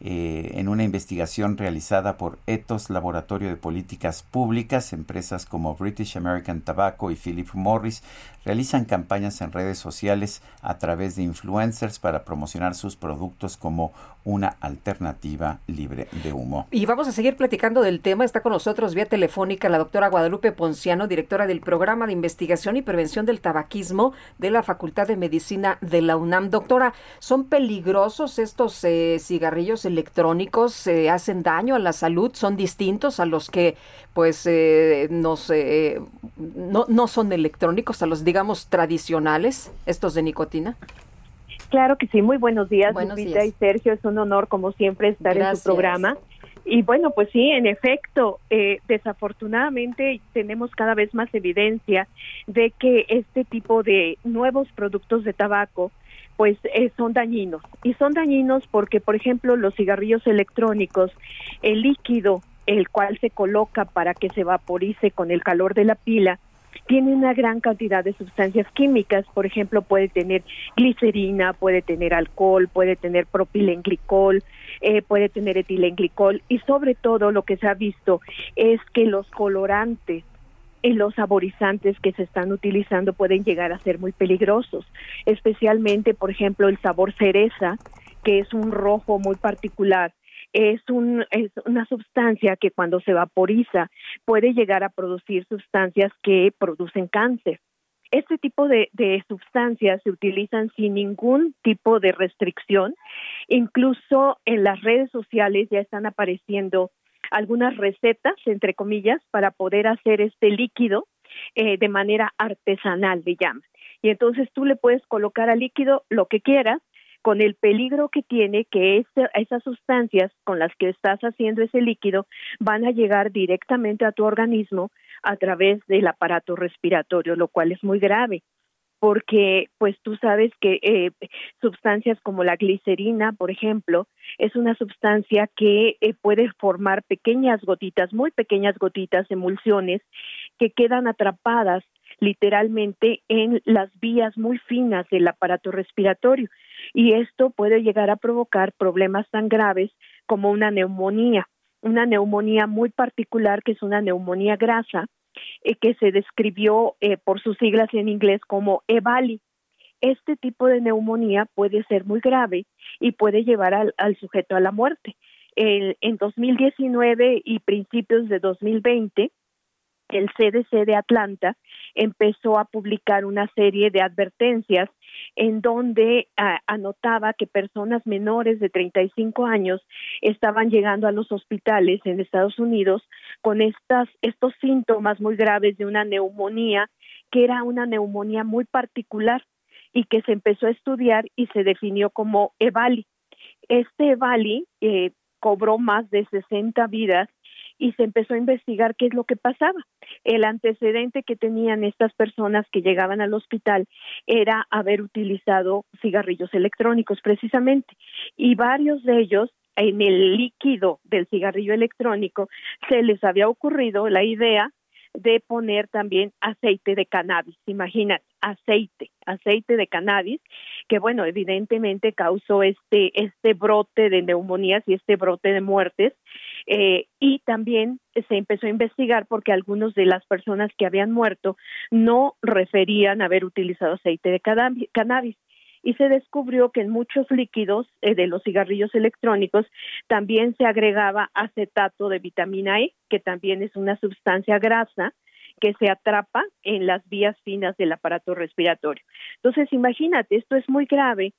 eh, en una investigación realizada por Ethos Laboratorio de Políticas Públicas, empresas como British American Tobacco y Philip Morris realizan campañas en redes sociales a través de influencers para promocionar sus productos como una alternativa libre de humo. Y vamos a seguir platicando del tema. Está con nosotros vía telefónica la doctora Guadalupe Ponciano, directora del Programa de Investigación y Prevención del Tabaquismo de la Facultad de Medicina de la UNAM. Doctora, ¿son peligrosos estos eh, cigarrillos electrónicos? ¿Se hacen daño a la salud? ¿Son distintos a los que pues eh, nos, eh, no, no son electrónicos, a los digamos tradicionales, estos de nicotina? Claro que sí, muy buenos días, Buenos Lupita días. y Sergio, es un honor como siempre estar en su programa. Y bueno, pues sí, en efecto, eh, desafortunadamente tenemos cada vez más evidencia de que este tipo de nuevos productos de tabaco pues eh, son dañinos. Y son dañinos porque, por ejemplo, los cigarrillos electrónicos, el líquido, el cual se coloca para que se vaporice con el calor de la pila, tiene una gran cantidad de sustancias químicas, por ejemplo, puede tener glicerina, puede tener alcohol, puede tener propilenglicol, eh, puede tener etilenglicol y sobre todo lo que se ha visto es que los colorantes los saborizantes que se están utilizando pueden llegar a ser muy peligrosos, especialmente, por ejemplo, el sabor cereza, que es un rojo muy particular. Es, un, es una sustancia que cuando se vaporiza puede llegar a producir sustancias que producen cáncer. Este tipo de, sustancias se utilizan sin ningún tipo de restricción. Incluso en las redes sociales ya están apareciendo algunas recetas, entre comillas, para poder hacer este líquido eh, de manera artesanal, le llaman. Y entonces tú le puedes colocar al líquido lo que quieras, con el peligro que tiene que esas sustancias con las que estás haciendo ese líquido van a llegar directamente a tu organismo a través del aparato respiratorio, lo cual es muy grave porque pues tú sabes que eh, sustancias como la glicerina, por ejemplo, es una sustancia que eh, puede formar pequeñas gotitas, muy pequeñas gotitas, emulsiones, que quedan atrapadas literalmente en las vías muy finas del aparato respiratorio y esto puede llegar a provocar problemas tan graves como una neumonía, una neumonía muy particular que es una neumonía grasa eh, que se describió eh, por sus siglas en inglés como EVALI. Este tipo de neumonía puede ser muy grave y puede llevar al, sujeto a la muerte. En 2019 y principios de 2020, el CDC de Atlanta empezó a publicar una serie de advertencias en donde ah, anotaba que personas menores de 35 años estaban llegando a los hospitales en Estados Unidos con estas, estos síntomas muy graves de una neumonía, que era una neumonía muy particular y que se empezó a estudiar y se definió como EVALI. Este EVALI eh, cobró más de 60 vidas y se empezó a investigar qué es lo que pasaba. El antecedente que tenían estas personas que llegaban al hospital era haber utilizado cigarrillos electrónicos precisamente y varios de ellos en el líquido del cigarrillo electrónico se les había ocurrido la idea de poner también aceite de cannabis. Imagínate, aceite, aceite de cannabis, que bueno, evidentemente causó este, este brote de neumonías y este brote de muertes. Eh, y también se empezó a investigar porque algunos de las personas que habían muerto no referían haber utilizado aceite de cannabis y se descubrió que en muchos líquidos eh, de los cigarrillos electrónicos también se agregaba acetato de vitamina E, que también es una sustancia grasa que se atrapa en las vías finas del aparato respiratorio. Entonces, imagínate, esto es muy grave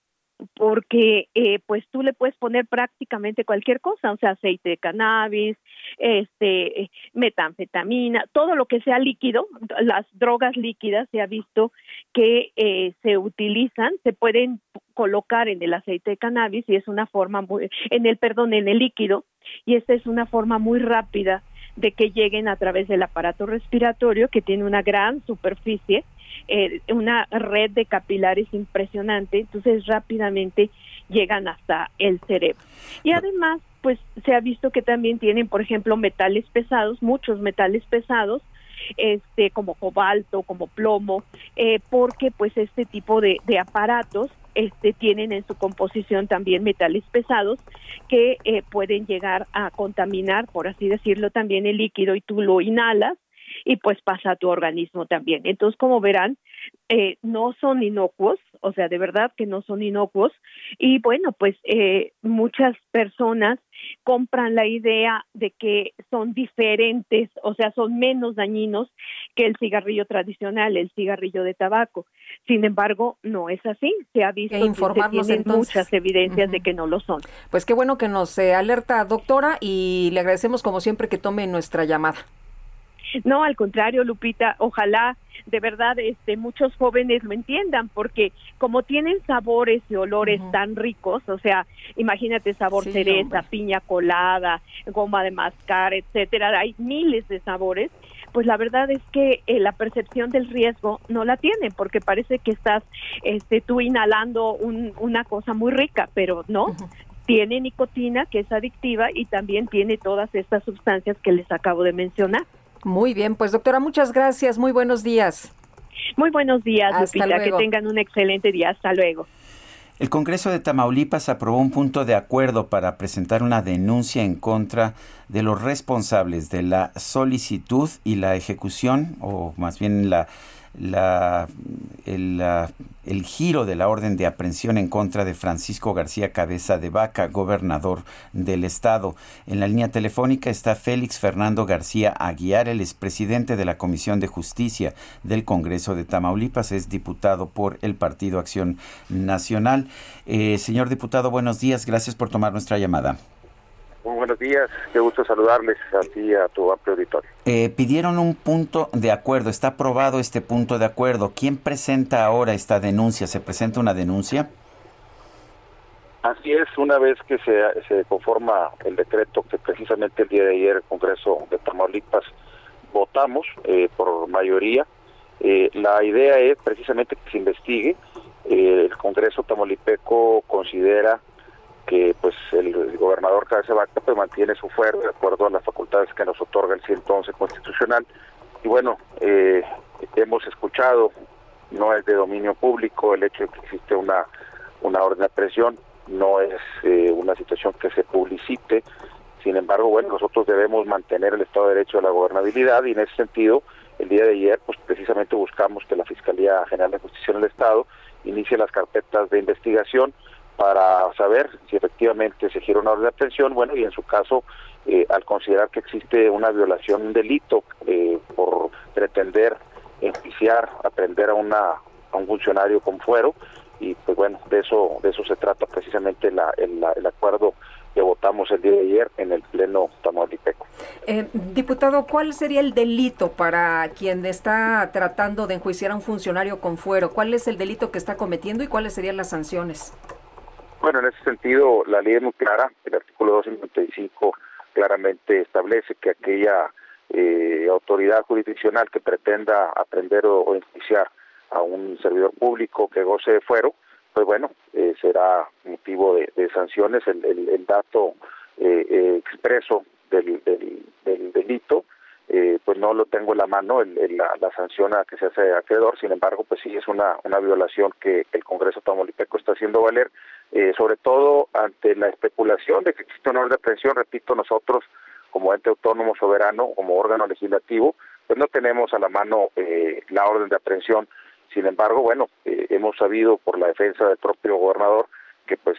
porque eh, pues tú le puedes poner prácticamente cualquier cosa, o sea, aceite de cannabis, este, metanfetamina, todo lo que sea líquido, las drogas líquidas se ha visto que eh, se utilizan, se pueden colocar en el aceite de cannabis y es una forma en el perdón, en el líquido y esta es una forma muy rápida de que lleguen a través del aparato respiratorio que tiene una gran superficie eh, una red de capilares impresionante, entonces rápidamente llegan hasta el cerebro. Y además, pues se ha visto que también tienen, por ejemplo, metales pesados, muchos metales pesados, este como cobalto, como plomo, eh, porque pues este tipo de, aparatos este, tienen en su composición también metales pesados que eh, pueden llegar a contaminar, por así decirlo, también el líquido y tú lo inhalas y pues pasa a tu organismo también. Entonces, como verán, eh, no son inocuos, o sea, de verdad que no son inocuos. Y bueno, pues eh, muchas personas compran la idea de que son diferentes, o sea, son menos dañinos que el cigarrillo tradicional, el cigarrillo de tabaco. Sin embargo, no es así. Se ha visto que tienen muchas evidencias de que no lo son. Pues qué bueno que nos eh, alerta, doctora, y le agradecemos como siempre que tome nuestra llamada. No, al contrario, Lupita, ojalá de verdad este muchos jóvenes lo entiendan porque como tienen sabores y olores tan ricos, o sea, imagínate sabor cereza, piña colada, goma de mascar, etcétera, hay miles de sabores pues la verdad es que eh, la percepción del riesgo no la tienen porque parece que estás este tú inhalando una cosa muy rica, pero no, tiene nicotina que es adictiva y también tiene todas estas sustancias que les acabo de mencionar. Muy bien, pues doctora, muchas gracias. Muy buenos días. Muy buenos días, Lupita. Que tengan un excelente día. Hasta luego. El Congreso de Tamaulipas aprobó un punto de acuerdo para presentar una denuncia en contra de los responsables de la solicitud y la ejecución, o más bien la la, el, giro de la orden de aprehensión en contra de Francisco García Cabeza de Vaca, gobernador del estado. En la línea telefónica está Félix Fernando García Aguiar, el expresidente de la Comisión de Justicia del Congreso de Tamaulipas, es diputado por el Partido Acción Nacional. Eh, señor diputado, buenos días, gracias por tomar nuestra llamada. Muy buenos días, qué gusto saludarles a ti y a tu amplio auditorio. Eh, pidieron un punto de acuerdo, está aprobado este punto de acuerdo. ¿Quién presenta ahora esta denuncia? ¿Se presenta una denuncia? Así es, una vez que se, se conforma el decreto que precisamente el día de ayer el Congreso de Tamaulipas votamos eh, por mayoría, eh, la idea es precisamente que se investigue. el Congreso tamaulipeco considera que pues el, gobernador Cabeza Vaca pues, mantiene su fuero de acuerdo a las facultades que nos otorga el 111 constitucional. Y bueno eh, hemos escuchado no es de dominio público el hecho de que existe una una orden de presión no es eh, una situación que se publicite. Sin embargo bueno nosotros debemos mantener el Estado de Derecho de la gobernabilidad y en ese sentido el día de ayer pues precisamente buscamos que la Fiscalía General de Justicia en el Estado inicie las carpetas de investigación para saber si efectivamente se gira una orden de aprehensión, bueno, y en su caso, eh, al considerar que existe una violación, un delito eh, por pretender enjuiciar, aprender a, una, a un funcionario con fuero, y pues bueno, de eso, de eso se trata precisamente la, el, el acuerdo que votamos el día de ayer en el Pleno Tamaulipeco. Eh, diputado, ¿cuál sería el delito para quien está tratando de enjuiciar a un funcionario con fuero? ¿Cuál es el delito que está cometiendo y cuáles serían las sanciones? Bueno, en ese sentido, la ley es muy clara. El artículo 255 claramente establece que aquella eh, autoridad jurisdiccional que pretenda aprender o, enjuiciar a un servidor público que goce de fuero, pues bueno, eh, será motivo de, sanciones. El, dato eh, expreso del, delito eh, pues no lo tengo en la mano el, la, la, sanción a que se hace acreedor, sin embargo, pues sí es una, una violación que el Congreso Tamaulipeco está haciendo valer, eh, sobre todo ante la especulación de que existe una orden de aprehensión, repito, nosotros como ente autónomo soberano, como órgano legislativo, pues no tenemos a la mano eh, la orden de aprehensión, sin embargo, bueno, hemos sabido por la defensa del propio gobernador que pues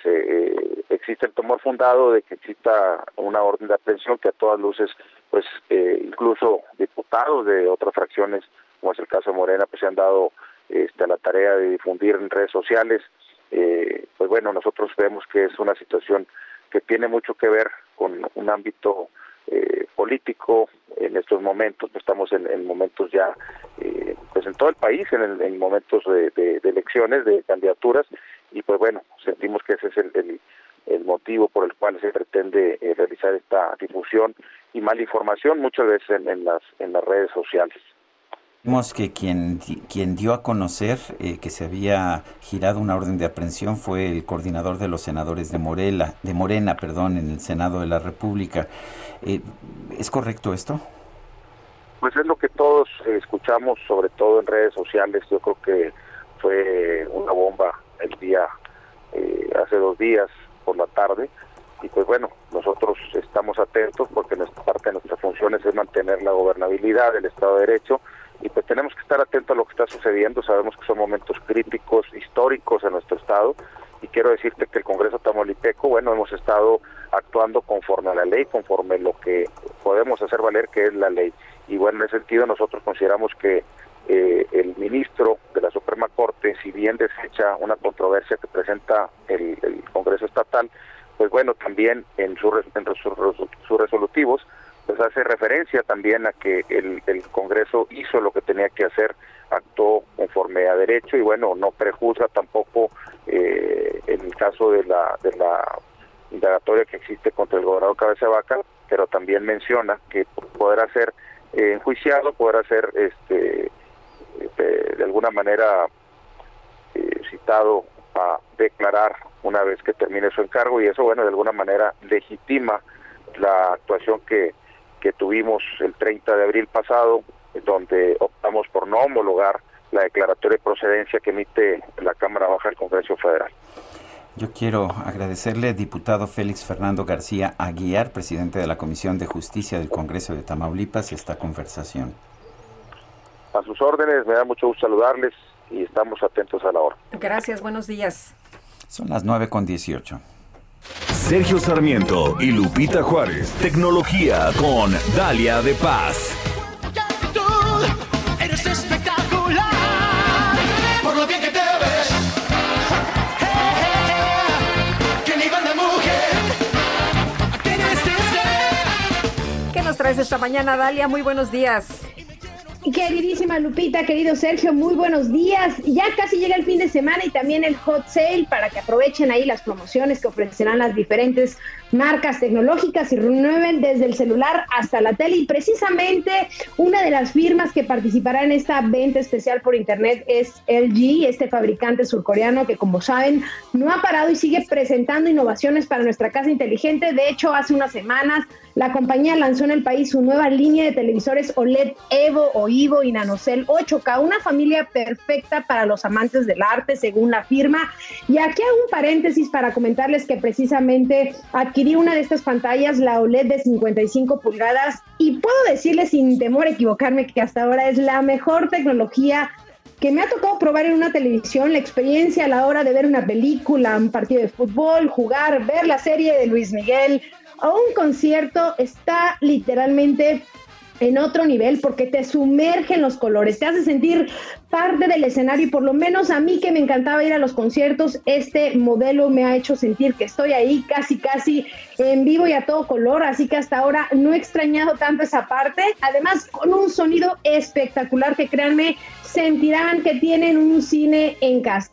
existe el temor fundado de que exista una orden de aprehensión que a todas luces pues eh, incluso diputados de otras fracciones, como es el caso de Morena, pues se han dado este, la tarea de difundir en redes sociales. Eh, pues bueno, nosotros vemos que es una situación que tiene mucho que ver con un ámbito eh, político en estos momentos, pues estamos en, momentos ya, eh, pues en todo el país, en, momentos de, elecciones, de candidaturas, y pues bueno, sentimos que ese es el, el motivo por el cual se pretende realizar esta difusión y mala información muchas veces en, las en las redes sociales. Vimos que quien, quien dio a conocer eh, que se había girado una orden de aprehensión fue el coordinador de los senadores de Morela, de Morena, perdón, en el Senado de la República. Eh, ¿Es correcto esto? Pues es lo que todos escuchamos, sobre todo en redes sociales. Yo creo que fue una bomba el día, eh, hace dos días por la tarde, y pues bueno, nosotros estamos atentos porque nuestra parte de nuestras funciones es mantener la gobernabilidad del Estado de Derecho. Y pues tenemos que estar atentos a lo que está sucediendo, sabemos que son momentos críticos, históricos en nuestro Estado. Y quiero decirte que el Congreso Tamaulipeco, bueno, hemos estado actuando conforme a la ley, conforme lo que podemos hacer valer que es la ley. Y bueno, en ese sentido nosotros consideramos que eh, el ministro de la Suprema Corte, si bien desecha una controversia que presenta el, el Congreso Estatal, pues bueno, también en, sus resolutivos, pues hace referencia también a que el, Congreso hizo lo que tenía que hacer, actuó conforme a derecho y bueno, no prejuzga tampoco eh, en el caso de la, de la indagatoria que existe contra el gobernador Cabeza Vaca, pero también menciona que podrá ser eh, enjuiciado, podrá ser este, de, alguna manera eh, citado a declarar una vez que termine su encargo y eso, bueno, de alguna manera legitima la actuación que, que tuvimos el 30 de abril pasado, donde optamos por no homologar la declaratoria de procedencia que emite la Cámara Baja del Congreso Federal. Yo quiero agradecerle, diputado Félix Fernando García Aguiar, presidente de la Comisión de Justicia del Congreso de Tamaulipas, esta conversación. A sus órdenes, me da mucho gusto saludarles y estamos atentos a la hora. Gracias, buenos días. Son las 9 con 18. Sergio Sarmiento y Lupita Juárez. Tecnología con Dalia de Paz. Eres espectacular por lo bien que te ves. ¿Qué nivel de mujer tienes ese? ¿Qué nos traes esta mañana, Dalia? Muy buenos días. Queridísima Lupita, querido Sergio, muy buenos días. Ya casi llega el fin de semana y también el hot sale para que aprovechen ahí las promociones que ofrecerán las diferentes marcas tecnológicas y renueven desde el celular hasta la tele. Y precisamente una de las firmas que participará en esta venta especial por internet es LG, este fabricante surcoreano que como saben no ha parado y sigue presentando innovaciones para nuestra casa inteligente. De hecho, hace unas semanas la compañía lanzó en el país su nueva línea de televisores OLED Evo o Ivo y NanoCell 8K, una familia perfecta para los amantes del arte, según la firma. Y aquí hago un paréntesis para comentarles que precisamente adquirí una de estas pantallas, la OLED de 55 pulgadas, y puedo decirles sin temor a equivocarme que hasta ahora es la mejor tecnología que me ha tocado probar en una televisión, la experiencia a la hora de ver una película, un partido de fútbol, jugar, ver la serie de Luis Miguel. O un concierto está literalmente en otro nivel porque te sumerge en los colores, te hace sentir parte del escenario y por lo menos a mí que me encantaba ir a los conciertos, este modelo me ha hecho sentir que estoy ahí casi casi en vivo y a todo color, así que hasta ahora no he extrañado tanto esa parte, además con un sonido espectacular que créanme sentirán que tienen un cine en casa.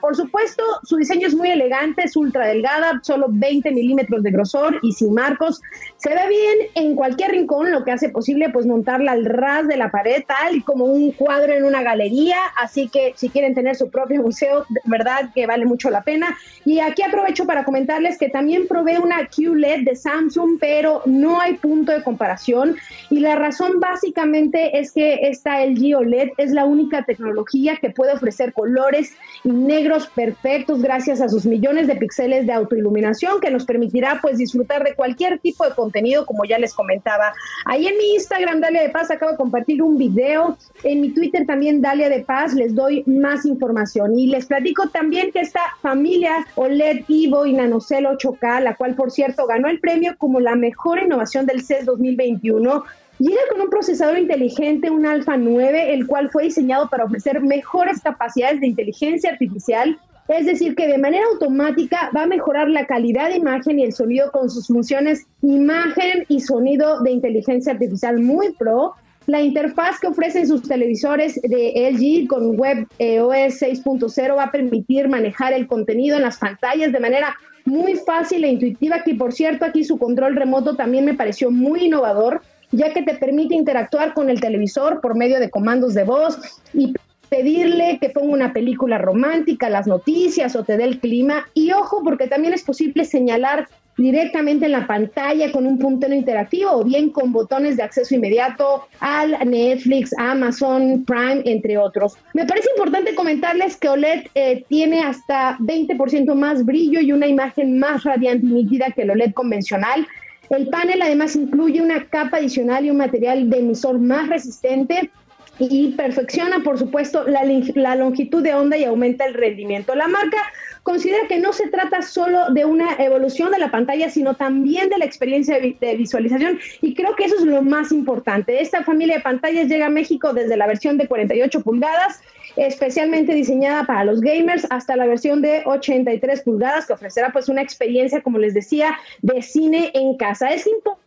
Por supuesto, su diseño es muy elegante, es ultra delgada, solo 20 milímetros de grosor y sin marcos. Se ve bien en cualquier rincón, lo que hace posible pues montarla al ras de la pared, tal y como un cuadro en una galería. Así que si quieren tener su propio museo, verdad que vale mucho la pena. Y aquí aprovecho para comentarles que también probé una QLED de Samsung, pero no hay punto de comparación. Y la razón básicamente es que esta LG OLED es la única tecnología que puede ofrecer colores y negros perfectos gracias a sus millones de píxeles de autoiluminación que nos permitirá pues disfrutar de cualquier tipo de contenido como ya les comentaba. Ahí en mi Instagram Dalia de Paz acabo de compartir un video, en mi Twitter también Dalia de Paz les doy más información y les platico también que esta familia OLED Evo y NanoCell 8K, la cual por cierto ganó el premio como la mejor innovación del CES 2021 Llega con un procesador inteligente, un Alpha 9, el cual fue diseñado para ofrecer mejores capacidades de inteligencia artificial, es decir, que de manera automática va a mejorar la calidad de imagen y el sonido con sus funciones imagen y sonido de inteligencia artificial muy pro. La interfaz que ofrecen sus televisores de LG con Web eh, OS 6.0 va a permitir manejar el contenido en las pantallas de manera muy fácil e intuitiva, que por cierto aquí su control remoto también me pareció muy innovador ya que te permite interactuar con el televisor por medio de comandos de voz y pedirle que ponga una película romántica, las noticias o te dé el clima. Y ojo, porque también es posible señalar directamente en la pantalla con un puntero interactivo o bien con botones de acceso inmediato al Netflix, Amazon, Prime, entre otros. Me parece importante comentarles que OLED eh, tiene hasta 20% más brillo y una imagen más radiante y nítida que el OLED convencional. El panel además incluye una capa adicional y un material de emisor más resistente y perfecciona, por supuesto, la, longitud de onda y aumenta el rendimiento. La marca considera que no se trata solo de una evolución de la pantalla, sino también de la experiencia de visualización y creo que eso es lo más importante. Esta familia de pantallas llega a México desde la versión de 48 pulgadas especialmente diseñada para los gamers hasta la versión de 83 pulgadas que ofrecerá pues una experiencia, como les decía, de cine en casa. Es importante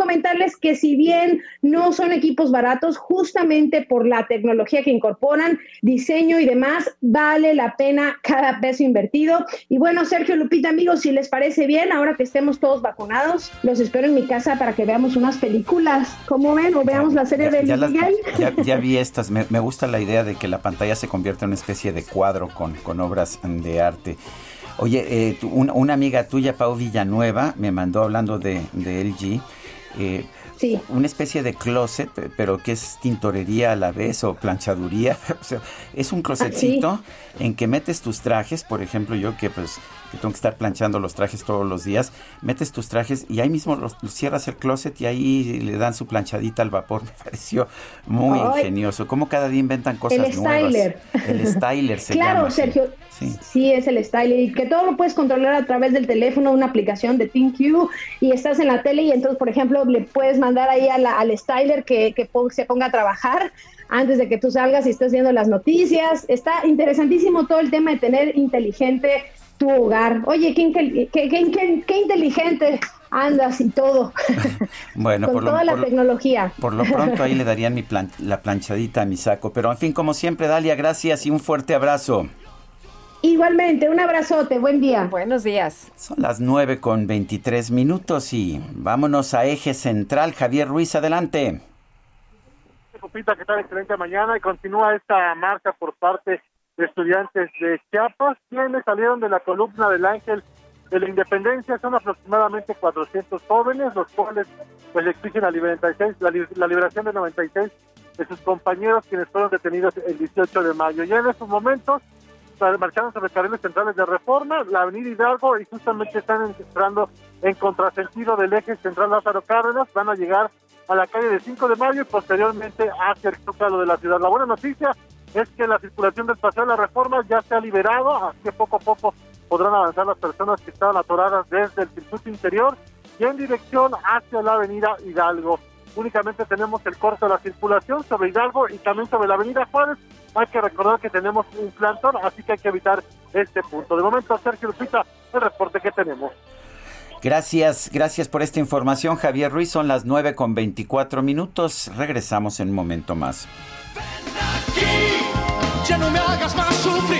comentarles que si bien no son equipos baratos, justamente por la tecnología que incorporan, diseño y demás, vale la pena cada peso invertido. Y bueno, Sergio Lupita, amigos, si les parece bien, ahora que estemos todos vacunados, los espero en mi casa para que veamos unas películas. ¿Cómo ven? O veamos la serie de ya, Miguel. ya, vi estas. Me, gusta la idea de que la pantalla se convierta en una especie de cuadro con, con obras de arte. Oye, eh, una, amiga tuya, Pau Villanueva, me mandó hablando de, LG. Eh, una especie de closet, pero que es tintorería a la vez o planchaduría. o sea, es un closetcito en que metes tus trajes, por ejemplo, yo que pues que tengo que estar planchando los trajes todos los días, metes tus trajes y ahí mismo los, cierras el closet y ahí le dan su planchadita al vapor. Me pareció muy ingenioso. Como cada día inventan cosas el Styler. El styler se claro, llama. Sergio. Sí. sí. es el styler y que todo lo puedes controlar a través del teléfono, una aplicación de ThinQ y estás en la tele y entonces, por ejemplo, le puedes mandar ahí al styler que, que se ponga a trabajar antes de que tú salgas y estés viendo las noticias. Está interesantísimo todo el tema de tener inteligente tu hogar. Oye, qué, qué, inteligente andas y todo. Bueno, con toda la tecnología. Por lo pronto ahí le darían mi la planchadita a mi saco. Pero en fin, como siempre, Dalia, gracias y un fuerte abrazo. Igualmente, un abrazote, buen día. Buenos días. Son las 9 con 23 minutos y vámonos a eje central. Javier Ruiz, adelante. Copita, ¿qué tal? Excelente mañana y continúa esta marcha por parte estudiantes de Chiapas, quienes salieron de la columna del Ángel de la Independencia. Son aproximadamente 400 jóvenes, los cuales pues exigen la, la, liberación de 96 de sus compañeros quienes fueron detenidos el 18 de mayo. Ya en estos momentos marcharon sobre carriles centrales de reforma, la avenida Hidalgo y justamente están entrando en contrasentido del eje central Lázaro Cárdenas, van a llegar a la calle de 5 de mayo y posteriormente hacia el de la ciudad. La buena noticia es que la circulación del paseo de la reforma ya se ha liberado, así que poco a poco podrán avanzar las personas que estaban atoradas desde el circuito interior y en dirección hacia la avenida Hidalgo. Únicamente tenemos el corte de la circulación sobre Hidalgo y también sobre la avenida Juárez. Hay que recordar que tenemos un plantón, así que hay que evitar este punto. De momento, Sergio Lupita, el reporte que tenemos. Gracias, gracias por esta información, Javier Ruiz. Son las 9 con 24 minutos. Regresamos en un momento más ya no me hagas más sufrir.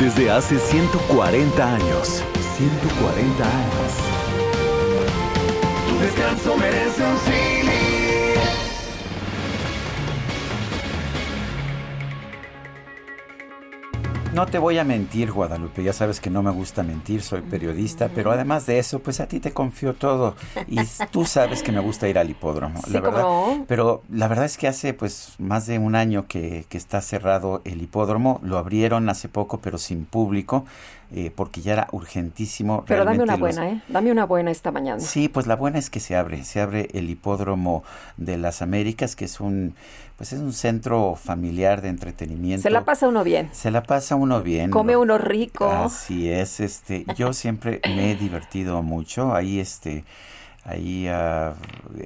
Desde hace 140 años. 140 años. Tu descanso merece un sí. No te voy a mentir, Guadalupe, ya sabes que no me gusta mentir, soy periodista, pero además de eso, pues a ti te confío todo y tú sabes que me gusta ir al hipódromo, la verdad. Pero la verdad es que hace pues más de un año que, que está cerrado el hipódromo, lo abrieron hace poco pero sin público. Eh, porque ya era urgentísimo. Pero dame una buena, ¿eh? Dame una buena esta mañana. Sí, pues la buena es que se abre, se abre el hipódromo de las Américas, que es un, pues es un centro familiar de entretenimiento. Se la pasa uno bien. Se la pasa uno bien. Come uno rico. Así es, este, yo siempre me he divertido mucho, ahí este Ahí uh,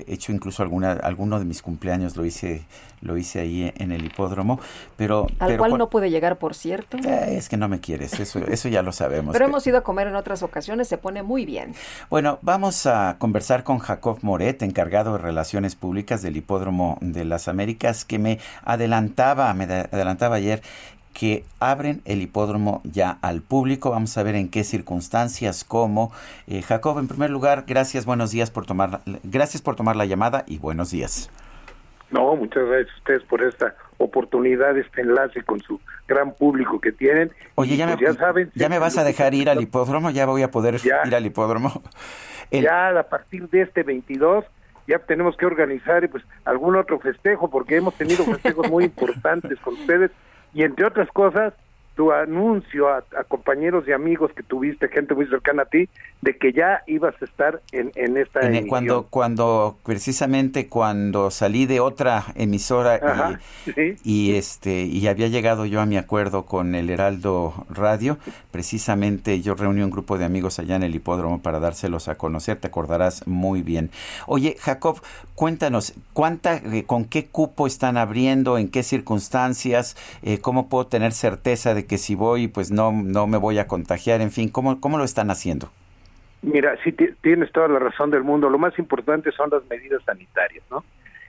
he hecho incluso alguna, alguno de mis cumpleaños lo hice, lo hice ahí en el hipódromo, pero... Al cual no pude llegar, por cierto. Eh, es que no me quieres, eso, eso ya lo sabemos. pero hemos ido a comer en otras ocasiones, se pone muy bien. Bueno, vamos a conversar con Jacob Moret, encargado de Relaciones Públicas del Hipódromo de las Américas, que me adelantaba, me adelantaba ayer que abren el hipódromo ya al público. Vamos a ver en qué circunstancias, cómo. Eh, Jacob, en primer lugar, gracias, buenos días por tomar, gracias por tomar la llamada y buenos días. No, muchas gracias a ustedes por esta oportunidad, este enlace con su gran público que tienen. Oye, ya, pues me, saben, ya me vas a dejar ir al hipódromo, ya voy a poder ir al hipódromo. Ya a partir de este 22 ya tenemos que organizar pues algún otro festejo porque hemos tenido festejos muy importantes con ustedes y entre otras cosas, tu anuncio a, compañeros y amigos que tuviste, gente muy cercana a ti, de que ya ibas a estar en, en esta en cuando cuando precisamente cuando salí de otra emisora y, y, este y había llegado yo a mi acuerdo con el Heraldo Radio, precisamente yo reuní un grupo de amigos allá en el hipódromo para dárselos a conocer, te acordarás muy bien. Oye, Jacob, cuéntanos, ¿cuánta eh, con qué cupo están abriendo, en qué circunstancias, eh, cómo puedo tener certeza de que si voy, pues no, no me voy a contagiar, en fin, ¿cómo, cómo lo están haciendo? Mira, sí tienes toda la razón del mundo. Lo más importante son las medidas sanitarias, ¿no?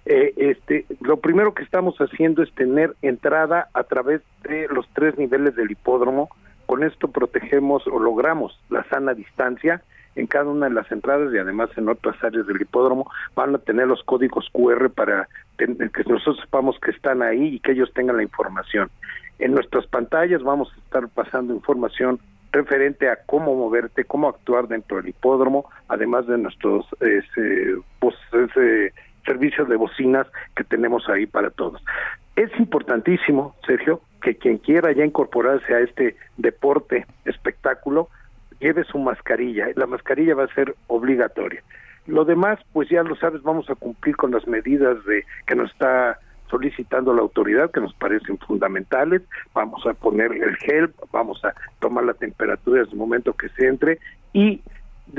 Eh, este, lo primero que estamos haciendo es tener entrada a través de los tres niveles del hipódromo. Con esto protegemos o logramos la sana distancia en cada una de las entradas y además en otras áreas del hipódromo van a tener los códigos QR para que nosotros sepamos que están ahí y que ellos tengan la información. En nuestras pantallas vamos a estar pasando información referente a cómo moverte, cómo actuar dentro del hipódromo, además de nuestros ese, servicios de bocinas que tenemos ahí para todos. Es importantísimo, Sergio, que quien quiera ya incorporarse a este deporte, espectáculo, lleve su mascarilla. La mascarilla va a ser obligatoria. Lo demás, pues ya lo sabes, vamos a cumplir con las medidas de que nos está solicitando la autoridad que nos parecen fundamentales, vamos a poner el gel, vamos a tomar la temperatura desde el momento que se entre y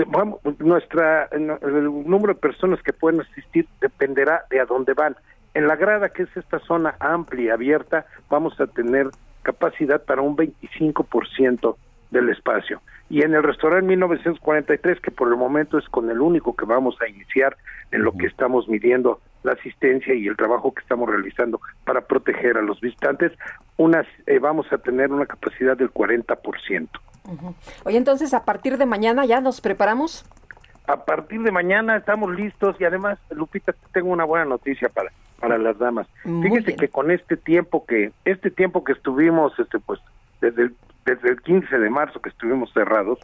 vamos, nuestra el número de personas que pueden asistir dependerá de a dónde van. En la grada, que es esta zona amplia y abierta, vamos a tener capacidad para un 25% del espacio. Y en el restaurante 1943, que por el momento es con el único que vamos a iniciar en lo que estamos midiendo la asistencia y el trabajo que estamos realizando para proteger a los visitantes, unas eh, vamos a tener una capacidad del 40%. Oye, entonces a partir de mañana ya nos preparamos. A partir de mañana estamos listos y además, Lupita, tengo una buena noticia para para las damas. Fíjese que con este tiempo que este tiempo que estuvimos este pues desde el desde el 15 de marzo que estuvimos cerrados,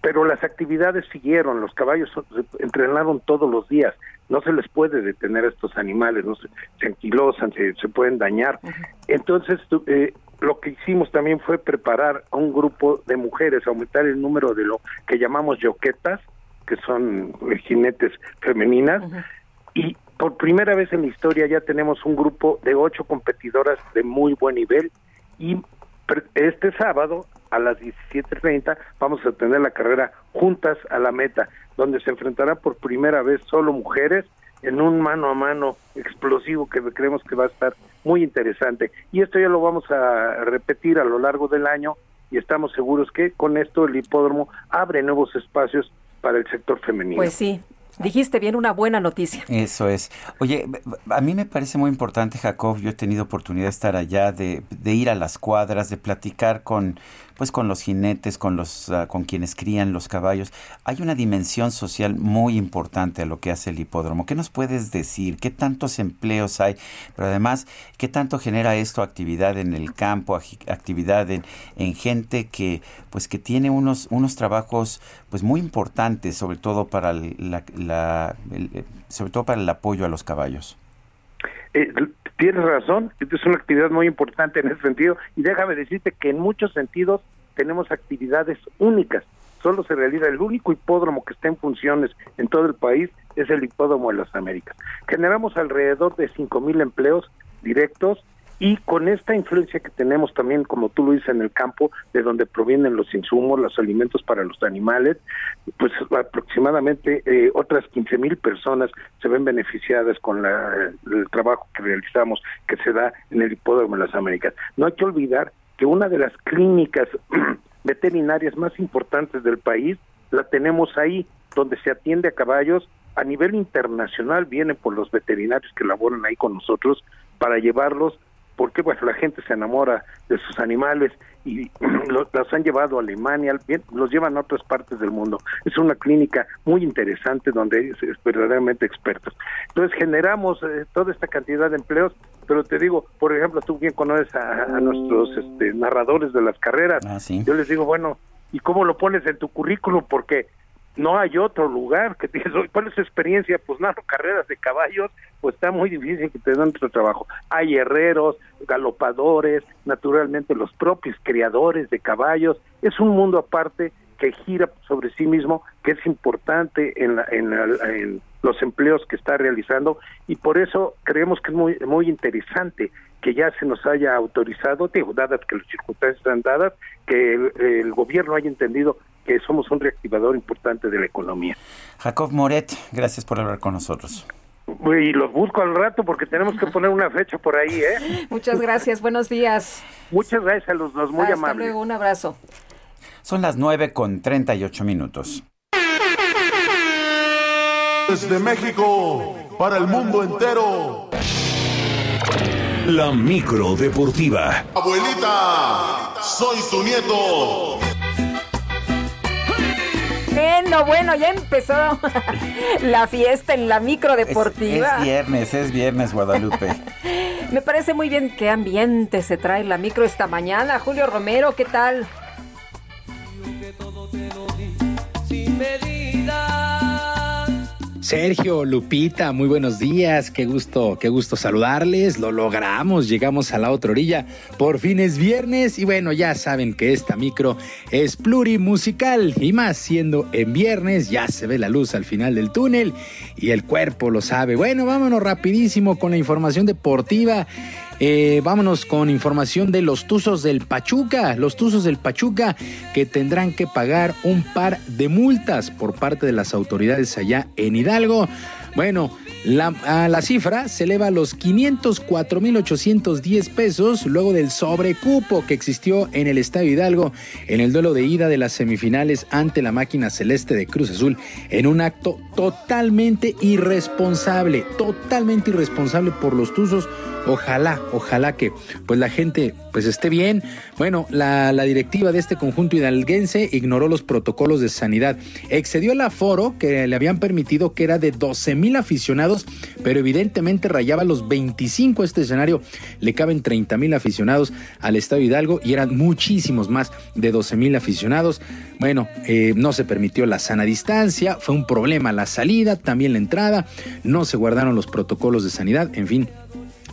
pero las actividades siguieron, los caballos entrenaron todos los días, no se les puede detener a estos animales, no se, se anquilosan, se, se pueden dañar. Entonces, eh, lo que hicimos también fue preparar a un grupo de mujeres, aumentar el número de lo que llamamos yoquetas, que son jinetes femeninas, y por primera vez en la historia ya tenemos un grupo de ocho competidoras de muy buen nivel. Y este sábado a las 17.30 vamos a tener la carrera juntas a la meta, donde se enfrentará por primera vez solo mujeres en un mano a mano explosivo que creemos que va a estar muy interesante. Y esto ya lo vamos a repetir a lo largo del año y estamos seguros que con esto el hipódromo abre nuevos espacios para el sector femenino. Pues sí, Dijiste bien una buena noticia. Eso es. Oye, a mí me parece muy importante, Jacob, yo he tenido oportunidad de estar allá, de, de ir a las cuadras, de platicar con, pues con los jinetes, con los ah, con quienes crían los caballos, hay una dimensión social muy importante a lo que hace el hipódromo. ¿Qué nos puedes decir? ¿Qué tantos empleos hay? Pero además, ¿qué tanto genera esto actividad en el campo, actividad en, gente que pues que tiene unos unos trabajos pues muy importantes, sobre todo para la, eh, sobre todo para el apoyo a los caballos? Eh, tienes razón, es una actividad muy importante en ese sentido y déjame decirte que en muchos sentidos tenemos actividades únicas. Solo se realiza el único hipódromo que está en funciones en todo el país es el hipódromo de las Américas. Generamos alrededor de cinco mil empleos directos y con esta influencia que tenemos también, como tú lo dices, en el campo, de donde provienen los insumos, los alimentos para los animales, pues aproximadamente eh, otras 15 mil personas se ven beneficiadas con la, el trabajo que realizamos, que se da en el Hipódromo de las Américas. No hay que olvidar que una de las clínicas veterinarias más importantes del país la tenemos ahí, donde se atiende a caballos a nivel internacional, vienen por los veterinarios que laboran ahí con nosotros para llevarlos porque pues la gente se enamora de sus animales y los, han llevado a Alemania, los llevan a otras partes del mundo. Es una clínica muy interesante donde es, verdaderamente expertos. Entonces generamos eh, toda esta cantidad de empleos, pero te digo, por ejemplo, tú bien conoces a, nuestros este, narradores de las carreras. Ah, Yo les digo, bueno, ¿y cómo lo pones en tu currículum? Porque no hay otro lugar que tienes ¿cuál es su experiencia? Pues nada, carreras de caballos, pues está muy difícil que te den otro trabajo. Hay herreros, galopadores, naturalmente los propios criadores de caballos, es un mundo aparte que gira sobre sí mismo, que es importante en, en, los empleos que está realizando y por eso creemos que es muy, muy interesante que ya se nos haya autorizado, digo, dadas que las circunstancias están dadas, que el, gobierno haya entendido que somos un reactivador importante de la economía. Jacob Moret, gracias por hablar con nosotros. Y los busco al rato porque tenemos que poner una fecha por ahí, ¿eh? Muchas gracias, buenos días. Muchas gracias a los dos, muy Hasta amables. luego, un abrazo. Son las 9 con 38 minutos. Desde México, para el mundo entero. La micro deportiva. Abuelita, soy tu nieto. Bueno, bueno, ya empezó la fiesta en la micro deportiva. Es, viernes, es viernes, Guadalupe. Me parece muy bien qué ambiente se trae la micro esta mañana. Julio Romero, ¿qué tal? Sergio, Lupita, muy buenos días, qué gusto, qué gusto saludarles, lo logramos, llegamos a la otra orilla, por fin es viernes y bueno, ya saben que esta micro es plurimusical y más siendo en viernes ya se ve la luz al final del túnel y el cuerpo lo sabe. Bueno, vámonos rapidísimo con la información deportiva. Eh, vámonos con información de los Tuzos del Pachuca. Los Tuzos del Pachuca que tendrán que pagar un par de multas por parte de las autoridades allá en Hidalgo. Bueno, la, la, cifra se eleva a los 504.810 pesos luego del sobrecupo que existió en el Estadio Hidalgo en el duelo de ida de las semifinales ante la máquina celeste de Cruz Azul en un acto totalmente irresponsable, totalmente irresponsable por los Tuzos Ojalá, ojalá que pues la gente pues esté bien. Bueno, la, la, directiva de este conjunto hidalguense ignoró los protocolos de sanidad. Excedió el aforo que le habían permitido que era de 12 mil pero evidentemente rayaba los 25 este escenario. Le caben 30 mil aficionados al Estadio Hidalgo y eran muchísimos más de 12 mil aficionados. Bueno, eh, no se permitió la sana distancia, fue un problema la salida, también la entrada, no se guardaron los protocolos de sanidad, en fin,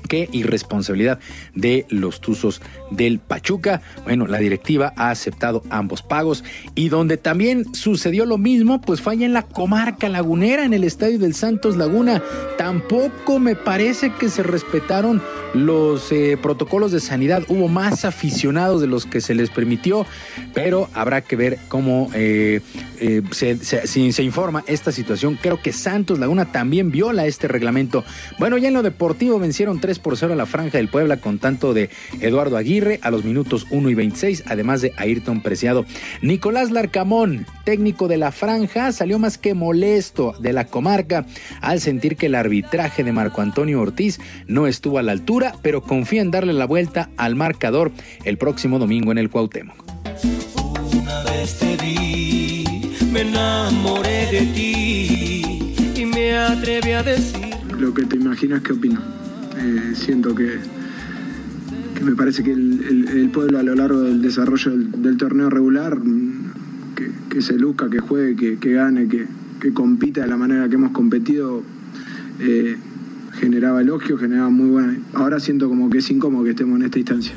qué irresponsabilidad de los Tuzos del Pachuca. Bueno, la directiva ha aceptado ambos pagos y donde también sucedió lo mismo, pues falla en la comarca lagunera, en el estadio del Santos Laguna. Tampoco me parece que se respetaron los eh, protocolos de sanidad. Hubo más aficionados de los que se les permitió, pero habrá que ver cómo eh, eh, se, informa esta situación. Creo que Santos Laguna también viola este reglamento. Bueno, ya en lo deportivo vencieron 3 por 0 a la franja del Puebla con tanto de Eduardo Aguirre a los minutos 1 y 26, además de Ayrton Preciado. Nicolás Larcamón, técnico de la franja, salió más que molesto de la comarca al sentir que el arbitraje de Marco Antonio Ortiz no estuvo a la altura, pero confía en darle la vuelta al marcador el próximo domingo en el Cuauhtémoc. Una vez te vi, me enamoré de ti y me atreví a decir lo que te imaginas que opino. Eh, siento que, me parece que el, pueblo a lo largo del desarrollo del, torneo regular, que, se luzca, que juegue, que, gane, que, compita de la manera que hemos competido, eh, generaba elogio, generaba muy buena. Ahora siento como que es incómodo que estemos en esta instancia.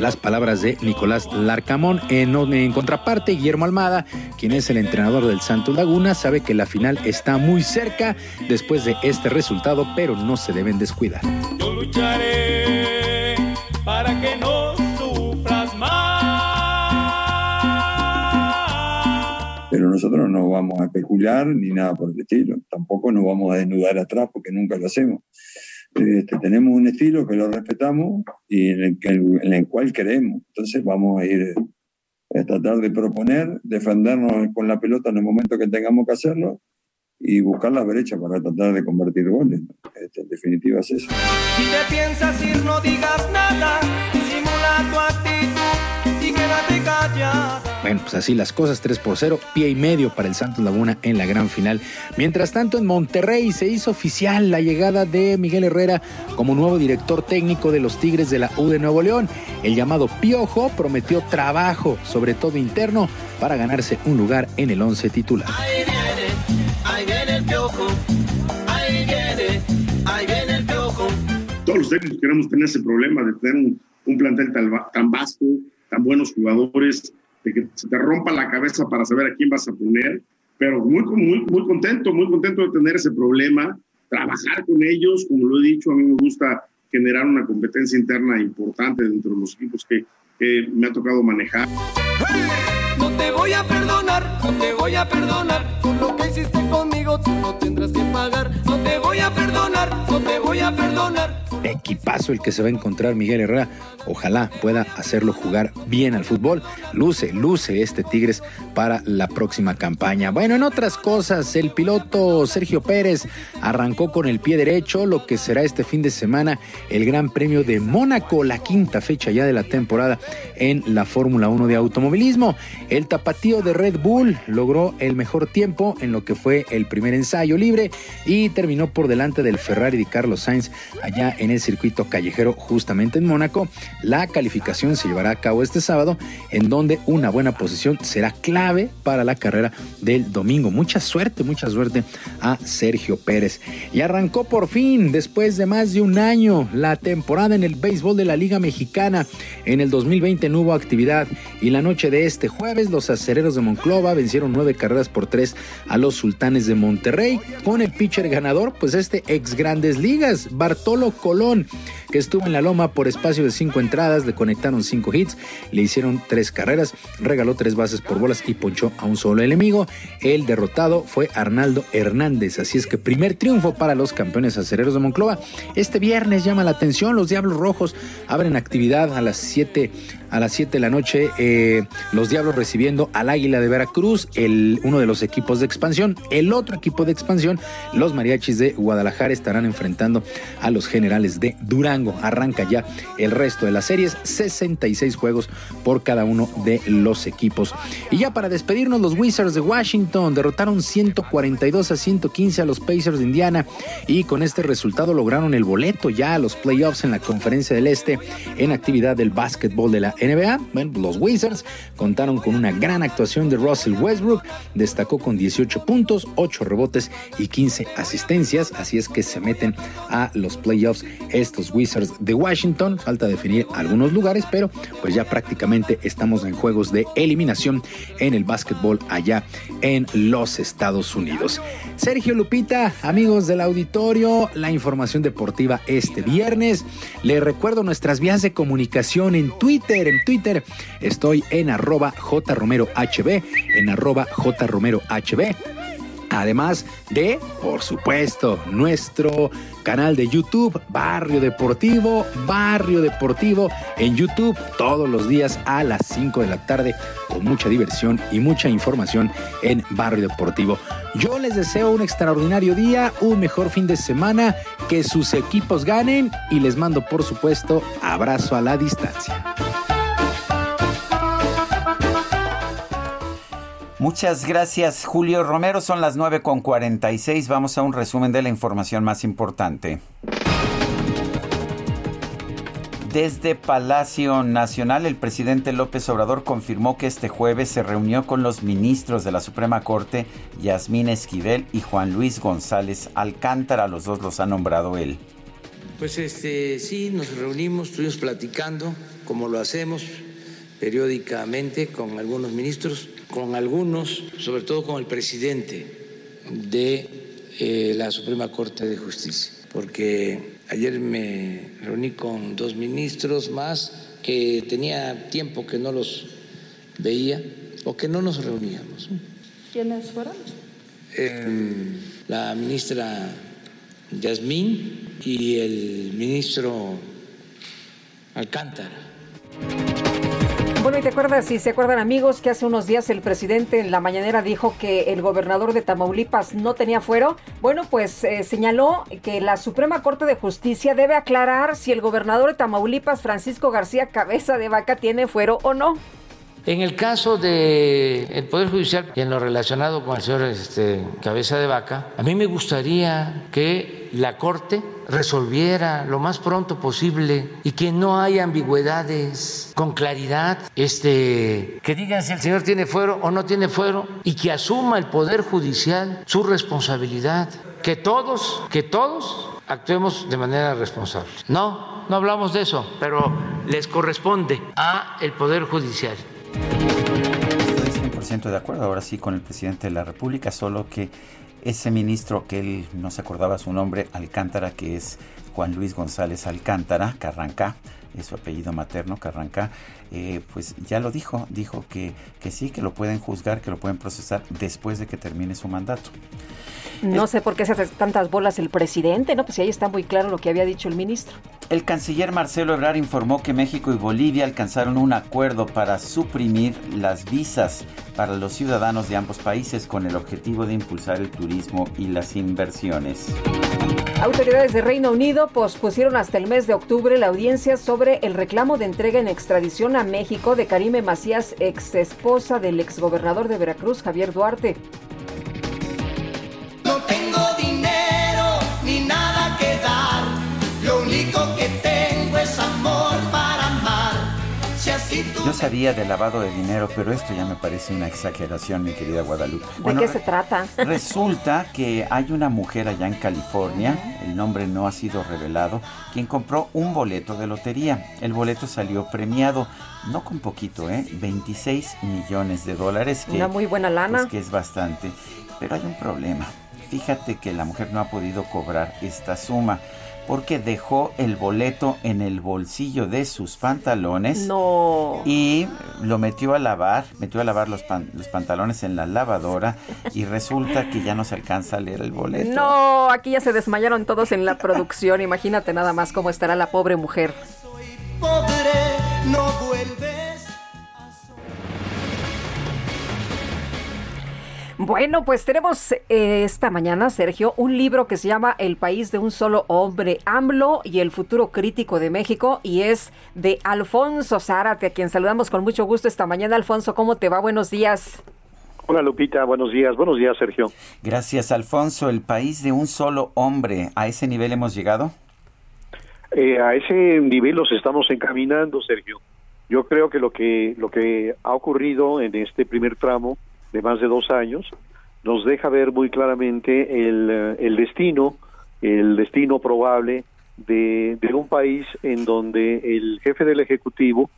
Las palabras de Nicolás Larcamón. En, en, contraparte, Guillermo Almada, quien es el entrenador del Santos Laguna, sabe que la final está muy cerca después de este resultado, pero no se deben descuidar. Yo lucharé para que no sufras más. Pero nosotros no vamos a especular ni nada por el estilo. Tampoco nos vamos a desnudar atrás porque nunca lo hacemos. Este, tenemos un estilo que lo respetamos y en el, en el, cual creemos. Entonces vamos a ir a tratar de proponer, defendernos con la pelota en el momento que tengamos que hacerlo y buscar la brecha para tratar de convertir goles. Este, en definitiva es eso. Si te piensas ir, no digas nada, simula tu actitud y quédate callada. Bueno, pues así las cosas, 3 por 0, pie y medio para el Santos Laguna en la gran final. Mientras tanto, en Monterrey se hizo oficial la llegada de Miguel Herrera como nuevo director técnico de los Tigres de la U de Nuevo León. El llamado Piojo prometió trabajo, sobre todo interno, para ganarse un lugar en el 11 titular. Ahí viene, ahí viene el piojo. Ahí viene, ahí viene el piojo. Todos los técnicos queremos tener ese problema de tener un, un plantel tan vasto, tan buenos jugadores, de que se te rompa la cabeza para saber a quién vas a poner, pero muy, muy, muy contento, muy contento de tener ese problema, trabajar con ellos, como lo he dicho, a mí me gusta generar una competencia interna importante dentro de los equipos que, que me ha tocado manejar. No te voy a perdonar, no te voy a perdonar. Por lo que hiciste conmigo, tú no tendrás que pagar. No te voy a perdonar, no te voy a perdonar. Equipazo el que se va a encontrar Miguel Herrera. Ojalá pueda hacerlo jugar bien al fútbol. Luce, luce este Tigres para la próxima campaña. Bueno, en otras cosas, el piloto Sergio Pérez arrancó con el pie derecho lo que será este fin de semana el Gran Premio de Mónaco, la quinta fecha ya de la temporada en la Fórmula 1 de automovilismo. El tapatío de Red Bull logró el mejor tiempo en lo que fue el primer ensayo libre y terminó por delante del Ferrari de Carlos Sainz allá en circuito callejero justamente en Mónaco. La calificación se llevará a cabo este sábado en donde una buena posición será clave para la carrera del domingo. Mucha suerte, mucha suerte a Sergio Pérez. Y arrancó por fin, después de más de un año, la temporada en el béisbol de la Liga Mexicana. En el 2020 no hubo actividad y la noche de este jueves los acereros de Monclova vencieron nueve carreras por tres a los sultanes de Monterrey con el pitcher ganador, pues este ex grandes ligas, Bartolo Colón, León. Que estuvo en la loma por espacio de cinco entradas, le conectaron cinco hits, le hicieron tres carreras, regaló tres bases por bolas y ponchó a un solo enemigo. El derrotado fue Arnaldo Hernández, así es que primer triunfo para los campeones acereros de Monclova. Este viernes llama la atención, los Diablos Rojos abren actividad a las 7 a las 7 de la noche eh, los Diablos recibiendo al Águila de Veracruz, el, uno de los equipos de expansión. El otro equipo de expansión, los Mariachis de Guadalajara, estarán enfrentando a los Generales de Durango. Arranca ya el resto de las series, 66 juegos por cada uno de los equipos. Y ya para despedirnos, los Wizards de Washington derrotaron 142 a 115 a los Pacers de Indiana y con este resultado lograron el boleto ya a los playoffs en la Conferencia del Este en actividad del básquetbol de la NBA. Bueno, los Wizards contaron con una gran actuación de Russell Westbrook, destacó con 18 puntos, 8 rebotes y 15 asistencias, así es que se meten a los playoffs estos Wizards de Washington. Falta definir algunos lugares, pero pues ya prácticamente estamos en juegos de eliminación en el básquetbol allá en los Estados Unidos. Sergio Lupita, amigos del auditorio, la información deportiva este viernes. Les recuerdo nuestras vías de comunicación en Twitter. En Twitter estoy en arroba jromerohb, en arroba jromerohb. Además de, por supuesto, nuestro canal de YouTube, Barrio Deportivo, Barrio Deportivo en YouTube todos los días a las 5 de la tarde con mucha diversión y mucha información en Barrio Deportivo. Yo les deseo un extraordinario día, un mejor fin de semana, que sus equipos ganen y les mando, por supuesto, abrazo a la distancia. Muchas gracias, Julio Romero. Son las 9 con 46. Vamos a un resumen de la información más importante. Desde Palacio Nacional, el presidente López Obrador confirmó que este jueves se reunió con los ministros de la Suprema Corte, Yasmín Esquivel y Juan Luis González Alcántara. Los dos los ha nombrado él. Pues este sí, nos reunimos, estuvimos platicando, como lo hacemos periódicamente con algunos ministros, con algunos, sobre todo con el presidente de eh, la Suprema Corte de Justicia, porque ayer me reuní con dos ministros más que tenía tiempo que no los veía o que no nos reuníamos. ¿Quiénes fueron? Eh, la ministra Yasmín y el ministro Alcántara. Bueno, y te acuerdas, si se acuerdan amigos, que hace unos días el presidente en la mañanera dijo que el gobernador de Tamaulipas no tenía fuero. Bueno, pues eh, señaló que la Suprema Corte de Justicia debe aclarar si el gobernador de Tamaulipas, Francisco García Cabeza de Vaca, tiene fuero o no. En el caso del el Poder Judicial y en lo relacionado con el señor este, Cabeza de Vaca, a mí me gustaría que la Corte resolviera lo más pronto posible y que no haya ambigüedades con claridad, este, que digan si el señor tiene fuero o no tiene fuero y que asuma el Poder Judicial su responsabilidad, que todos, que todos actuemos de manera responsable. No, no hablamos de eso, pero les corresponde a el Poder Judicial. Estoy 100% de acuerdo ahora sí con el presidente de la República, solo que ese ministro que él no se acordaba su nombre, Alcántara, que es Juan Luis González Alcántara, Carrancá, es su apellido materno, Carrancá, eh, pues ya lo dijo, dijo que, que sí, que lo pueden juzgar, que lo pueden procesar después de que termine su mandato. No sé por qué se hace tantas bolas el presidente, ¿no? Pues ahí está muy claro lo que había dicho el ministro. El canciller Marcelo Ebrard informó que México y Bolivia alcanzaron un acuerdo para suprimir las visas para los ciudadanos de ambos países con el objetivo de impulsar el turismo y las inversiones. Autoridades de Reino Unido pospusieron hasta el mes de octubre la audiencia sobre el reclamo de entrega en extradición a México de Karime Macías, ex esposa del exgobernador de Veracruz, Javier Duarte. Yo sabía de lavado de dinero, pero esto ya me parece una exageración, mi querida Guadalupe. ¿De qué se trata? Resulta que hay una mujer allá en California, el nombre no ha sido revelado, quien compró un boleto de lotería. El boleto salió premiado, no con poquito, ¿eh? 26 millones de dólares. Que, Una muy buena lana. pues, que es bastante. Pero hay un problema. Fíjate que la mujer no ha podido cobrar esta suma porque dejó el boleto en el bolsillo de sus pantalones. No. Y lo metió a lavar, metió a lavar los, pan- los pantalones en la lavadora y resulta que ya no se alcanza a leer el boleto. No, aquí ya se desmayaron todos en la producción. Imagínate nada más cómo estará la pobre mujer. pobre no vuelves. Bueno, pues tenemos eh, esta mañana, Sergio, un libro que se llama El país de un solo hombre, AMLO y el futuro crítico de México, y es de Alfonso Zárate, a quien saludamos con mucho gusto esta mañana. Alfonso, ¿cómo te va? Buenos días. Hola Lupita, buenos días. Buenos días, Sergio. Gracias, Alfonso. El país de un solo hombre. ¿A ese nivel hemos llegado? Eh, a ese nivel los estamos encaminando, Sergio. Yo creo que lo que lo que ha ocurrido en este primer tramo de más de dos años nos deja ver muy claramente el, eh, el destino, el destino probable de, de un país en donde el jefe del ejecutivo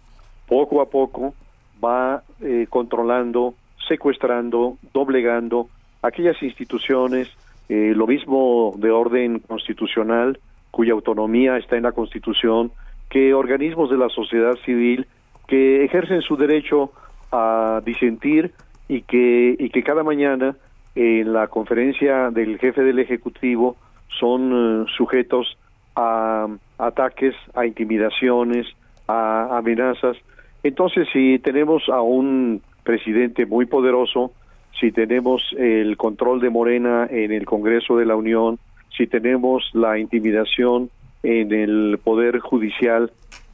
poco a poco va eh, controlando, secuestrando, doblegando aquellas instituciones, eh, lo mismo de orden constitucional, cuya autonomía está en la Constitución, que organismos de la sociedad civil que ejercen su derecho a disentir y que, y que cada mañana en la conferencia del jefe del Ejecutivo son eh, sujetos a ataques, a intimidaciones, a amenazas. Entonces, si tenemos a un presidente muy poderoso, si tenemos el control de Morena en el Congreso de la Unión, si tenemos la intimidación en el Poder Judicial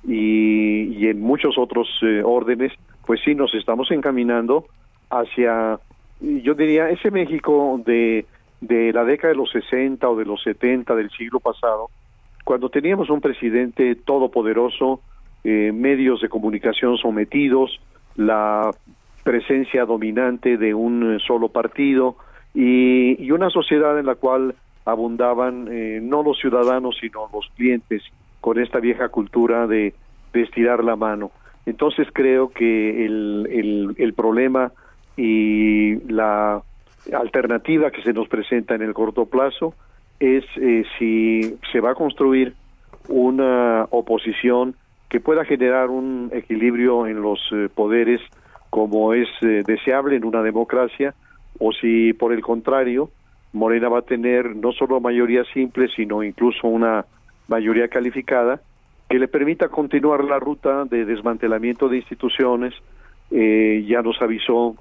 y, en muchos otros eh, órdenes, pues sí nos estamos encaminando hacia, yo diría, ese México de, de la década de los 60 o de los 70 del siglo pasado, cuando teníamos un presidente todopoderoso, eh, medios de comunicación sometidos, la presencia dominante de un solo partido y, y una sociedad en la cual abundaban eh, no los ciudadanos sino los clientes con esta vieja cultura de, de estirar la mano. Entonces creo que el, el, el problema y la alternativa que se nos presenta en el corto plazo es eh, si se va a construir una oposición que pueda generar un equilibrio en los eh, poderes como es eh, deseable en una democracia o si por el contrario Morena va a tener no solo mayoría simple sino incluso una mayoría calificada que le permita continuar la ruta de desmantelamiento de instituciones eh, ya nos avisó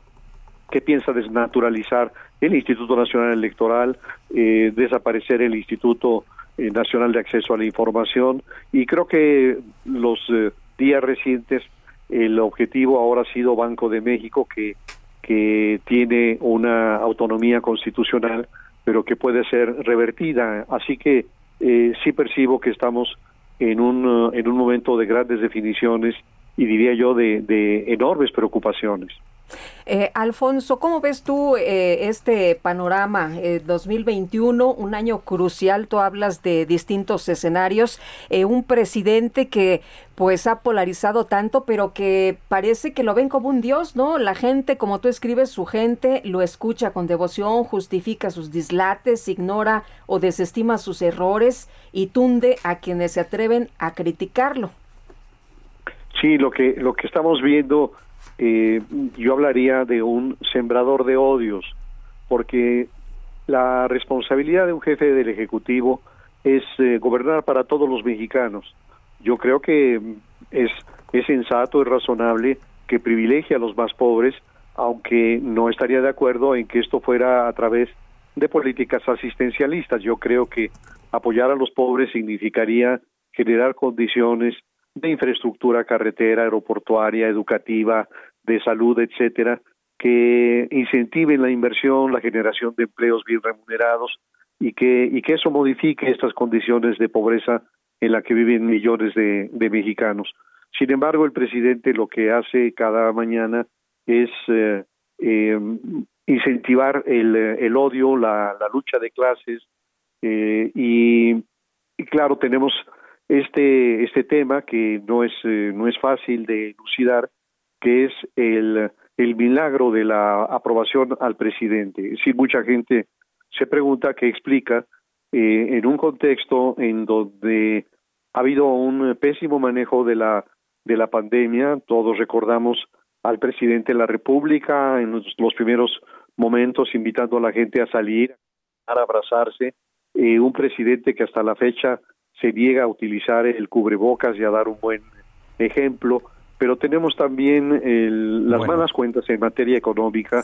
que piensa desnaturalizar el Instituto Nacional Electoral, eh, desaparecer el Instituto eh, Nacional de Acceso a la Información y creo que los eh, días recientes el objetivo ahora ha sido Banco de México, que, que tiene una autonomía constitucional, pero que puede ser revertida. Así que eh, sí percibo que estamos en un, en un momento de grandes definiciones y diría yo de, de enormes preocupaciones. Eh, Alfonso, ¿cómo ves tú eh, este panorama 2021, eh, un año crucial? Tú hablas de distintos escenarios, un presidente que pues ha polarizado tanto, pero que parece que lo ven como un dios, ¿no? La gente, como tú escribes, su gente lo escucha con devoción, justifica sus dislates, ignora o desestima sus errores y tunde a quienes se atreven a criticarlo. Sí, lo que lo que estamos viendo eh, yo hablaría de un sembrador de odios, porque la responsabilidad de un jefe del Ejecutivo es eh, gobernar para todos los mexicanos. Yo creo que es, es sensato, y razonable que privilegie a los más pobres, aunque no estaría de acuerdo en que esto fuera a través de políticas asistencialistas. Yo creo que apoyar a los pobres significaría generar condiciones de infraestructura carretera, aeroportuaria, educativa, de salud, etcétera, que incentiven la inversión, la generación de empleos bien remunerados y que, y que eso modifique estas condiciones de pobreza en la que viven millones de, mexicanos. Sin embargo, el presidente lo que hace cada mañana es eh, em, incentivar el, el odio, la, la, lucha de clases eh, y, y, claro, tenemos este, este tema que no es, eh, no es fácil de elucidar, que es el, el milagro de la aprobación al presidente. Es decir, mucha gente se pregunta qué explica eh, en un contexto en donde ha habido un pésimo manejo de la de la pandemia. Todos recordamos al presidente de la República en los, primeros momentos invitando a la gente a salir, a abrazarse. Eh, un presidente que hasta la fecha se niega a utilizar el cubrebocas y a dar un buen ejemplo pero tenemos también las malas cuentas en materia económica,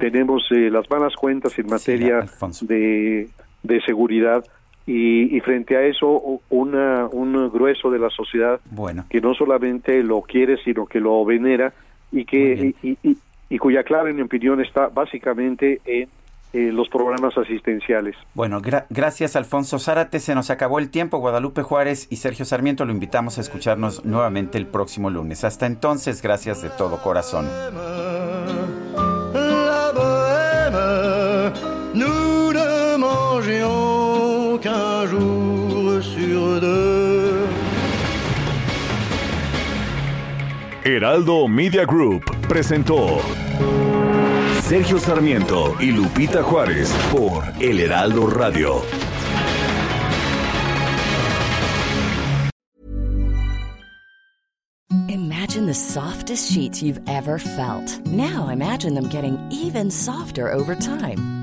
tenemos eh, las malas cuentas en materia de, de seguridad y, frente a eso una, un grueso de la sociedad que no solamente lo quiere, sino que lo venera y, que, y, y cuya clave, en mi opinión, está básicamente en eh, los programas asistenciales. Bueno, gracias Alfonso Zárate, se nos acabó el tiempo. Guadalupe Juárez y Sergio Sarmiento lo invitamos a escucharnos nuevamente el próximo lunes. Hasta entonces, gracias de todo corazón. Heraldo Media Group presentó Sergio Sarmiento y Lupita Juárez por El Heraldo Radio. Imagine the softest sheets you've ever felt. Now imagine them getting even softer over time.